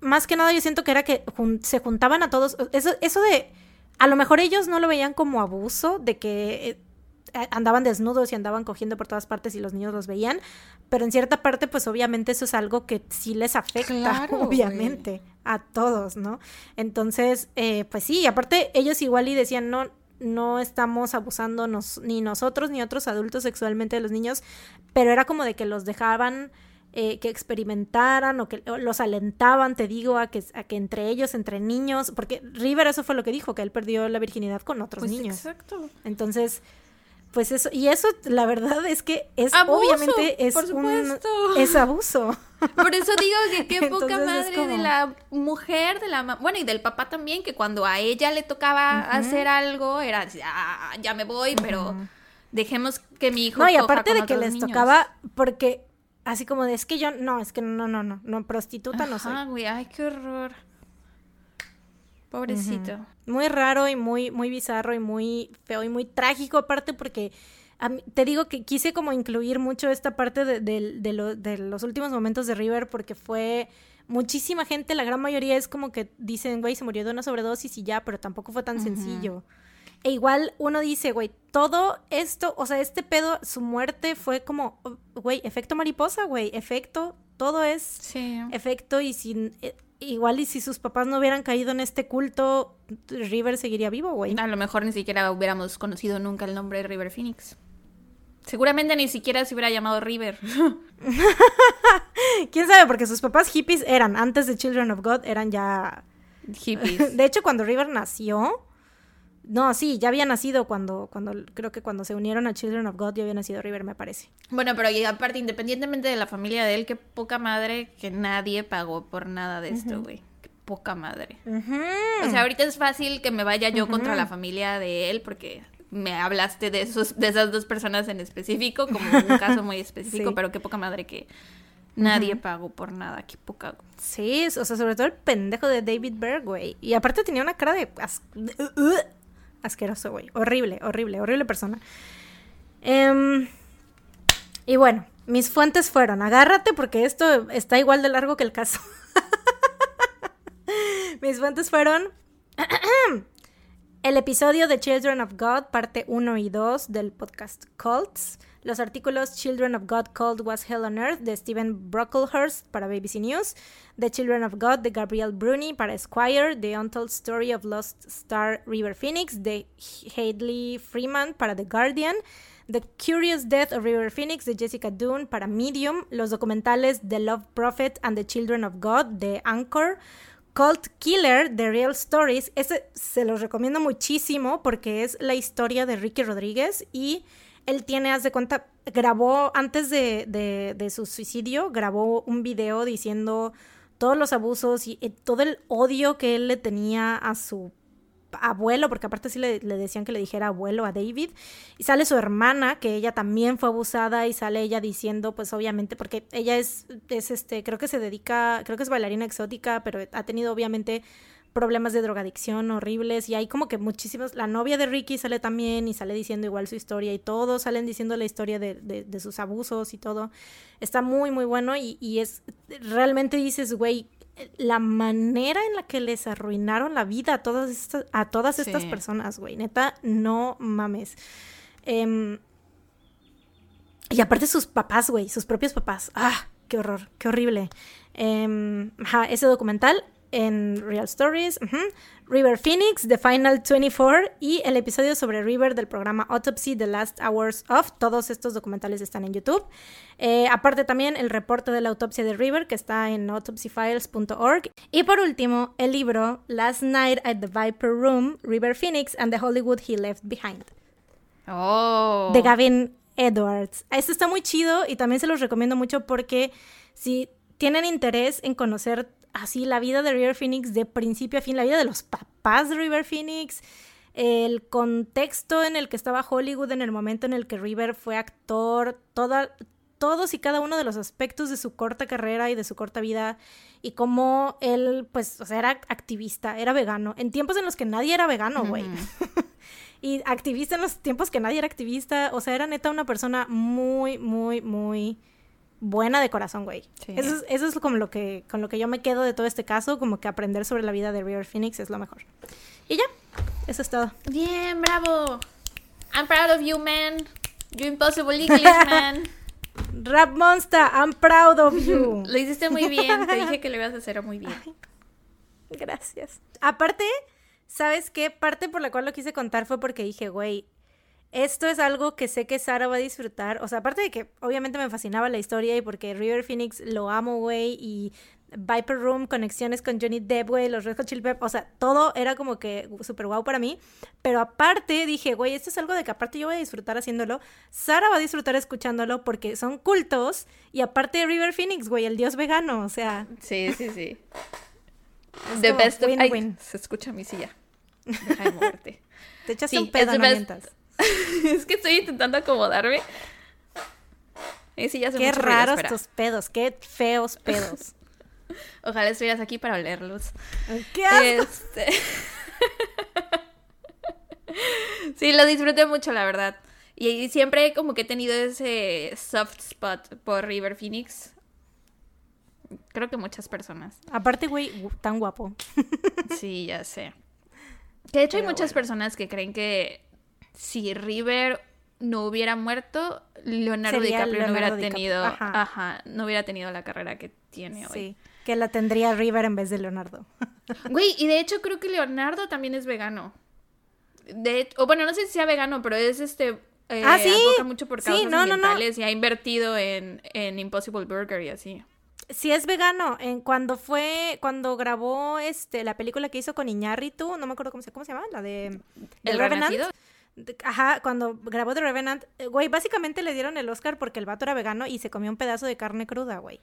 más que nada yo siento que era que se juntaban a todos, eso, eso de, a lo mejor ellos no lo veían como abuso, de que... Eh, andaban desnudos y andaban cogiendo por todas partes y los niños los veían, pero en cierta parte pues obviamente eso es algo que sí les afecta, obviamente, a todos, ¿no? Entonces, eh, pues sí, aparte ellos igual y decían, no, no estamos abusando ni nosotros ni otros adultos sexualmente de los niños, pero era como de que los dejaban eh, que experimentaran o que los alentaban, te digo, a que, a que entre ellos, entre niños, porque River eso fue lo que dijo, que él perdió la virginidad con otros pues niños. Exacto. Entonces, pues eso, y eso la verdad es que es obviamente es un es abuso. Por eso digo que qué poca madre de la mujer, de la bueno, y del papá también, que cuando a ella le tocaba hacer algo, era ah, ya me voy, pero dejemos que mi hijo. No, y aparte de que les tocaba, porque así como de es que yo, no, es que no, no, no, no, prostituta no soy. Güey, ay, qué horror. Pobrecito. Muy raro y muy, muy bizarro y muy feo y muy trágico aparte porque te digo que quise como incluir mucho esta parte de, de, los últimos momentos de River porque fue muchísima gente, la gran mayoría es como que dicen, güey, se murió de una sobredosis y ya, pero tampoco fue tan sencillo. E igual uno dice, güey, todo esto, o sea, este pedo, su muerte fue como, güey, efecto mariposa, güey, efecto, todo es efecto y sin eh, igual y si sus papás no hubieran caído en este culto, River seguiría vivo, güey. A lo mejor ni siquiera hubiéramos conocido nunca el nombre de River Phoenix. Seguramente ni siquiera se hubiera llamado River. ¿Quién sabe? Porque sus papás hippies eran, antes de Children of God, eran ya... Hippies. De hecho, cuando River nació, no, sí, ya había nacido cuando, cuando, creo que cuando se unieron a Children of God ya había nacido River, me parece. Bueno, pero aparte, independientemente de la familia de él, qué poca madre que nadie pagó por nada de esto, güey. Qué poca madre. O sea, ahorita es fácil que me vaya yo contra la familia de él porque me hablaste de esos, de esas dos personas en específico, como un caso muy específico, pero qué poca madre que nadie pagó por nada, qué poca. Sí, o sea, sobre todo el pendejo de David Berg, güey. Y aparte tenía una cara de asqueroso, güey. Horrible, horrible, horrible persona. Em, y bueno, mis fuentes fueron, agárrate porque esto está igual de largo que el caso. mis fuentes fueron el episodio de Children of God, parte 1 y 2 del podcast Cults los artículos Children of God Called Was Hell on Earth de Stephen Brocklehurst para BBC News, The Children of God de Gabrielle Bruni para Esquire, The Untold Story of Lost Star River Phoenix de Hadley Freeman para The Guardian, The Curious Death of River Phoenix de Jessica Dunn para Medium, los documentales The Love Prophet and the Children of God de Anchor, Cult Killer, The Real Stories. Ese se los recomiendo muchísimo porque es la historia de Ricky Rodríguez y él tiene, haz de cuenta, grabó antes de, de, su suicidio, grabó un video diciendo todos los abusos y, todo el odio que él le tenía a su abuelo, porque aparte sí le, le, decían que le dijera abuelo a David, y sale su hermana, que ella también fue abusada, y sale ella diciendo, pues obviamente, porque ella es, es este, creo que se dedica, creo que es bailarina exótica, pero ha tenido obviamente problemas de drogadicción horribles y hay como que muchísimos, la novia de Ricky sale también y sale diciendo igual su historia y todos salen diciendo la historia de, de, sus abusos y todo. Está muy, muy bueno y, y es, realmente dices, güey, la manera en la que les arruinaron la vida a todas estas, a todas estas personas, güey, neta, no mames. Em, y aparte sus papás, güey, sus propios papás. Ah, qué horror, qué horrible. Em, ese documental en Real Stories, River Phoenix, The Final 24 y el episodio sobre River del programa Autopsy, The Last Hours of. Todos estos documentales están en YouTube. Eh, aparte también el reporte de la autopsia de River que está en autopsyfiles.org. Y por último, el libro Last Night at the Viper Room, River Phoenix and the Hollywood He Left Behind. Oh. De Gavin Edwards. Este está muy chido y también se los recomiendo mucho porque si tienen interés en conocer así la vida de River Phoenix de principio a fin, la vida de los papás de River Phoenix, el contexto en el que estaba Hollywood en el momento en el que River fue actor, toda, todos y cada uno de los aspectos de su corta carrera y de su corta vida y cómo él, pues, o sea, era activista, era vegano, en tiempos en los que nadie era vegano, güey. y activista en los tiempos que nadie era activista, o sea, era neta una persona muy, muy, muy buena de corazón, güey. Eso, es, eso es como lo que, con lo que yo me quedo de todo este caso, como que aprender sobre la vida de River Phoenix es lo mejor. Y ya, eso es todo. Bien, bravo. I'm proud of you, man. You impossible English, man. Rap Monster, I'm proud of you. lo hiciste muy bien. Te dije que lo ibas a hacer muy bien. gracias. Aparte, ¿sabes qué? Parte por la cual lo quise contar fue porque dije, güey, esto es algo que sé que Sara va a disfrutar. O sea, aparte de que obviamente me fascinaba la historia y porque River Phoenix lo amo, güey, y Viper Room, conexiones con Johnny Depp, güey, los Red Hot Chili Peppers, o sea, todo era como que súper guau para mí. Pero aparte dije, güey, esto es algo de que aparte yo voy a disfrutar haciéndolo. Sara va a disfrutar escuchándolo porque son cultos. Y aparte River Phoenix, güey, el dios vegano, o sea. Sí, sí, sí. The best of... Win, se escucha mi silla. Deja de moverte. Te echaste un pedo, no es que estoy intentando acomodarme. qué raros tus pedos, qué feos pedos. Ojalá estuvieras aquí para olerlos. ¿Qué Este... sí, lo disfruté mucho, la verdad. Y siempre como que he tenido ese soft spot por River Phoenix. Creo que muchas personas. Aparte, güey, tan guapo. sí, ya sé. Que de hecho hay muchas personas que creen que si River no hubiera muerto, Leonardo DiCaprio no hubiera tenido, ajá. no hubiera tenido la carrera que tiene hoy. Sí, que la tendría River en vez de Leonardo. Güey, y de hecho creo que Leonardo también es vegano. De, o bueno, no sé si sea vegano, pero es este eh, ah, sí. mucho por causas sí, no, ambientales y ha invertido en, en Impossible Burger y así. Sí es vegano. En cuando fue, cuando grabó este la película que hizo con Iñárritu, no me acuerdo cómo se, cómo se llama, la de El Revenant. Ajá, cuando grabó The Revenant, eh, güey, básicamente le dieron el Oscar porque el vato era vegano y se comió un pedazo de carne cruda, güey.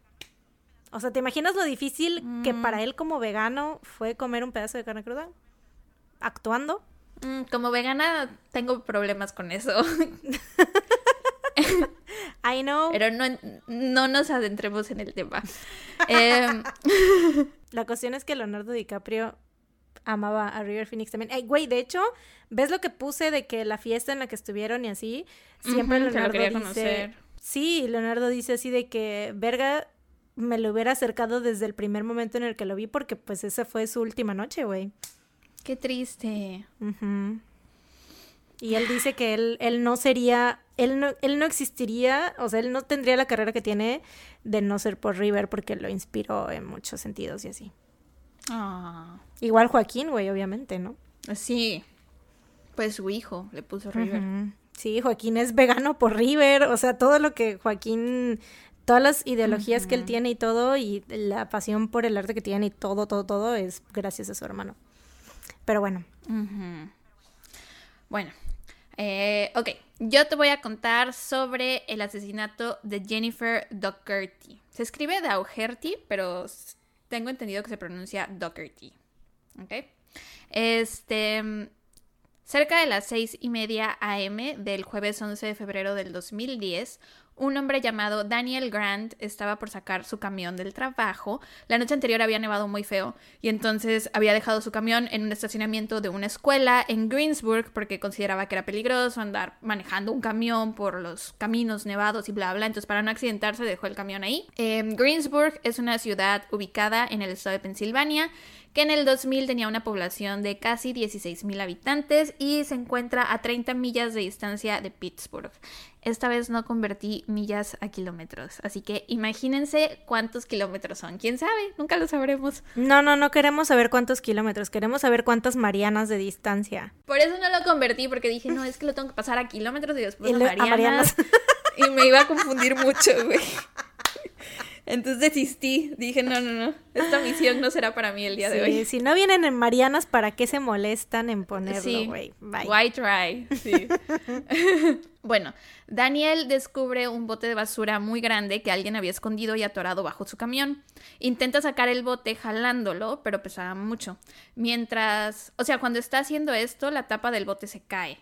O sea, ¿te imaginas lo difícil que mm. para él como vegano fue comer un pedazo de carne cruda? Actuando. Mm, como vegana tengo problemas con eso. I know. Pero no, no nos adentremos en el tema. Em, La cuestión es que Leonardo DiCaprio amaba a River Phoenix también. güey, de hecho, ¿ves lo que puse de que la fiesta en la que estuvieron y así? Siempre Leonardo dice... Sí, Leonardo dice así de que, verga, me lo hubiera acercado desde el primer momento en el que lo vi porque pues esa fue su última noche, güey. Qué triste. Y él dice que él, él no sería, él no, él no existiría, o sea, él no tendría la carrera que tiene de no ser por River porque lo inspiró en muchos sentidos y así. Ah. Igual Joaquín, güey, obviamente, ¿no? Sí. Pues su hijo le puso River. Sí, Joaquín es vegano por River, o sea, todo lo que Joaquín, todas las ideologías que él tiene y todo, y la pasión por el arte que tiene y todo, todo, todo, es gracias a su hermano. Pero bueno. Bueno, eh, ok, yo te voy a contar sobre el asesinato de Jennifer Doherty. Se escribe Dougherty, pero tengo entendido que se pronuncia Doherty. ¿Ok? Este. Cerca de las seis y media AM del jueves 11 de febrero del 2010, un hombre llamado Daniel Grant estaba por sacar su camión del trabajo. La noche anterior había nevado muy feo y entonces había dejado su camión en un estacionamiento de una escuela en Greensburg porque consideraba que era peligroso andar manejando un camión por los caminos nevados y bla bla. Entonces para no accidentarse dejó el camión ahí. Em, Greensburg es una ciudad ubicada en el estado de Pensilvania que en el 2000 tenía una población de casi 16.000 habitantes y se encuentra a 30 millas de distancia de Pittsburgh. Esta vez no convertí millas a kilómetros, así que imagínense cuántos kilómetros son. ¿Quién sabe? Nunca lo sabremos. No, no, no queremos saber cuántos kilómetros, queremos saber cuántas marianas de distancia. Por eso no lo convertí, porque dije, no, es que lo tengo que pasar a kilómetros y después a, marianas, y me iba a confundir mucho, güey. Entonces desistí. Dije, no, no, no. Esta misión no será para mí el día de hoy. Si no vienen en Marianas, ¿para qué se molestan en ponerlo, güey? Bye. Why try? Sí. bueno, Daniel descubre un bote de basura muy grande que alguien había escondido y atorado bajo su camión. Intenta sacar el bote jalándolo, pero pesaba mucho. Mientras, o sea, cuando está haciendo esto, la tapa del bote se cae.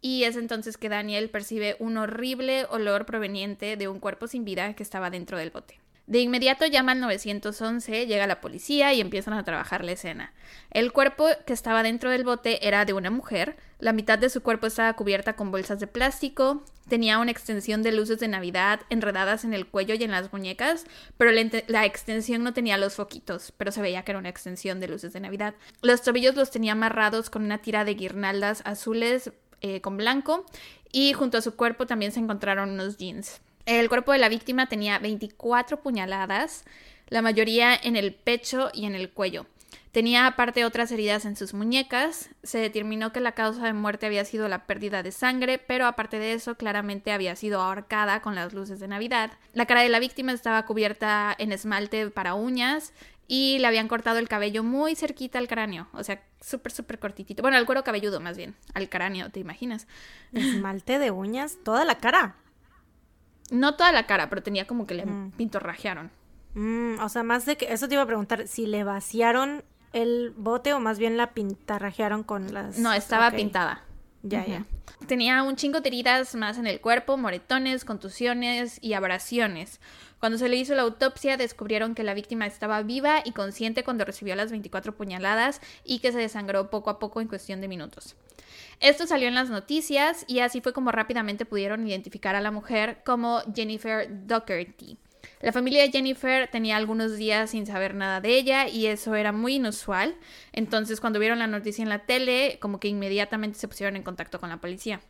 Y es entonces que Daniel percibe un horrible olor proveniente de un cuerpo sin vida que estaba dentro del bote. De inmediato llama al 911, llega la policía y empiezan a trabajar la escena. El cuerpo que estaba dentro del bote era de una mujer, la mitad de su cuerpo estaba cubierta con bolsas de plástico, tenía una extensión de luces de Navidad enredadas en el cuello y en las muñecas, pero la, extensión no tenía los foquitos, pero se veía que era una extensión de luces de Navidad. Los tobillos los tenía amarrados con una tira de guirnaldas azules eh, con blanco y junto a su cuerpo también se encontraron unos jeans. El cuerpo de la víctima tenía 24 puñaladas, la mayoría en el pecho y en el cuello. Tenía aparte otras heridas en sus muñecas. Se determinó que la causa de muerte había sido la pérdida de sangre, pero aparte de eso, claramente había sido ahorcada con las luces de Navidad. La cara de la víctima estaba cubierta en esmalte para uñas y le habían cortado el cabello muy cerquita al cráneo, o sea, súper, súper cortitito. Bueno, al cuero cabelludo más bien, al cráneo, ¿te imaginas? Esmalte de uñas, toda la cara. No toda la cara, pero tenía como que le mm. pintorrajearon. Mm, o sea, más de que. Eso te iba a preguntar, si le vaciaron el bote o más bien la pintarrajearon con las. No, estaba pintada. Ya, ya. Tenía un chingo de heridas más en el cuerpo, moretones, contusiones y abrasiones. Cuando se le hizo la autopsia, descubrieron que la víctima estaba viva y consciente cuando recibió las 24 puñaladas y que se desangró poco a poco en cuestión de minutos. Esto salió en las noticias y así fue como rápidamente pudieron identificar a la mujer como Jennifer Doherty. La familia de Jennifer tenía algunos días sin saber nada de ella y eso era muy inusual. Entonces cuando vieron la noticia en la tele, como que inmediatamente se pusieron en contacto con la policía.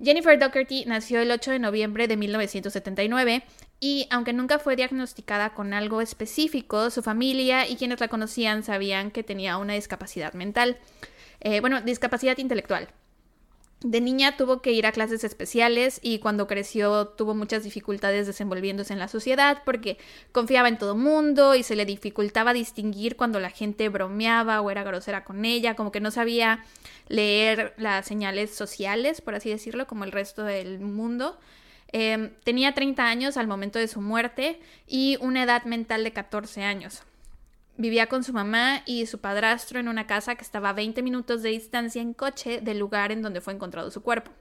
Jennifer Doherty nació el 8 de noviembre de 1979 y aunque nunca fue diagnosticada con algo específico, su familia y quienes la conocían sabían que tenía una discapacidad mental. Eh, bueno, discapacidad intelectual. De niña tuvo que ir a clases especiales y cuando creció tuvo muchas dificultades desenvolviéndose en la sociedad porque confiaba en todo mundo y se le dificultaba distinguir cuando la gente bromeaba o era grosera con ella, como que no sabía leer las señales sociales, por así decirlo, como el resto del mundo. Em, tenía 30 años al momento de su muerte y una edad mental de 14 años. Vivía con su mamá y su padrastro en una casa que estaba a 20 minutos de distancia en coche del lugar en donde fue encontrado su cuerpo.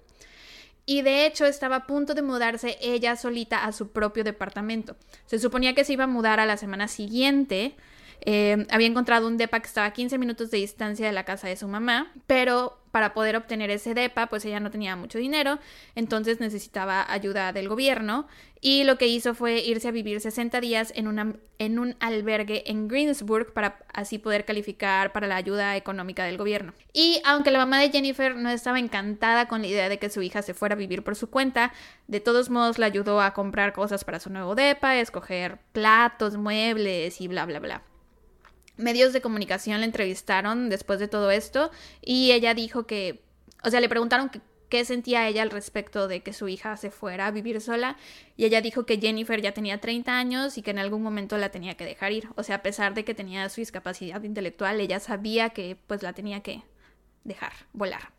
Y de hecho estaba a punto de mudarse ella solita a su propio departamento. Se suponía que se iba a mudar a la semana siguiente, eh, había encontrado un DEPA que estaba a 15 minutos de distancia de la casa de su mamá, pero para poder obtener ese DEPA, pues ella no tenía mucho dinero, entonces necesitaba ayuda del gobierno y lo que hizo fue irse a vivir 60 días en, en un albergue en Greensburg para así poder calificar para la ayuda económica del gobierno. Y aunque la mamá de Jennifer no estaba encantada con la idea de que su hija se fuera a vivir por su cuenta, de todos modos la ayudó a comprar cosas para su nuevo DEPA, escoger platos, muebles y bla, bla, bla medios de comunicación la entrevistaron después de todo esto y ella dijo que, o sea, le preguntaron qué sentía ella al respecto de que su hija se fuera a vivir sola y ella dijo que Jennifer ya tenía 30 años y que en algún momento la tenía que dejar ir, o sea, a pesar de que tenía su discapacidad intelectual, ella sabía que pues la tenía que dejar volar.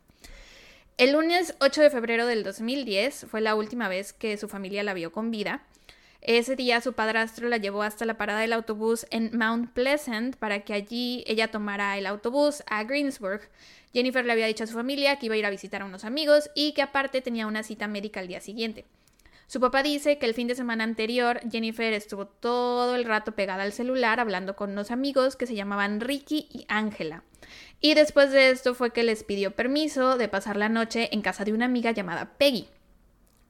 El lunes 8 de febrero del 2010 fue la última vez que su familia la vio con vida ese día su padrastro la llevó hasta la parada del autobús en Mount Pleasant para que allí ella tomara el autobús a Greensburg. Jennifer le había dicho a su familia que iba a ir a visitar a unos amigos y que aparte tenía una cita médica al día siguiente. Su papá dice que el fin de semana anterior Jennifer estuvo todo el rato pegada al celular hablando con unos amigos que se llamaban Ricky y Angela. Y después de esto fue que les pidió permiso de pasar la noche en casa de una amiga llamada Peggy.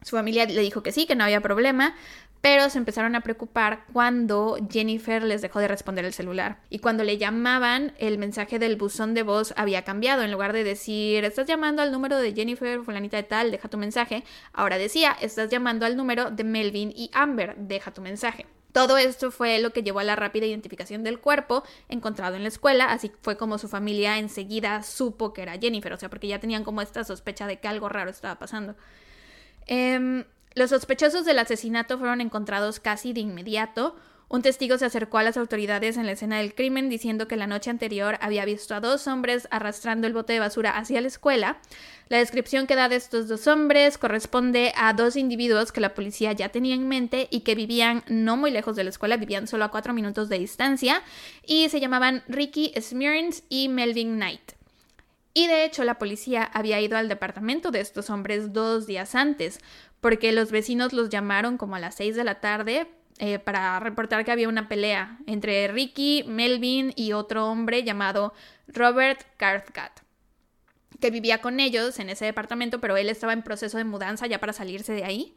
Su familia le dijo que sí, que no había problema, pero se empezaron a preocupar cuando Jennifer les dejó de responder el celular. Y cuando le llamaban, el mensaje del buzón de voz había cambiado. En lugar de decir, estás llamando al número de Jennifer, fulanita de tal, deja tu mensaje, ahora decía, estás llamando al número de Melvin y Amber, deja tu mensaje. Todo esto fue lo que llevó a la rápida identificación del cuerpo encontrado en la escuela, así fue como su familia enseguida supo que era Jennifer, o sea, porque ya tenían como esta sospecha de que algo raro estaba pasando. Eh, los sospechosos del asesinato fueron encontrados casi de inmediato. Un testigo se acercó a las autoridades en la escena del crimen diciendo que la noche anterior había visto a dos hombres arrastrando el bote de basura hacia la escuela. La descripción que da de estos dos hombres corresponde a dos individuos que la policía ya tenía en mente y que vivían no muy lejos de la escuela, vivían solo a cuatro minutos de distancia y se llamaban Ricky Smearns y Melvin Knight. Y de hecho la policía había ido al departamento de estos hombres dos días antes, porque los vecinos los llamaron como a las seis de la tarde eh, para reportar que había una pelea entre Ricky, Melvin y otro hombre llamado Robert Cathcart, que vivía con ellos en ese departamento, pero él estaba en proceso de mudanza ya para salirse de ahí.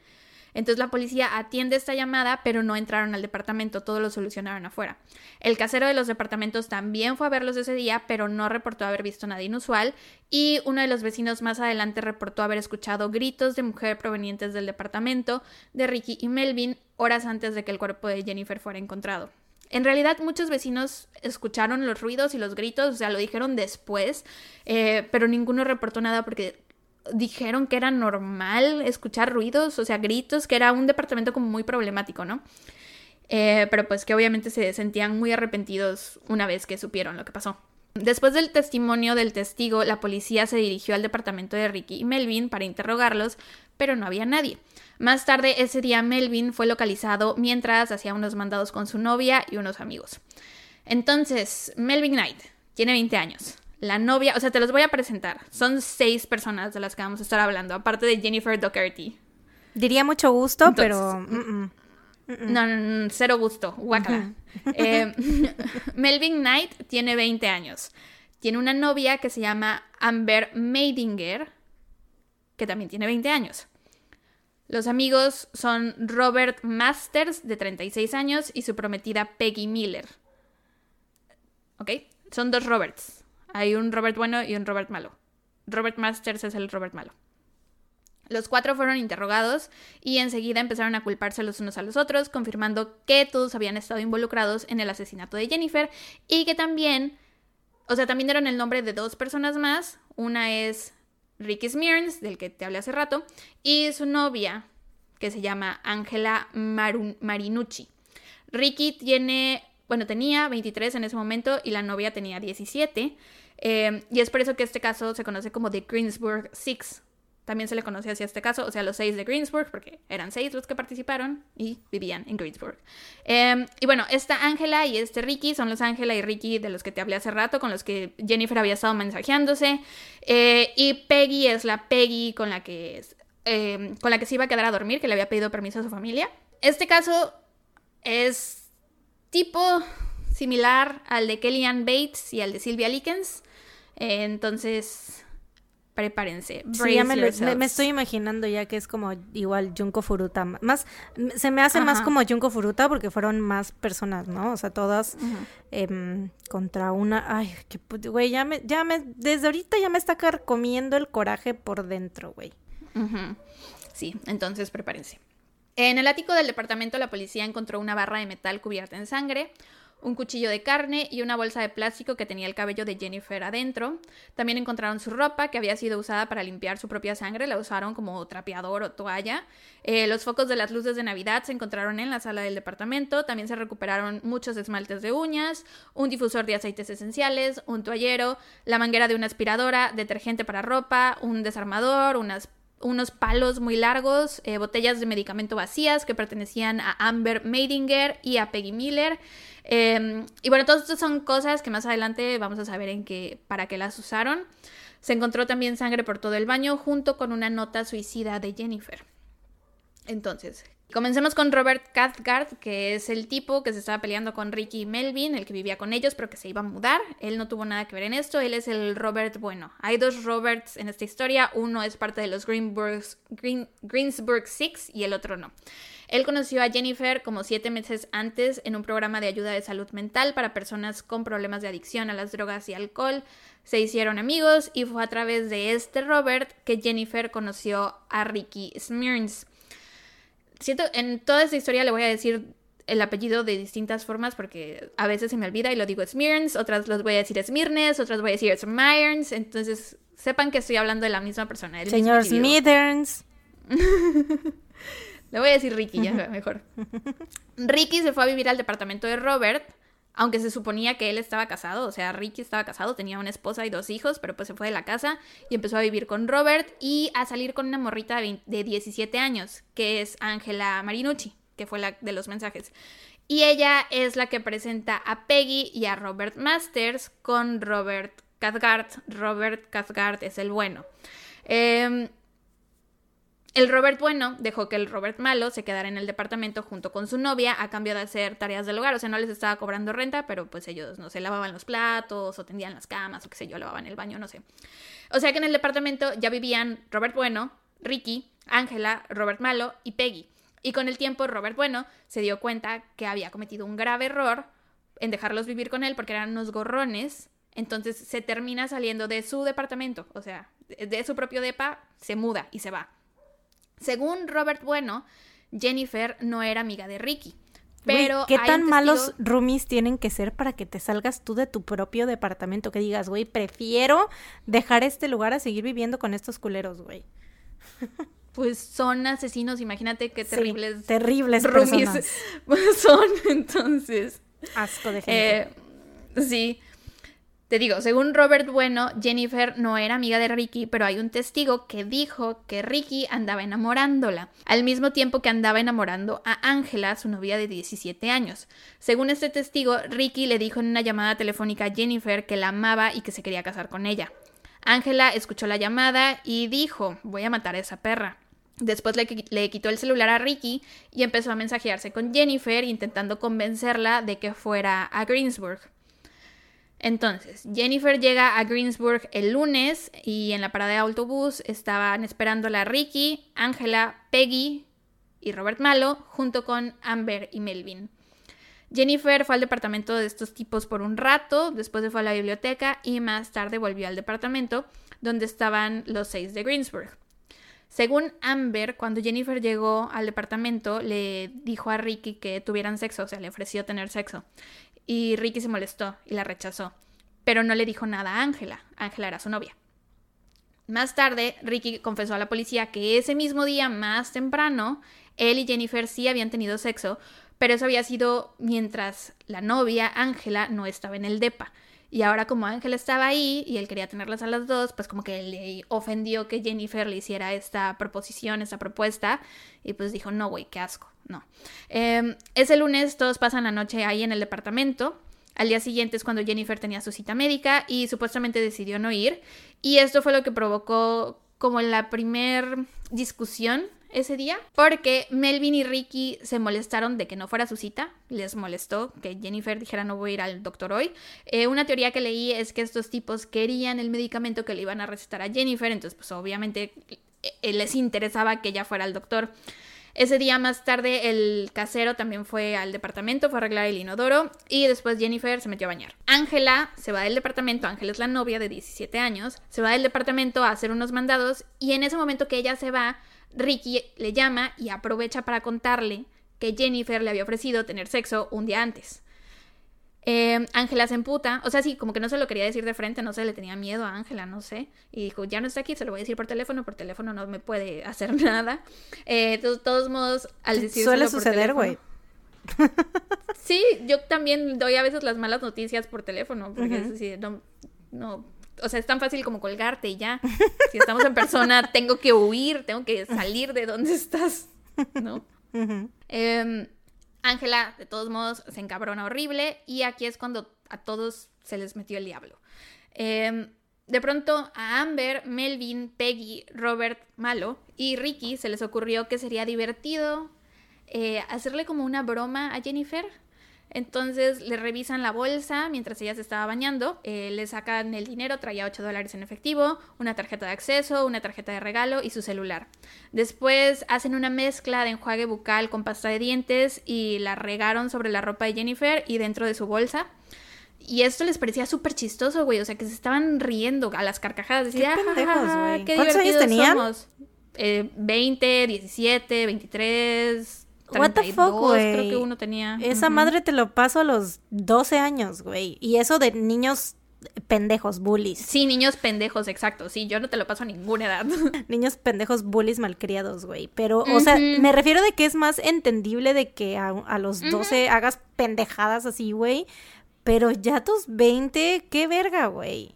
Entonces la policía atiende esta llamada, pero no entraron al departamento, todo lo solucionaron afuera. El casero de los departamentos también fue a verlos ese día, pero no reportó haber visto nada inusual, y uno de los vecinos más adelante reportó haber escuchado gritos de mujer provenientes del departamento de Ricky y Melvin horas antes de que el cuerpo de Jennifer fuera encontrado. En realidad muchos vecinos escucharon los ruidos y los gritos, o sea, lo dijeron después, eh, pero ninguno reportó nada porque dijeron que era normal escuchar ruidos, o sea, gritos, que era un departamento como muy problemático, ¿no? Eh, pero pues que obviamente se sentían muy arrepentidos una vez que supieron lo que pasó. Después del testimonio del testigo, la policía se dirigió al departamento de Ricky y Melvin para interrogarlos, pero no había nadie. Más tarde ese día Melvin fue localizado mientras hacía unos mandados con su novia y unos amigos. Entonces, Melvin Knight tiene 20 años la novia, o sea, te los voy a presentar. Son seis personas de las que vamos a estar hablando, aparte de Jennifer Doherty. Diría mucho gusto, pero... No, no, no, cero gusto, guacala. Eh, Melvin Knight tiene 20 años. Tiene una novia que se llama Amber Meidinger, que también tiene 20 años. Los amigos son Robert Masters, de 36 años, y su prometida Peggy Miller. ¿Ok? Son dos Roberts. Hay un Robert bueno y un Robert malo. Robert Masters es el Robert malo. Los cuatro fueron interrogados y enseguida empezaron a culparse los unos a los otros, confirmando que todos habían estado involucrados en el asesinato de Jennifer y que también, o sea, también dieron el nombre de dos personas más. Una es Ricky Smearns, del que te hablé hace rato, y su novia, que se llama Angela Marinucci. Ricky tiene, bueno, tenía 23 en ese momento y la novia tenía 17. Em, y es por eso que este caso se conoce como The Greensburg Six. También se le conoce así a este caso, o sea, los seis de Greensburg, porque eran seis los que participaron y vivían en Greensburg. Em, y bueno, esta Ángela y este Ricky son los Ángela y Ricky de los que te hablé hace rato, con los que Jennifer había estado mensajeándose. Eh, y Peggy es la Peggy con la que em, con la que se iba a quedar a dormir, que le había pedido permiso a su familia. Este caso es tipo similar al de Kellyanne Bates y al de Sylvia Likens. Entonces, prepárense. Sí, me, estoy imaginando ya que es como igual Junko Furuta. Más, se me hace más como Junko Furuta porque fueron más personas, ¿no? O sea, todas em, contra una. Ay, que güey, ya me, ya me, desde ahorita ya me está comiendo el coraje por dentro, güey. Sí, entonces prepárense. En el ático del departamento la policía encontró una barra de metal cubierta en sangre, un cuchillo de carne y una bolsa de plástico que tenía el cabello de Jennifer adentro. También encontraron su ropa que había sido usada para limpiar su propia sangre, la usaron como trapeador o toalla. Eh, los focos de las luces de Navidad se encontraron en la sala del departamento. También se recuperaron muchos esmaltes de uñas, un difusor de aceites esenciales, un toallero, la manguera de una aspiradora, detergente para ropa, un desarmador, unos palos muy largos, eh, botellas de medicamento vacías que pertenecían a Amber Meidinger y a Peggy Miller. Em, y bueno, todas estas son cosas que más adelante vamos a saber en qué, para qué las usaron. Se encontró también sangre por todo el baño junto con una nota suicida de Jennifer. Entonces, comencemos con Robert Cathcart, que es el tipo que se estaba peleando con Ricky y Melvin, el que vivía con ellos, pero que se iba a mudar. Él no tuvo nada que ver en esto, él es el Robert bueno. Hay dos Roberts en esta historia, uno es parte de los Greensburg Six y el otro no. Él conoció a Jennifer como siete meses antes en un programa de ayuda de salud mental para personas con problemas de adicción a las drogas y alcohol. Se hicieron amigos y fue a través de este Robert que Jennifer conoció a Ricky Smearns. Siento, en toda esta historia le voy a decir el apellido de distintas formas porque a veces se me olvida y lo digo Smearns, otras los voy a decir Smirnes, otras voy a decir Smearns, entonces sepan que estoy hablando de la misma persona. Señor Smearns. Le voy a decir Ricky, ya mejor. Ricky se fue a vivir al departamento de Robert, aunque se suponía que él estaba casado, o sea, Ricky estaba casado, tenía una esposa y dos hijos, pero pues se fue de la casa y empezó a vivir con Robert y a salir con una morrita de 17 años, que es Angela Marinucci, que fue la de los mensajes. Y ella es la que presenta a Peggy y a Robert Masters con Robert Cathcart. Robert Cathcart es el bueno. Eh, el Robert bueno dejó que el Robert malo se quedara en el departamento junto con su novia a cambio de hacer tareas del hogar. O sea, no les estaba cobrando renta, pero pues ellos, no sé, lavaban los platos o tendían las camas o qué sé yo, lavaban el baño, no sé. O sea que en el departamento ya vivían Robert bueno, Ricky, Ángela, Robert malo y Peggy. Y con el tiempo Robert bueno se dio cuenta que había cometido un grave error en dejarlos vivir con él porque eran unos gorrones. Entonces se termina saliendo de su departamento, o sea, de su propio depa, se muda y se va. Según Robert Bueno, Jennifer no era amiga de Ricky. Pero ¿qué tan malos roomies tienen que ser para que te salgas tú de tu propio departamento? Que digas, güey, prefiero dejar este lugar a seguir viviendo con estos culeros, güey. Pues son asesinos, imagínate qué terribles. terribles roomies son, entonces. Asco de gente. Eh, sí. Te digo, según Robert Bueno, Jennifer no era amiga de Ricky, pero hay un testigo que dijo que Ricky andaba enamorándola, al mismo tiempo que andaba enamorando a Angela, su novia de 17 años. Según este testigo, Ricky le dijo en una llamada telefónica a Jennifer que la amaba y que se quería casar con ella. Ángela escuchó la llamada y dijo, voy a matar a esa perra. Después le, le, quitó el celular a Ricky y empezó a mensajearse con Jennifer intentando convencerla de que fuera a Greensburg. Entonces, Jennifer llega a Greensburg el lunes y en la parada de autobús estaban esperándola Ricky, Angela, Peggy y Robert Malo, junto con Amber y Melvin. Jennifer fue al departamento de estos tipos por un rato, después se fue a la biblioteca y más tarde volvió al departamento donde estaban los seis de Greensburg. Según Amber, cuando Jennifer llegó al departamento, le dijo a Ricky que tuvieran sexo, o sea, le ofreció tener sexo y Ricky se molestó y la rechazó, pero no le dijo nada a Ángela. Ángela era su novia. Más tarde, Ricky confesó a la policía que ese mismo día, más temprano, él y Jennifer sí habían tenido sexo, pero eso había sido mientras la novia, Ángela, no estaba en el DEPA. Y ahora como Ángela estaba ahí y él quería tenerlas a las dos, pues como que le ofendió que Jennifer le hiciera esta proposición, esta propuesta, y pues dijo, no, güey, qué asco no. Em, ese lunes todos pasan la noche ahí en el departamento. Al día siguiente es cuando Jennifer tenía su cita médica y supuestamente decidió no ir. Y esto fue lo que provocó como la primer discusión ese día, porque Melvin y Ricky se molestaron de que no fuera su cita, les molestó que Jennifer dijera no voy a ir al doctor hoy. Eh, una teoría que leí es que estos tipos querían el medicamento que le iban a recetar a Jennifer, entonces pues obviamente eh, les interesaba que ella fuera al doctor. Ese día más tarde el casero también fue al departamento, fue a arreglar el inodoro y después Jennifer se metió a bañar. Ángela se va del departamento, Ángela es la novia de 17 años, se va del departamento a hacer unos mandados y en ese momento que ella se va, Ricky le llama y aprovecha para contarle que Jennifer le había ofrecido tener sexo un día antes. Em, Ángela se emputa, o sea, sí, como que no se lo quería decir de frente, no sé, le tenía miedo a Ángela, no sé. Y dijo, ya no está aquí, se lo voy a decir por teléfono, por teléfono no me puede hacer nada. Eh, de todos modos, al decir Suele suceder, güey. Sí, yo también doy a veces las malas noticias por teléfono, porque es así, no, no, o sea, es tan fácil como colgarte y ya. Si estamos en persona, tengo que huir, tengo que salir de donde estás, ¿no? eh, Ángela, de todos modos, se encabrona horrible y aquí es cuando a todos se les metió el diablo. Em, de pronto a Amber, Melvin, Peggy, Robert Malo y Ricky se les ocurrió que sería divertido eh, hacerle como una broma a Jennifer entonces le revisan la bolsa mientras ella se estaba bañando, eh, le sacan el dinero, traía 8 dólares en efectivo, una tarjeta de acceso, una tarjeta de regalo y su celular. Después hacen una mezcla de enjuague bucal con pasta de dientes y la regaron sobre la ropa de Jennifer y dentro de su bolsa. Y esto les parecía súper chistoso, güey. O sea, que se estaban riendo a las carcajadas. Decía, ¿Qué pendejos, güey? ¿Cuántos años tenían? Somos. Eh, 20, 17, 23, What the fuck, güey. Creo que uno tenía. Esa madre te lo paso a los 12 años, güey. Y eso de niños pendejos, bullies. Sí, niños pendejos, exacto. Sí, yo no te lo paso a ninguna edad. niños pendejos, bullies malcriados, güey. Pero, o sea, me refiero de que es más entendible de que a, los 12 hagas pendejadas así, güey. Pero ya tus 20, qué verga, güey.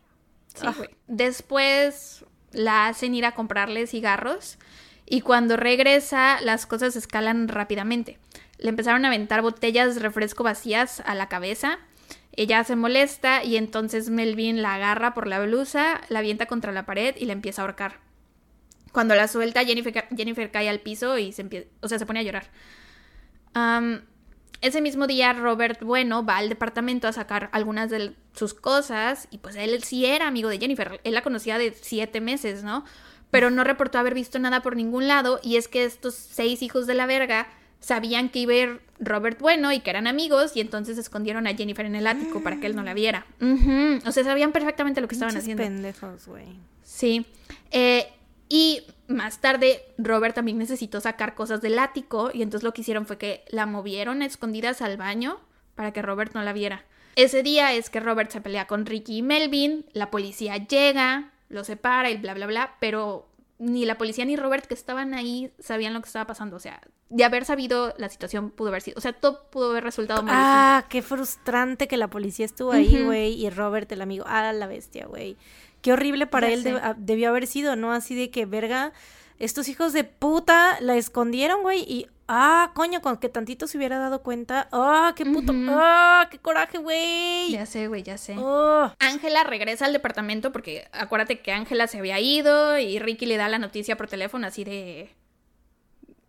Sí, güey. Después la hacen ir a comprarle cigarros y cuando regresa las cosas escalan rápidamente. Le empezaron a aventar botellas de refresco vacías a la cabeza. Ella se molesta y entonces Melvin la agarra por la blusa, la avienta contra la pared y la empieza a ahorcar. Cuando la suelta, Jennifer, Jennifer cae al piso y se empieza, o sea, se pone a llorar. ese mismo día, Robert Bueno va al departamento a sacar algunas de sus cosas y pues él sí era amigo de Jennifer. Él la conocía de siete meses, ¿no? Pero no reportó haber visto nada por ningún lado y es que estos seis hijos de la verga sabían que iba a ir Robert Bueno y que eran amigos y entonces escondieron a Jennifer en el ático para que él no la viera. O sea, sabían perfectamente lo que estaban haciendo. pendejos, güey. Sí. Eh, y más tarde Robert también necesitó sacar cosas del ático y entonces lo que hicieron fue que la movieron escondidas al baño para que Robert no la viera. Ese día es que Robert se pelea con Ricky y Melvin, la policía llega, lo separa y bla, bla, bla, pero ni la policía ni Robert que estaban ahí sabían lo que estaba pasando. O sea, de haber sabido la situación pudo haber sido, o sea, todo pudo haber resultado mal. Ah, qué frustrante que la policía estuvo ahí, güey, y Robert el amigo, ah, la bestia, güey. Qué horrible para él ah, debió haber sido, ¿no? Así de que, verga, estos hijos de puta la escondieron, güey, y, ah, coño, con que tantito se hubiera dado cuenta, ah, qué puto, ah, qué coraje, güey. Ya sé, güey, ya sé. Oh. Ángela regresa al departamento porque acuérdate que Ángela se había ido y Ricky le da la noticia por teléfono así de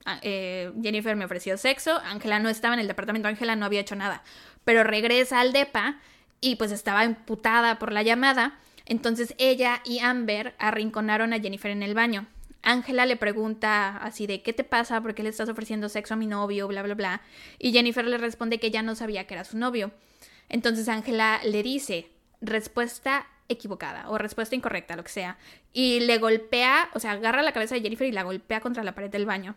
Ah, eh, Jennifer me ofreció sexo, Ángela no estaba en el departamento, Ángela no había hecho nada, pero regresa al DEPA y pues estaba imputada por la llamada, entonces ella y Amber arrinconaron a Jennifer en el baño. Ángela le pregunta así de ¿qué te pasa? ¿Por qué le estás ofreciendo sexo a mi novio? Bla, bla, bla. Y Jennifer le responde que ya no sabía que era su novio. Entonces Ángela le dice, respuesta equivocada o respuesta incorrecta, lo que sea. Y le golpea, o sea, agarra la cabeza de Jennifer y la golpea contra la pared del baño.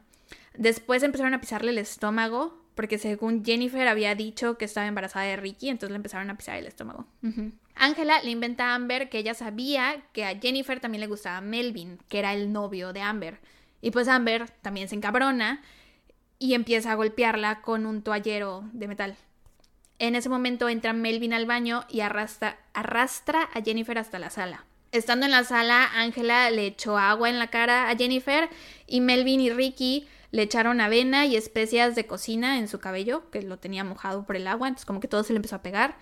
Después empezaron a pisarle el estómago, porque según Jennifer había dicho que estaba embarazada de Ricky, entonces le empezaron a pisar el estómago. Ángela le inventa a Amber que ella sabía que a Jennifer también le gustaba Melvin, que era el novio de Amber. Y pues Amber también se encabrona y empieza a golpearla con un toallero de metal. En ese momento entra Melvin al baño y arrastra, arrastra a Jennifer hasta la sala. Estando en la sala, Ángela le echó agua en la cara a Jennifer y Melvin y Ricky le echaron avena y especias de cocina en su cabello, que lo tenía mojado por el agua, entonces como que todo se le empezó a pegar.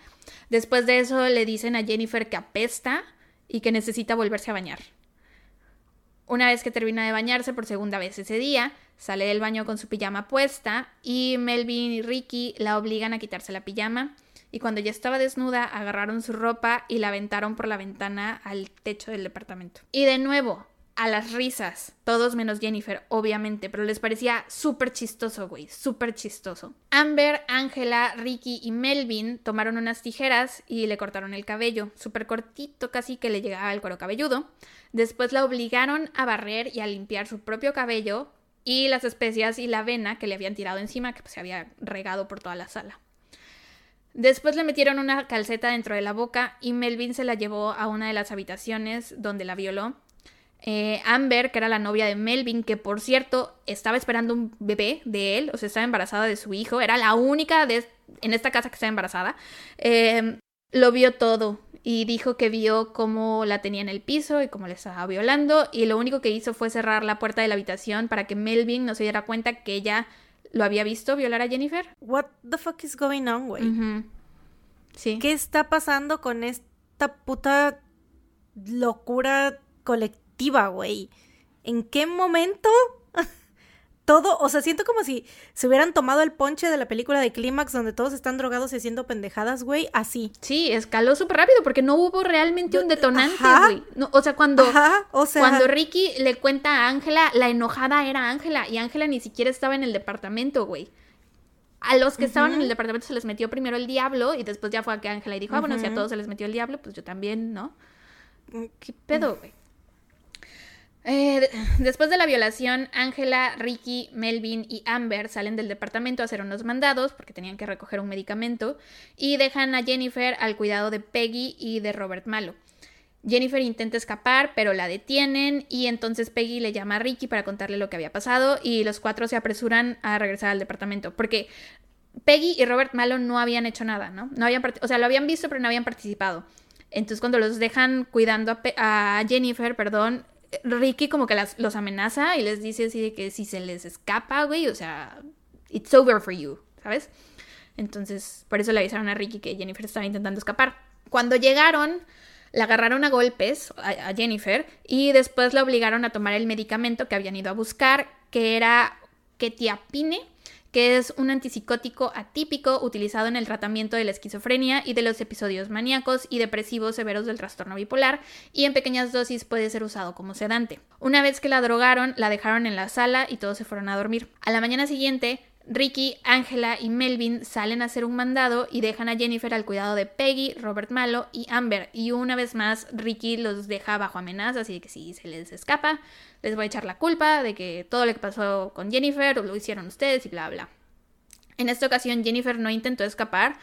Después de eso le dicen a Jennifer que apesta y que necesita volverse a bañar. Una vez que termina de bañarse por segunda vez ese día, sale del baño con su pijama puesta y Melvin y Ricky la obligan a quitarse la pijama y cuando ya estaba desnuda agarraron su ropa y la aventaron por la ventana al techo del departamento. Y de nuevo, a las risas, todos menos Jennifer, obviamente, pero les parecía súper chistoso, güey, súper chistoso. Amber, Angela, Ricky y Melvin tomaron unas tijeras y le cortaron el cabello, súper cortito, casi que le llegaba al cuero cabelludo. Después la obligaron a barrer y a limpiar su propio cabello y las especias y la avena que le habían tirado encima, que pues, se había regado por toda la sala. Después le metieron una calceta dentro de la boca y Melvin se la llevó a una de las habitaciones donde la violó eh, Amber, que era la novia de Melvin, que por cierto estaba esperando un bebé de él, o sea, estaba embarazada de su hijo, era la única de, en esta casa que estaba embarazada, em, lo vio todo y dijo que vio cómo la tenía en el piso y cómo le estaba violando y lo único que hizo fue cerrar la puerta de la habitación para que Melvin no se diera cuenta que ella lo había visto violar a Jennifer. What the fuck is going on, güey? Sí. ¿Qué está pasando con esta puta locura colectiva? Güey. ¿En qué momento? Todo, o sea, siento como si se hubieran tomado el ponche de la película de Clímax donde todos están drogados y haciendo pendejadas, güey, así. Sí, escaló súper rápido porque no hubo realmente un detonante, güey. o sea, cuando, o sea... cuando Ricky le cuenta a Ángela, la enojada era Ángela y Ángela ni siquiera estaba en el departamento, güey. A los que estaban en el departamento se les metió primero el diablo y después ya fue a que Ángela y dijo, ah, bueno, si a todos se les metió el diablo, pues yo también, ¿no? Mm, ¿Qué pedo, güey? Eh, después de la violación, Angela, Ricky, Melvin y Amber salen del departamento a hacer unos mandados porque tenían que recoger un medicamento y dejan a Jennifer al cuidado de Peggy y de Robert Malo. Jennifer intenta escapar, pero la detienen y entonces Peggy le llama a Ricky para contarle lo que había pasado y los cuatro se apresuran a regresar al departamento porque Peggy y Robert Malo no habían hecho nada, ¿no? no habían o sea, lo habían visto pero no habían participado. Entonces cuando los dejan cuidando a, a Jennifer, perdón, Ricky como que los amenaza y les dice así de que si se les escapa, güey, o sea, it's over for you, ¿sabes? Entonces, por eso le avisaron a Ricky que Jennifer estaba intentando escapar. Cuando llegaron, la agarraron a golpes a, Jennifer y después la obligaron a tomar el medicamento que habían ido a buscar, que era ketiapine que es un antipsicótico atípico utilizado en el tratamiento de la esquizofrenia y de los episodios maníacos y depresivos severos del trastorno bipolar, y en pequeñas dosis puede ser usado como sedante. Una vez que la drogaron, la dejaron en la sala y todos se fueron a dormir. A la mañana siguiente, Ricky, Angela y Melvin salen a hacer un mandado y dejan a Jennifer al cuidado de Peggy, Robert Malo y Amber. Y una vez más, Ricky los deja bajo amenaza, así que si se les escapa, les voy a echar la culpa de que todo lo que pasó con Jennifer lo hicieron ustedes y bla bla. En esta ocasión, Jennifer no intentó escapar,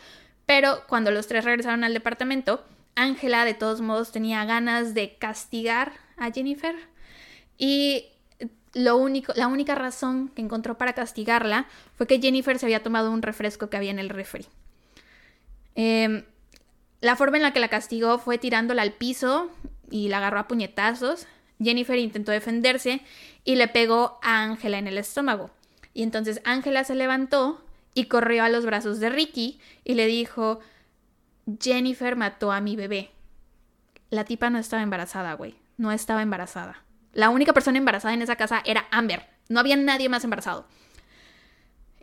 pero cuando los tres regresaron al departamento, Angela de todos modos tenía ganas de castigar a Jennifer. Y lo único, la única razón que encontró para castigarla fue que Jennifer se había tomado un refresco que había en el refri. Em, la forma en la que la castigó fue tirándola al piso y la agarró a puñetazos. Jennifer intentó defenderse y le pegó a Ángela en el estómago. Y entonces Ángela se levantó y corrió a los brazos de Ricky y le dijo, Jennifer mató a mi bebé. La tipa no estaba embarazada, güey. No estaba embarazada. La única persona embarazada en esa casa era Amber. No había nadie más embarazado.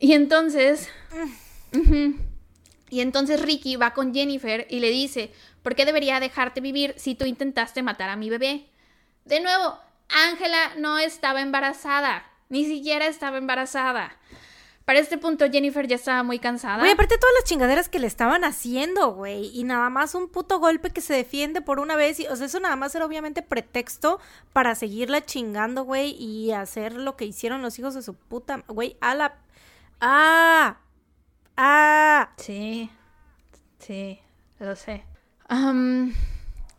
Y entonces... y entonces Ricky va con Jennifer y le dice, ¿por qué debería dejarte vivir si tú intentaste matar a mi bebé? De nuevo, Ángela no estaba embarazada. Ni siquiera estaba embarazada. Para este punto Jennifer ya estaba muy cansada. Güey, aparte todas las chingaderas que le estaban haciendo, güey. Y nada más un puto golpe que se defiende por una vez. Y, o sea, eso nada más era obviamente pretexto para seguirla chingando, güey. Y hacer lo que hicieron los hijos de su puta... Güey, a la... ¡Ah! ¡Ah! Sí. Sí, lo sé.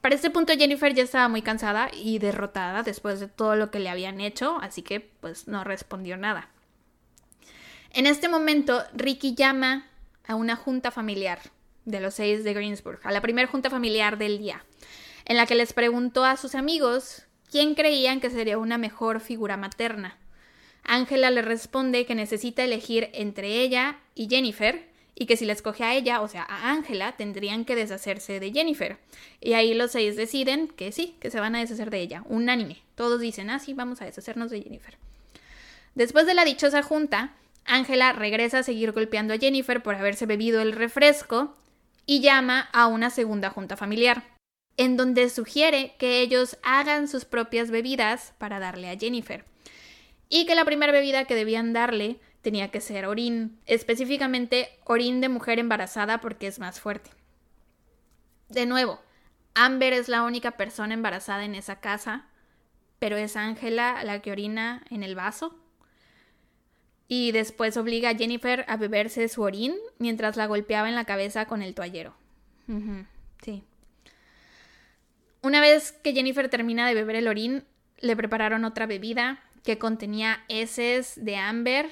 para este punto Jennifer ya estaba muy cansada y derrotada después de todo lo que le habían hecho. Así que pues no respondió nada. En este momento, Ricky llama a una junta familiar de los seis de Greensburg, a la primera junta familiar del día, en la que les preguntó a sus amigos quién creían que sería una mejor figura materna. Ángela le responde que necesita elegir entre ella y Jennifer, y que si la escoge a ella, o sea, a Ángela, tendrían que deshacerse de Jennifer. Y ahí los seis deciden que sí, que se van a deshacer de ella, unánime. Todos dicen, ah, sí, vamos a deshacernos de Jennifer. Después de la dichosa junta, Ángela regresa a seguir golpeando a Jennifer por haberse bebido el refresco y llama a una segunda junta familiar, en donde sugiere que ellos hagan sus propias bebidas para darle a Jennifer, y que la primera bebida que debían darle tenía que ser orín, específicamente orín de mujer embarazada porque es más fuerte. De nuevo, Amber es la única persona embarazada en esa casa, pero es Ángela la que orina en el vaso y después obliga a Jennifer a beberse su orín mientras la golpeaba en la cabeza con el toallero. sí. Una vez que Jennifer termina de beber el orín, le prepararon otra bebida que contenía heces de amber,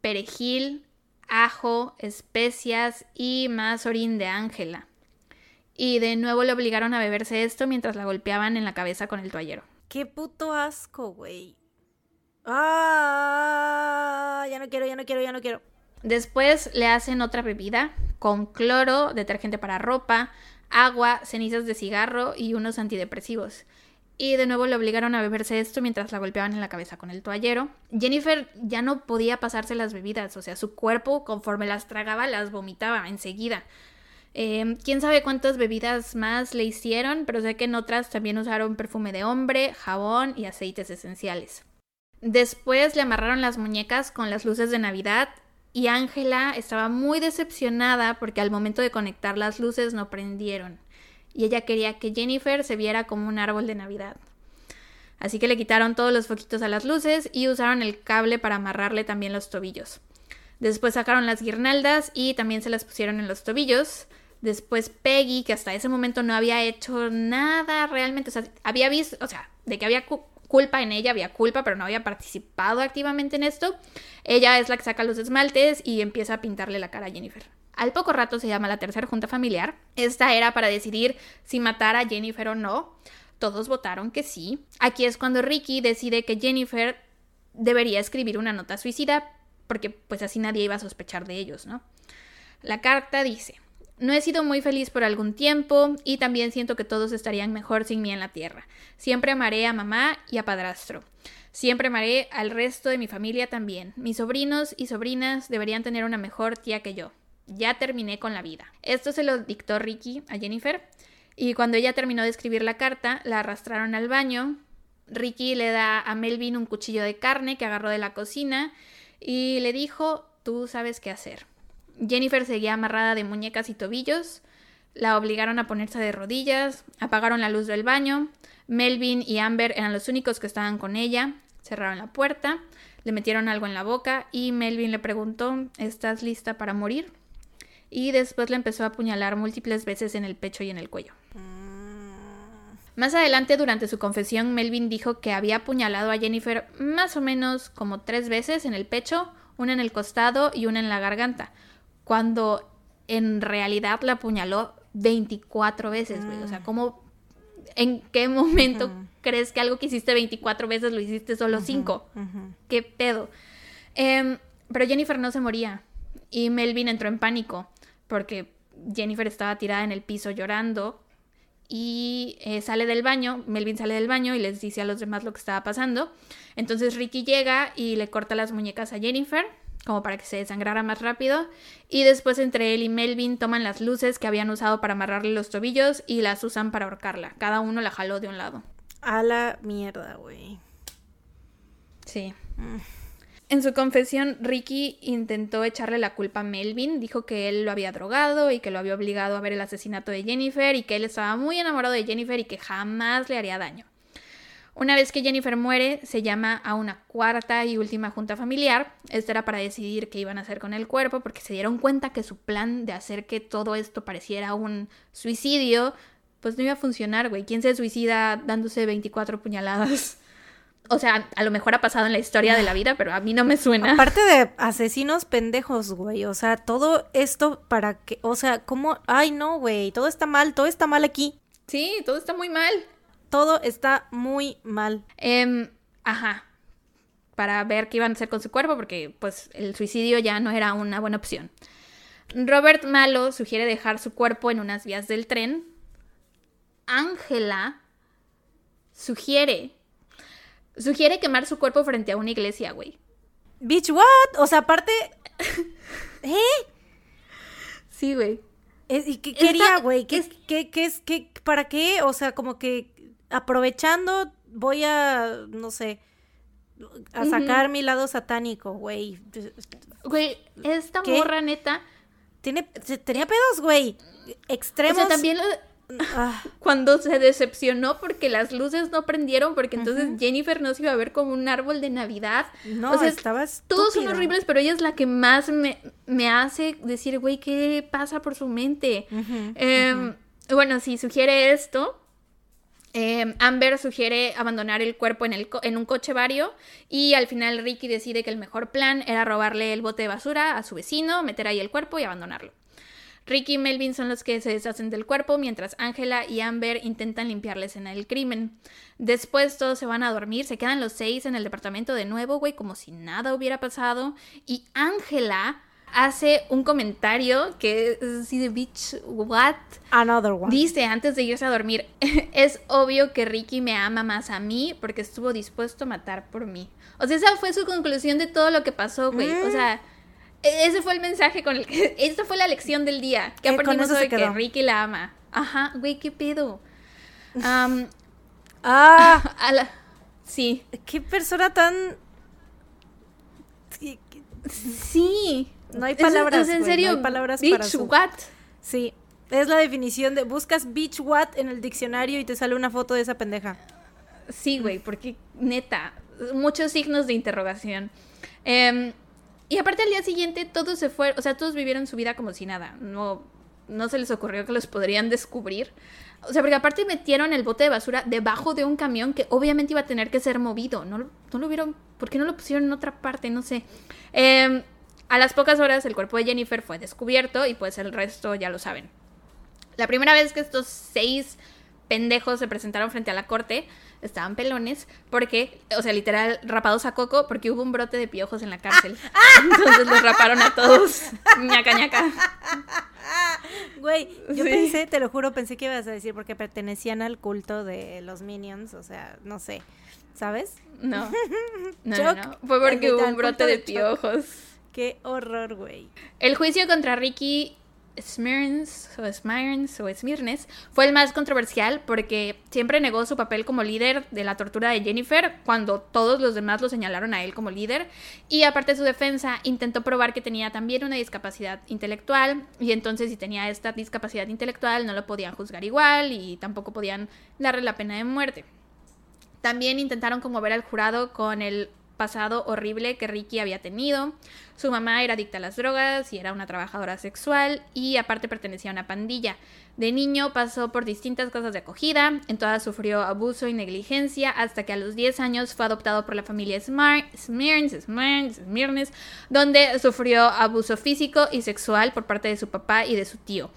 perejil, ajo, especias y más orín de Ángela. Y de nuevo le obligaron a beberse esto mientras la golpeaban en la cabeza con el toallero. Qué puto asco, güey. Ah, ya no quiero, ya no quiero, ya no quiero. Después le hacen otra bebida con cloro, detergente para ropa, agua, cenizas de cigarro y unos antidepresivos. Y de nuevo le obligaron a beberse esto mientras la golpeaban en la cabeza con el toallero. Jennifer ya no podía pasarse las bebidas, o sea, su cuerpo conforme las tragaba las vomitaba enseguida. Em, quién sabe cuántas bebidas más le hicieron, pero sé que en otras también usaron perfume de hombre, jabón y aceites esenciales. Después le amarraron las muñecas con las luces de Navidad y Ángela estaba muy decepcionada porque al momento de conectar las luces no prendieron y ella quería que Jennifer se viera como un árbol de Navidad. Así que le quitaron todos los foquitos a las luces y usaron el cable para amarrarle también los tobillos. Después sacaron las guirnaldas y también se las pusieron en los tobillos. Después Peggy, que hasta ese momento no había hecho nada realmente, o sea, había visto, o sea, de que había culpa en ella, había culpa, pero no había participado activamente en esto. Ella es la que saca los esmaltes y empieza a pintarle la cara a Jennifer. Al poco rato se llama la tercera junta familiar. Esta era para decidir si matar a Jennifer o no. Todos votaron que sí. Aquí es cuando Ricky decide que Jennifer debería escribir una nota suicida, porque pues así nadie iba a sospechar de ellos, ¿no? La carta dice, no he sido muy feliz por algún tiempo y también siento que todos estarían mejor sin mí en la tierra. Siempre amaré a mamá y a padrastro. Siempre amaré al resto de mi familia también. Mis sobrinos y sobrinas deberían tener una mejor tía que yo. Ya terminé con la vida. Esto se lo dictó Ricky a Jennifer y cuando ella terminó de escribir la carta, la arrastraron al baño. Ricky le da a Melvin un cuchillo de carne que agarró de la cocina y le dijo, tú sabes qué hacer. Jennifer seguía amarrada de muñecas y tobillos, la obligaron a ponerse de rodillas, apagaron la luz del baño, Melvin y Amber eran los únicos que estaban con ella, cerraron la puerta, le metieron algo en la boca y Melvin le preguntó, ¿estás lista para morir? Y después le empezó a apuñalar múltiples veces en el pecho y en el cuello. Más adelante, durante su confesión, Melvin dijo que había apuñalado a Jennifer más o menos como tres veces en el pecho, una en el costado y una en la garganta, cuando en realidad la apuñaló 24 veces, güey. O sea, ¿cómo, en qué momento crees que algo que hiciste 24 veces lo hiciste solo 5? ¿Qué pedo? Em, pero Jennifer no se moría y Melvin entró en pánico porque Jennifer estaba tirada en el piso llorando y eh, sale del baño, Melvin sale del baño y les dice a los demás lo que estaba pasando. Entonces Ricky llega y le corta las muñecas a Jennifer, como para que se desangrara más rápido. Y después entre él y Melvin toman las luces que habían usado para amarrarle los tobillos y las usan para ahorcarla. Cada uno la jaló de un lado. A la mierda, güey. Sí. Mm. En su confesión, Ricky intentó echarle la culpa a Melvin, dijo que él lo había drogado y que lo había obligado a ver el asesinato de Jennifer y que él estaba muy enamorado de Jennifer y que jamás le haría daño. Una vez que Jennifer muere, se llama a una cuarta y última junta familiar. Esto era para decidir qué iban a hacer con el cuerpo, porque se dieron cuenta que su plan de hacer que todo esto pareciera un suicidio, pues no iba a funcionar, güey. ¿Quién se suicida dándose 24 puñaladas? O sea, a lo mejor ha pasado en la historia de la vida, pero a mí no me suena. Aparte de asesinos pendejos, güey. O sea, todo esto para que. O sea, ¿cómo? Ay, no, güey. Todo está mal, todo está mal aquí. Sí, todo está muy mal. Todo está muy mal. Eh, ajá. Para ver qué iban a hacer con su cuerpo, porque pues el suicidio ya no era una buena opción. Robert Malo sugiere dejar su cuerpo en unas vías del tren. Ángela sugiere Sugiere quemar su cuerpo frente a una iglesia, güey. Bitch, what? O sea, aparte. ¿Eh? Sí, güey. ¿Y qué quería, güey? ¿Qué, es... ¿Qué, qué, ¿Para qué? O sea, como que aprovechando, voy a, no sé, a sacar mi lado satánico, güey. Güey, esta morra neta. Tiene, tenía pedos, güey. Extremos. O sea, también lo, Ah. Cuando se decepcionó porque las luces no prendieron, porque entonces Jennifer no se iba a ver como un árbol de Navidad. No, o sea, Todos son horribles, pero ella es la que más me, me hace decir, güey, ¿qué pasa por su mente? Em, bueno, si sugiere esto, em, Amber sugiere abandonar el cuerpo en, en un coche vario y al final Ricky decide que el mejor plan era robarle el bote de basura a su vecino, meter ahí el cuerpo y abandonarlo. Ricky y Melvin son los que se deshacen del cuerpo, mientras Angela y Amber intentan limpiar la escena del crimen. Después todos se van a dormir, se quedan los seis en el departamento de nuevo, güey, como si nada hubiera pasado. Y Angela hace un comentario que es así de bitch, what? Another one. Dice antes de irse a dormir, es obvio que Ricky me ama más a mí porque estuvo dispuesto a matar por mí. O sea, esa fue su conclusión de todo lo que pasó, güey. O sea, e-, ese fue el mensaje con el que. Esa fue la lección del día. Que eh, aprendimos hoy que Ricky la ama. Ajá, güey, qué pedo. ah. sí. Qué persona tan. Sí. No hay palabras. Es, en serio. No hay palabras bitch, para su... what? Sí. Es la definición de. Buscas bitch what en el diccionario y te sale una foto de esa pendeja. Sí, güey, porque neta, muchos signos de interrogación. Em, y aparte al día siguiente todos se fueron, o sea, todos vivieron su vida como si nada. No, no se les ocurrió que los podrían descubrir. O sea, porque aparte metieron el bote de basura debajo de un camión que obviamente iba a tener que ser movido. No, no lo vieron, ¿por qué no lo pusieron en otra parte? No sé. Eh, a las pocas horas el cuerpo de Jennifer fue descubierto y pues el resto ya lo saben. La primera vez que estos seis pendejos se presentaron frente a la corte, estaban pelones porque, o sea, literal, rapados a coco porque hubo un brote de piojos en la cárcel. Entonces los raparon a todos. ñaca ñaca. Güey, yo pensé, te lo juro, pensé que ibas a decir porque pertenecían al culto de los Minions, o sea, no sé, ¿sabes? No. No, no, no. Fue porque hubo un brote de, de piojos. Qué horror, güey. El juicio contra Ricky Smirns o o Smirnes fue el más controversial porque siempre negó su papel como líder de la tortura de Jennifer cuando todos los demás lo señalaron a él como líder y aparte de su defensa intentó probar que tenía también una discapacidad intelectual y entonces si tenía esta discapacidad intelectual no lo podían juzgar igual y tampoco podían darle la pena de muerte. También intentaron conmover al jurado con el pasado horrible que Ricky había tenido. Su mamá era adicta a las drogas y era una trabajadora sexual y aparte pertenecía a una pandilla. De niño pasó por distintas casas de acogida, en todas sufrió abuso y negligencia hasta que a los 10 años fue adoptado por la familia Smirns, Smirns, donde sufrió abuso físico y sexual por parte de su papá y de su tío.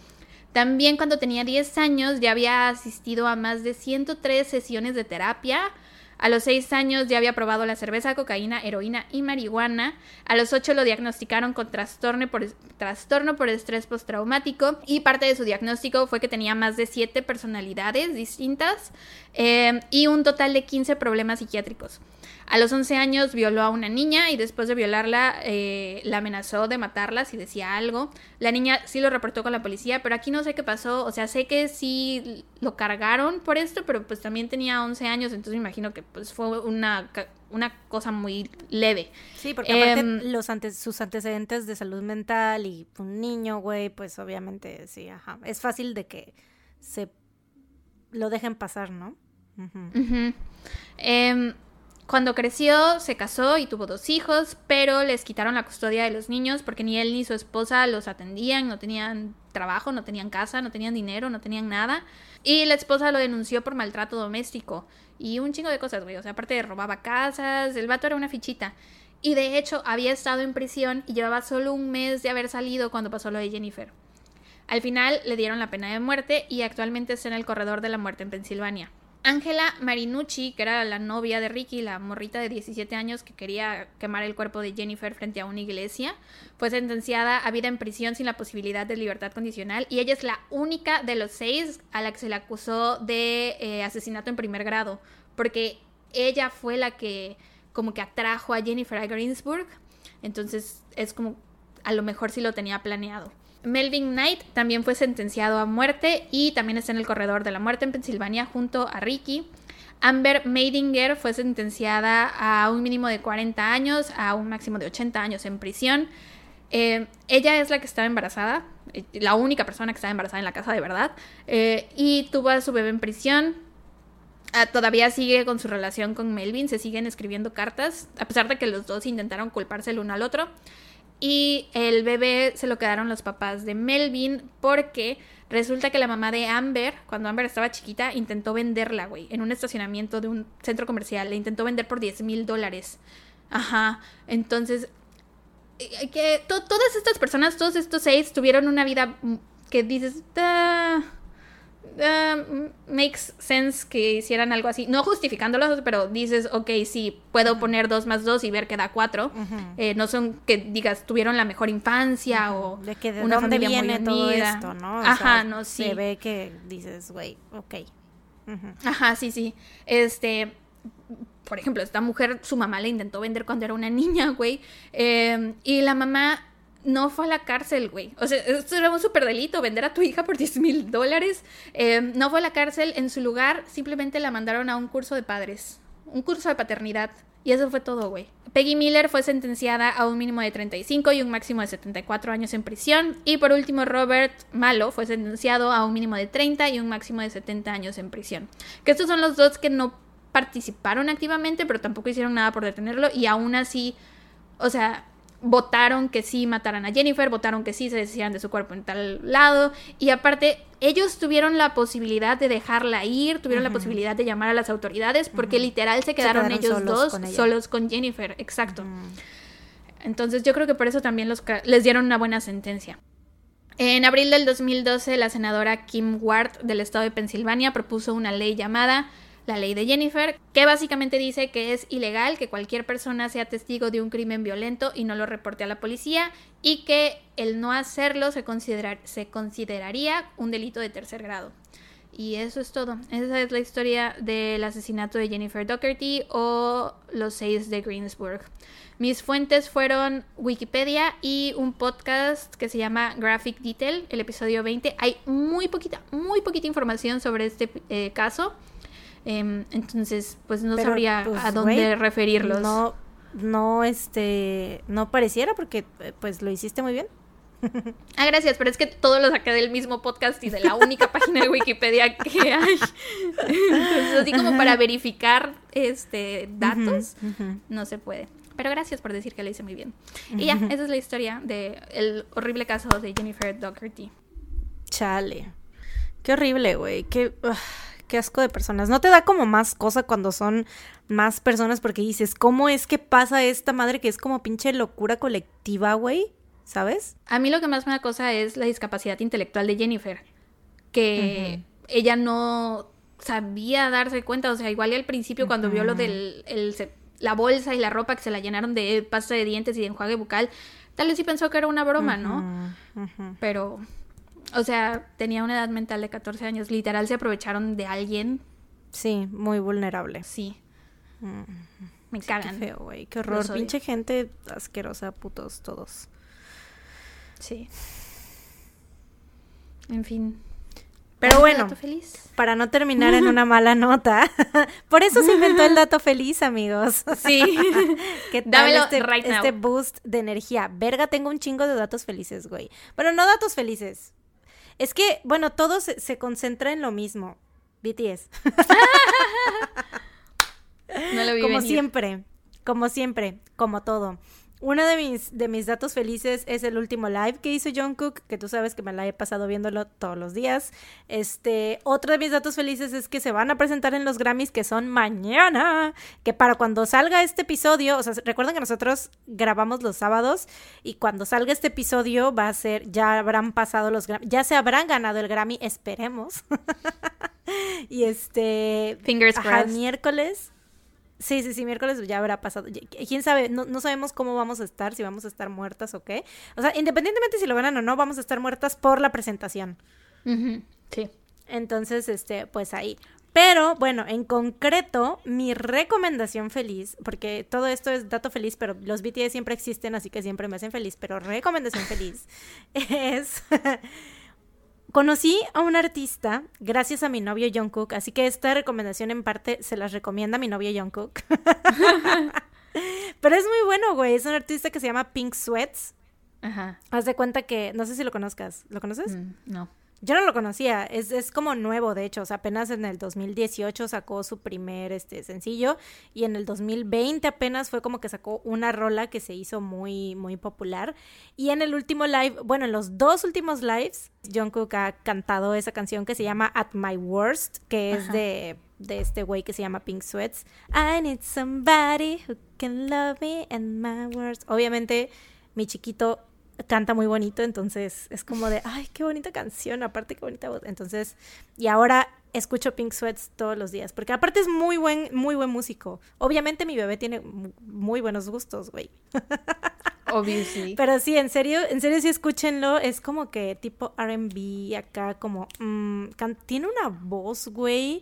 También cuando tenía 10 años ya había asistido a más de 103 sesiones de terapia, a los 6 años ya había probado la cerveza, cocaína, heroína y marihuana. A los 8 lo diagnosticaron con trastorno por, trastorno por estrés postraumático y parte de su diagnóstico fue que tenía más de 7 personalidades distintas eh, y un total de 15 problemas psiquiátricos. A los 11 años violó a una niña y después de violarla eh, la amenazó de matarla si decía algo. La niña sí lo reportó con la policía, pero aquí no sé qué pasó. O sea, sé que sí lo cargaron por esto, pero pues también tenía 11 años, entonces me imagino que pues fue una, una cosa muy leve. Sí, porque aparte em, los antes, sus antecedentes de salud mental y un niño, güey, pues obviamente sí, ajá. Es fácil de que se lo dejen pasar, ¿no? Cuando creció, se casó y tuvo dos hijos, pero les quitaron la custodia de los niños porque ni él ni su esposa los atendían, no tenían trabajo, no tenían casa, no tenían dinero, no tenían nada. Y la esposa lo denunció por maltrato doméstico y un chingo de cosas, güey. O sea, aparte de robaba casas, el vato era una fichita. Y de hecho había estado en prisión y llevaba solo un mes de haber salido cuando pasó lo de Jennifer. Al final le dieron la pena de muerte y actualmente está en el corredor de la muerte en Pensilvania. Angela Marinucci, que era la novia de Ricky, la morrita de 17 años que quería quemar el cuerpo de Jennifer frente a una iglesia, fue sentenciada a vida en prisión sin la posibilidad de libertad condicional y ella es la única de los seis a la que se le acusó de eh, asesinato en primer grado, porque ella fue la que como que atrajo a Jennifer a Greensburg, entonces es como a lo mejor sí lo tenía planeado. Melvin Knight también fue sentenciado a muerte y también está en el corredor de la muerte en Pensilvania junto a Ricky. Amber Meidinger fue sentenciada a un mínimo de 40 años, a un máximo de 80 años en prisión. Eh, ella es la que estaba embarazada, eh, la única persona que estaba embarazada en la casa de verdad, eh, y tuvo a su bebé en prisión. Ah, todavía sigue con su relación con Melvin, se siguen escribiendo cartas, a pesar de que los dos intentaron culparse el uno al otro. Y el bebé se lo quedaron los papás de Melvin porque resulta que la mamá de Amber, cuando Amber estaba chiquita, intentó venderla, güey, en un estacionamiento de un centro comercial. Le intentó vender por 10 mil dólares. Ajá. Entonces, eh, que todas estas personas, todos estos seis, tuvieron una vida que dices... Ah, Uh, makes sense que hicieran algo así. No justificándolos, pero dices, ok, sí, puedo poner dos más dos y ver que da cuatro. Eh, no son que digas, tuvieron la mejor infancia o de que de una dónde familia viene todo esto, ¿no? Ajá, no, sí. Se ve que dices, güey, ok. Ajá, sí, sí. Este, por ejemplo, esta mujer, su mamá le intentó vender cuando era una niña, güey. Eh, y la mamá no fue a la cárcel, güey. O sea, esto era un súper delito, vender a tu hija por 10 mil dólares. Em, no fue a la cárcel, en su lugar simplemente la mandaron a un curso de padres, un curso de paternidad. Y eso fue todo, güey. Peggy Miller fue sentenciada a un mínimo de 35 y un máximo de 74 años en prisión. Y por último, Robert Malo fue sentenciado a un mínimo de 30 y un máximo de 70 años en prisión. Que estos son los dos que no participaron activamente, pero tampoco hicieron nada por detenerlo y aún así, o sea, votaron que sí mataran a Jennifer, votaron que sí se deshicieran de su cuerpo en tal lado y aparte ellos tuvieron la posibilidad de dejarla ir, tuvieron la posibilidad de llamar a las autoridades porque literal se quedaron, ellos dos solos con Jennifer, exacto. Entonces yo creo que por eso también los les dieron una buena sentencia. En abril del 2012, la senadora Kim Ward del estado de Pensilvania propuso una ley llamada la ley de Jennifer, que básicamente dice que es ilegal que cualquier persona sea testigo de un crimen violento y no lo reporte a la policía y que el no hacerlo se, se consideraría un delito de tercer grado. Y eso es todo. Esa es la historia del asesinato de Jennifer Doherty o los seis de Greensburg. Mis fuentes fueron Wikipedia y un podcast que se llama Graphic Detail, el episodio 20. Hay muy poquita, muy poquita información sobre este eh, caso. Em, entonces, pues no sabría pues, a dónde referirlos. No, no, este, no pareciera porque eh, pues lo hiciste muy bien. Ah, gracias, pero es que todo lo saqué del mismo podcast y de la única página de Wikipedia que hay. Entonces, así como para verificar este datos, no se puede. Pero gracias por decir que lo hice muy bien. Y ya, esa es la historia del horrible caso de Jennifer Doherty. Chale. Qué horrible, güey. Qué, qué asco de personas. ¿No te da como más cosa cuando son más personas? Porque dices, ¿cómo es que pasa esta madre que es como pinche locura colectiva, güey? ¿Sabes? A mí lo que más me da cosa es la discapacidad intelectual de Jennifer. Que ella no sabía darse cuenta. O sea, igual al principio cuando vio lo del el, la bolsa y la ropa que se la llenaron de pasta de dientes y de enjuague bucal, tal vez sí pensó que era una broma, ¿no? Pero, o sea, tenía una edad mental de 14 años, literal se aprovecharon de alguien. Sí, muy vulnerable. Sí. Me cagan. Qué feo, güey, qué horror. Pinche gente asquerosa, putos todos. Sí. En fin. Pero bueno, para no terminar en una mala nota, por eso se inventó el dato feliz, amigos. Sí. ¿Qué tal este, este boost de energía? Verga, tengo un chingo de datos felices, güey. Bueno, no datos felices. Es que, bueno, todo se, concentra en lo mismo. BTS. no lo vi Como siempre, como siempre, como todo. Uno de mis, de mis datos felices es el último live que hizo John Cook, que tú sabes que me la he pasado viéndolo todos los días. Este, otro de mis datos felices es que se van a presentar en los Grammys que son mañana, que para cuando salga este episodio, o sea, recuerden que nosotros grabamos los sábados y cuando salga este episodio va a ser, ya habrán pasado los Grammys, ya se habrán ganado el Grammy, esperemos. y este, fingers crossed. miércoles Sí, sí, sí, miércoles ya habrá pasado. Quién sabe, no, no, sabemos cómo vamos a estar, si vamos a estar muertas o qué. O sea, independientemente si lo ganan o no, vamos a estar muertas por la presentación. Sí. Entonces, este, pues ahí. Pero bueno, en concreto, mi recomendación feliz, porque todo esto es dato feliz, pero los BTS siempre existen, así que siempre me hacen feliz, pero recomendación feliz es Conocí a un artista gracias a mi novio John Cook, así que esta recomendación en parte se las recomienda mi novio John Cook. Pero es muy bueno, güey. Es un artista que se llama Pink Sweats. Ajá. Haz de cuenta que, no sé si lo conozcas. ¿Lo conoces? Mm, no. Yo no lo conocía, es, es, como nuevo, de hecho, o sea, apenas en el 2018 sacó su primer este, sencillo y en el 2020 apenas fue como que sacó una rola que se hizo muy, muy popular. Y en el último live, bueno, en los dos últimos lives, John Cook ha cantado esa canción que se llama At My Worst, que es de, de este güey que se llama Pink Sweats. I need somebody who can love me and my worst. Obviamente, mi chiquito canta muy bonito, entonces es como de, ay, qué bonita canción, aparte qué bonita voz. Entonces, y ahora escucho Pink Sweats todos los días, porque aparte es muy buen, muy buen músico. Obviamente mi bebé tiene muy buenos gustos, güey. Obviously. Pero sí, en serio, en serio sí escúchenlo, es como que tipo R&B acá, como, mm, tiene una voz, güey,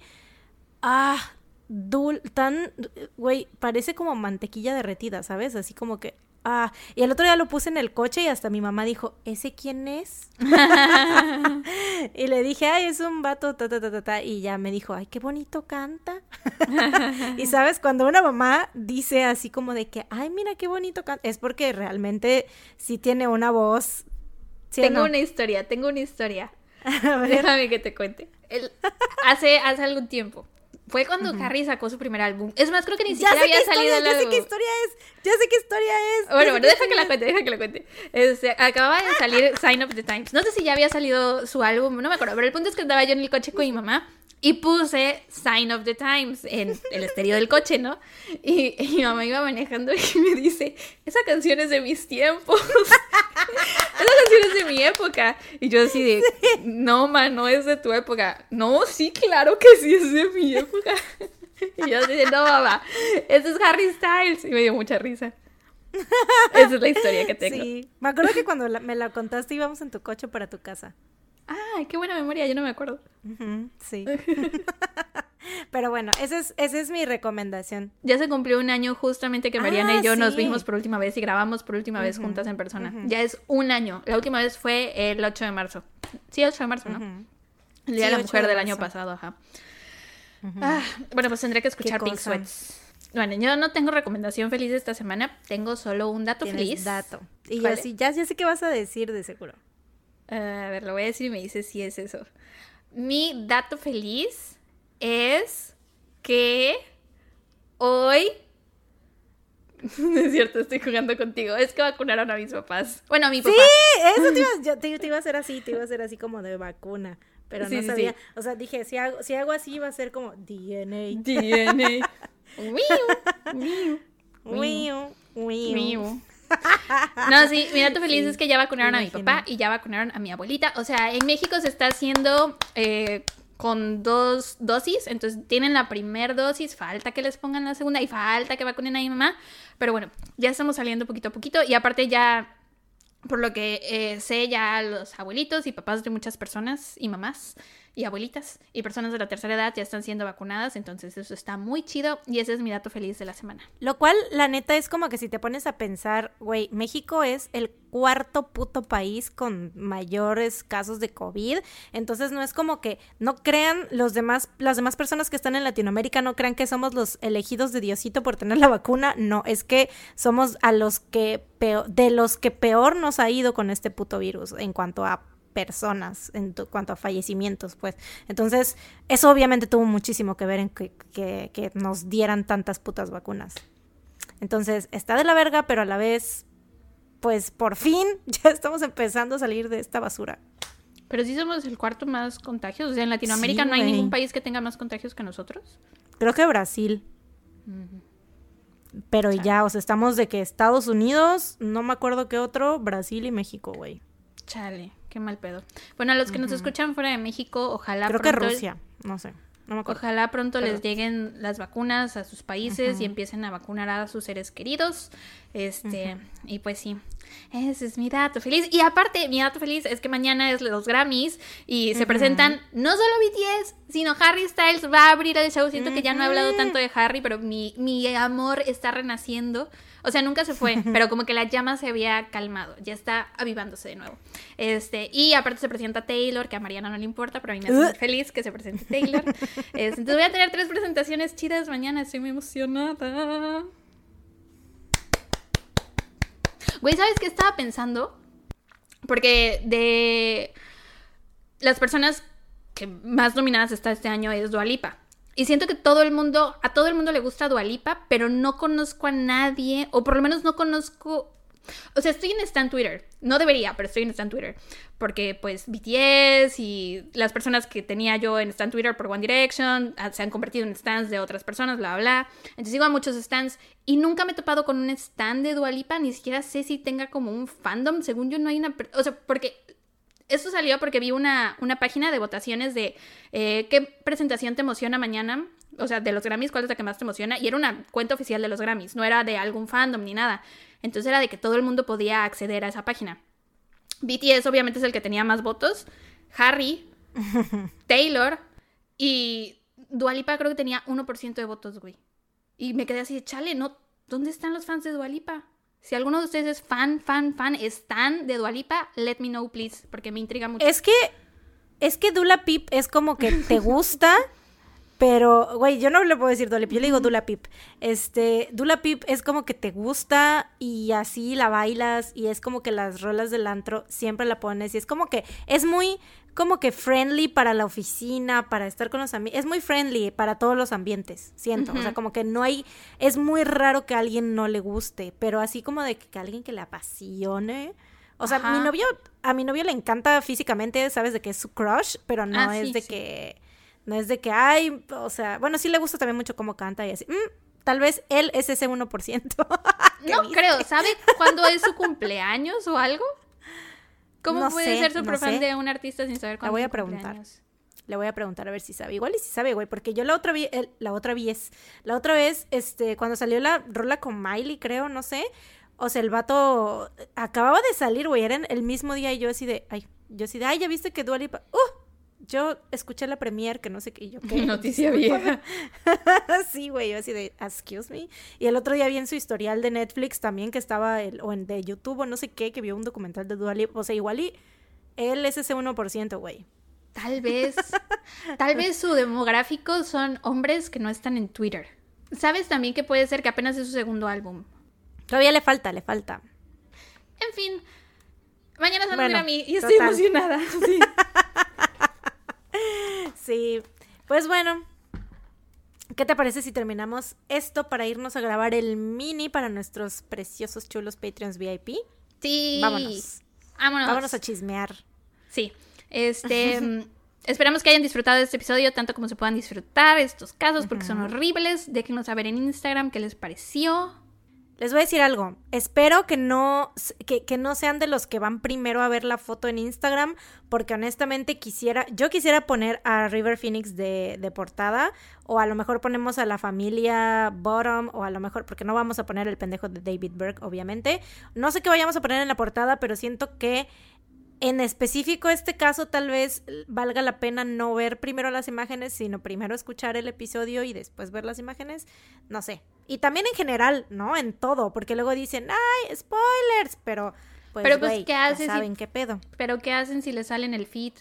ah, dul, tan, güey, parece como mantequilla derretida, ¿sabes? Así como que Ah, y el otro día lo puse en el coche y hasta mi mamá dijo, ¿ese quién es? y le dije, ay, es un vato, ta, ta, ta, ta, y ya me dijo, ay, qué bonito canta. y sabes, cuando una mamá dice así como de que, ay, mira qué bonito canta, es porque realmente sí tiene una voz. tengo una historia, tengo una historia. Déjame que te cuente. hace, hace algún tiempo Fue cuando Harry sacó su primer álbum. Es más, creo que ni Ya siquiera qué había salido historia, el ya sé álbum. qué historia es. Ya sé qué historia es. Bueno, bueno, deja que la cuente, deja que la cuente. Este, acababa de salir Sign of the Times. No sé si ya había salido su álbum, no me acuerdo, pero el punto es que estaba yo en el coche con mi mamá y puse Sign of the Times en el estéreo del coche, ¿no? Y, y mi mamá iba manejando y me dice, esa canción es de mis tiempos. esa canción es de mi época. Y yo así de, no, ma, no es de tu época. No, sí, claro que sí es de mi época. Y yo así de, no, mamá, ese es Harry Styles. Y me dio mucha risa. Esa es la historia que tengo. Sí, me acuerdo que cuando me la contaste íbamos en tu coche para tu casa. Ay, qué buena memoria, yo no me acuerdo. Sí. Pero bueno, esa es, esa es mi recomendación. Ya se cumplió un año justamente que Mariana Ah, y yo nos vimos por última vez y grabamos por última vez juntas en persona. Ya es un año. La última vez fue el 8 de marzo. Sí, 8 de marzo, ¿no? El Día Sí, de la 8 Mujer de del año pasado, ajá. Ah, bueno, pues tendré que escuchar Pink. Sweats. Bueno, yo no tengo recomendación feliz de esta semana, tengo solo un dato feliz. dato. Y yo ¿Cuál así, ya, ya sé qué vas a decir de seguro. Ah, a ver, lo voy a decir y me dice si es eso. Mi dato feliz es que hoy... No es cierto, estoy jugando contigo. Es que vacunaron a mis papás. Bueno, a mi papá. Sí, eso te iba, yo te, te iba a hacer así, te iba a hacer así como de vacuna. Pero Sí, no sabía. sí. O sea, dije, si hago, si hago así va a ser como DNA. DNA. Miu, miu, Wiu, wiu. No, sí, mi dato feliz Sí, es que ya vacunaron a mi papá y ya vacunaron a mi abuelita. O sea, en México se está haciendo eh, con dos dosis, entonces tienen la primera dosis, falta que les pongan la segunda y falta que vacunen a mi mamá. Pero bueno, ya estamos saliendo poquito a poquito y aparte ya, por lo que eh, sé, ya los abuelitos y papás de muchas personas y mamás y abuelitas y personas de la tercera edad ya están siendo vacunadas, entonces eso está muy chido y ese es mi dato feliz de la semana. Lo cual, la neta, es como que si te pones a pensar, güey, México es el cuarto puto país con mayores casos de COVID. Entonces no es como que no crean los demás, las demás personas que están en Latinoamérica, no crean que somos los elegidos de Diosito por tener la vacuna. No, es que somos a los que peor, de los que peor nos ha ido con este puto virus en cuanto a personas, en cuanto a fallecimientos, pues. Entonces, eso obviamente tuvo muchísimo que ver en que, que- que nos dieran tantas putas vacunas. Entonces, está de la verga, pero a la vez, pues por fin ya estamos empezando a salir de esta basura. Pero sí somos el cuarto más contagios. O sea, en Latinoamérica Sí, no hay ningún país que tenga más contagios que nosotros. Creo que Brasil. Pero Chale. ya, o sea, estamos de que Estados Unidos, no me acuerdo qué otro, Brasil y México, güey. Chale, qué mal pedo. Bueno, a los que nos escuchan fuera de México, ojalá Creo que pronto, Rusia, no sé, no me acuerdo. ojalá pronto les lleguen las vacunas a sus países y empiecen a vacunar a sus seres queridos. Este, y pues sí. Ese es mi dato feliz. Y aparte, mi dato feliz es que mañana es los Grammys y se presentan no solo BTS, sino Harry Styles va a abrir el show. Siento que ya no he hablado tanto de Harry, pero mi, mi amor está renaciendo. O sea, nunca se fue, pero como que la llama se había calmado. Ya está avivándose de nuevo. Este, y aparte se presenta Taylor, que a Mariana no le importa, pero a mí me hace muy feliz que se presente Taylor. Este, entonces voy a tener tres presentaciones chidas mañana. Estoy muy emocionada. Güey, ¿sabes qué estaba pensando? Porque de las personas que más nominadas está este año es Dualipa. Y siento que todo el mundo, a todo el mundo le gusta Dualipa, pero no conozco a nadie, o por lo menos no conozco. O sea, estoy en Stan Twitter. No debería, pero estoy en Stan Twitter. Porque, pues, BTS y las personas que tenía yo en Stan Twitter por One Direction ah, se han convertido en stands de otras personas, bla, bla. Entonces sigo a muchos stands y nunca me he topado con un stand de Dualipa. Ni siquiera sé si tenga como un fandom. Según yo, no hay una. O sea, porque esto salió porque vi una, una página de votaciones de eh, qué presentación te emociona mañana. O sea, de los Grammys, cuál es la que más te emociona. Y era una cuenta oficial de los Grammys, no era de algún fandom ni nada. Entonces era de que todo el mundo podía acceder a esa página. BTS obviamente es el que tenía más votos. Harry, Taylor y Dualipa creo que tenía 1% de votos, güey. Y me quedé así de, chale, no, ¿dónde están los fans de Dualipa? Si alguno de ustedes es fan, fan, fan, están de Dualipa, let me know, please, porque me intriga mucho. Es que, es que Dula Pip es como que te gusta, pero, güey, yo no le puedo decir Dula Pip, yo le digo Dula Pip. Este, Dula Pip es como que te gusta y así la bailas y es como que las rolas del antro siempre la pones y es como que es muy como que friendly para la oficina, para estar con los amigos. Es muy friendly para todos los ambientes, siento. O sea, como que no hay. Es muy raro que a alguien no le guste, pero así como de que, que alguien que le apasione. O sea, mi novio, a mi novio le encanta físicamente, sabes de que es su crush, pero no Ah, es sí, de sí. que. No es de que, ay, o sea, bueno, sí le gusta también mucho cómo canta y así. Mm, tal vez él es ese 1%. ¿Qué No viste? creo, ¿sabe cuándo es su cumpleaños o algo? ¿Cómo No puede sé, ser no súper fan sé. de un artista sin saber cuándo voy es a preguntar. Le voy a preguntar a ver si sabe. Igual y si sabe, güey, porque yo la otra vez, la otra vez, la otra vez, este, cuando salió la rola con Miley, creo, no sé. O sea, el vato acababa de salir, güey, era el mismo día y yo así de, ay, yo así de, ay, ya viste que Dua Lipa, uh, yo escuché la premier, que no sé qué, y yo, ¿qué? Noticia Discúlpame. vieja. sí, güey, yo así de, excuse me. Y el otro día vi en su historial de Netflix también que estaba, el, o en de YouTube o no sé qué, que vio un documental de Dua Lipa, o sea, igual y él es ese 1%, güey. Tal vez, tal vez su demográfico son hombres que no están en Twitter. ¿Sabes también que puede ser que apenas es su segundo álbum? Todavía le falta, le falta. En fin, mañana es Bueno, a mí y estoy total. emocionada. Sí. Sí, pues bueno. ¿Qué te parece si terminamos esto para irnos a grabar el mini para nuestros preciosos chulos Patreons VIP? Sí. Vámonos. Vámonos. Vámonos a chismear. Sí. Este. Esperamos que hayan disfrutado de este episodio tanto como se puedan disfrutar estos casos porque son horribles. Déjenos saber en Instagram qué les pareció. Les voy a decir algo. Espero que no, que, no sean de los que van primero a ver la foto en Instagram, porque honestamente quisiera, yo quisiera poner a River Phoenix de, de portada, o a lo mejor ponemos a la familia Bottom, o a lo mejor, porque no vamos a poner el pendejo de David Burke, obviamente. No sé qué vayamos a poner en la portada, pero siento que en específico este caso tal vez valga la pena no ver primero las imágenes, sino primero escuchar el episodio y después ver las imágenes. No sé. Y también en general, ¿no? En todo, porque luego dicen, ay, spoilers, pero pues, Pero, pues, ¿qué si- saben qué pedo. Pero ¿qué hacen si les salen el feed?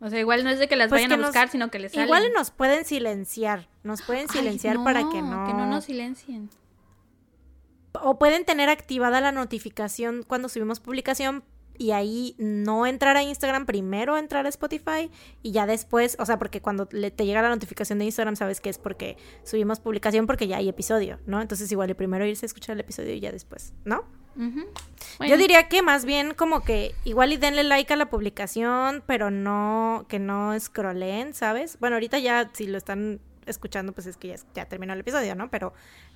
O sea, igual no es de que las Pues vayan que a nos- buscar, sino que les salen. Igual nos pueden silenciar, nos pueden Ay, silenciar para que no... Que no nos silencien. O pueden tener activada la notificación cuando subimos publicación y ahí no entrar a Instagram, primero entrar a Spotify y ya después, o sea, porque cuando le- te llega la notificación de Instagram sabes que es porque subimos publicación porque ya hay episodio, ¿no? Entonces igual primero irse a escuchar el episodio y ya después, ¿no? Yo Bueno, diría que más bien como que igual y denle like a la publicación, pero no, que no scrollen, ¿sabes? Bueno, ahorita ya si lo están escuchando, pues es que ya, ya terminó el episodio, ¿no? Pero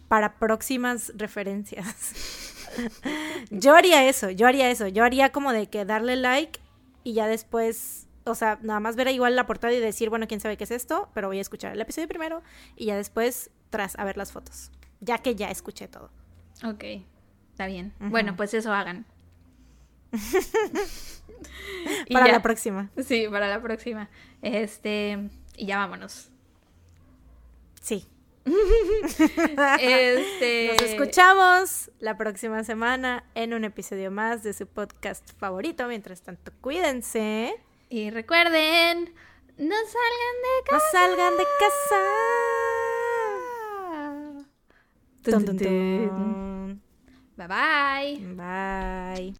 para próximas referencias. yo haría eso, yo haría eso, yo haría como de que darle like y ya después, o sea, nada más ver igual la portada y decir, bueno, quién sabe qué es esto, pero voy a escuchar el episodio primero y ya después tras a ver las fotos, ya que ya escuché todo. Ok, está bien. Bueno, pues eso hagan. Para ya. la próxima. Sí, para la próxima. Este, y ya vámonos. Sí. Este, Nos escuchamos la próxima semana en un episodio más de su podcast favorito. Mientras tanto, cuídense. Y recuerden, no salgan de No casa. salgan de casa. Tun. Bye bye. Bye.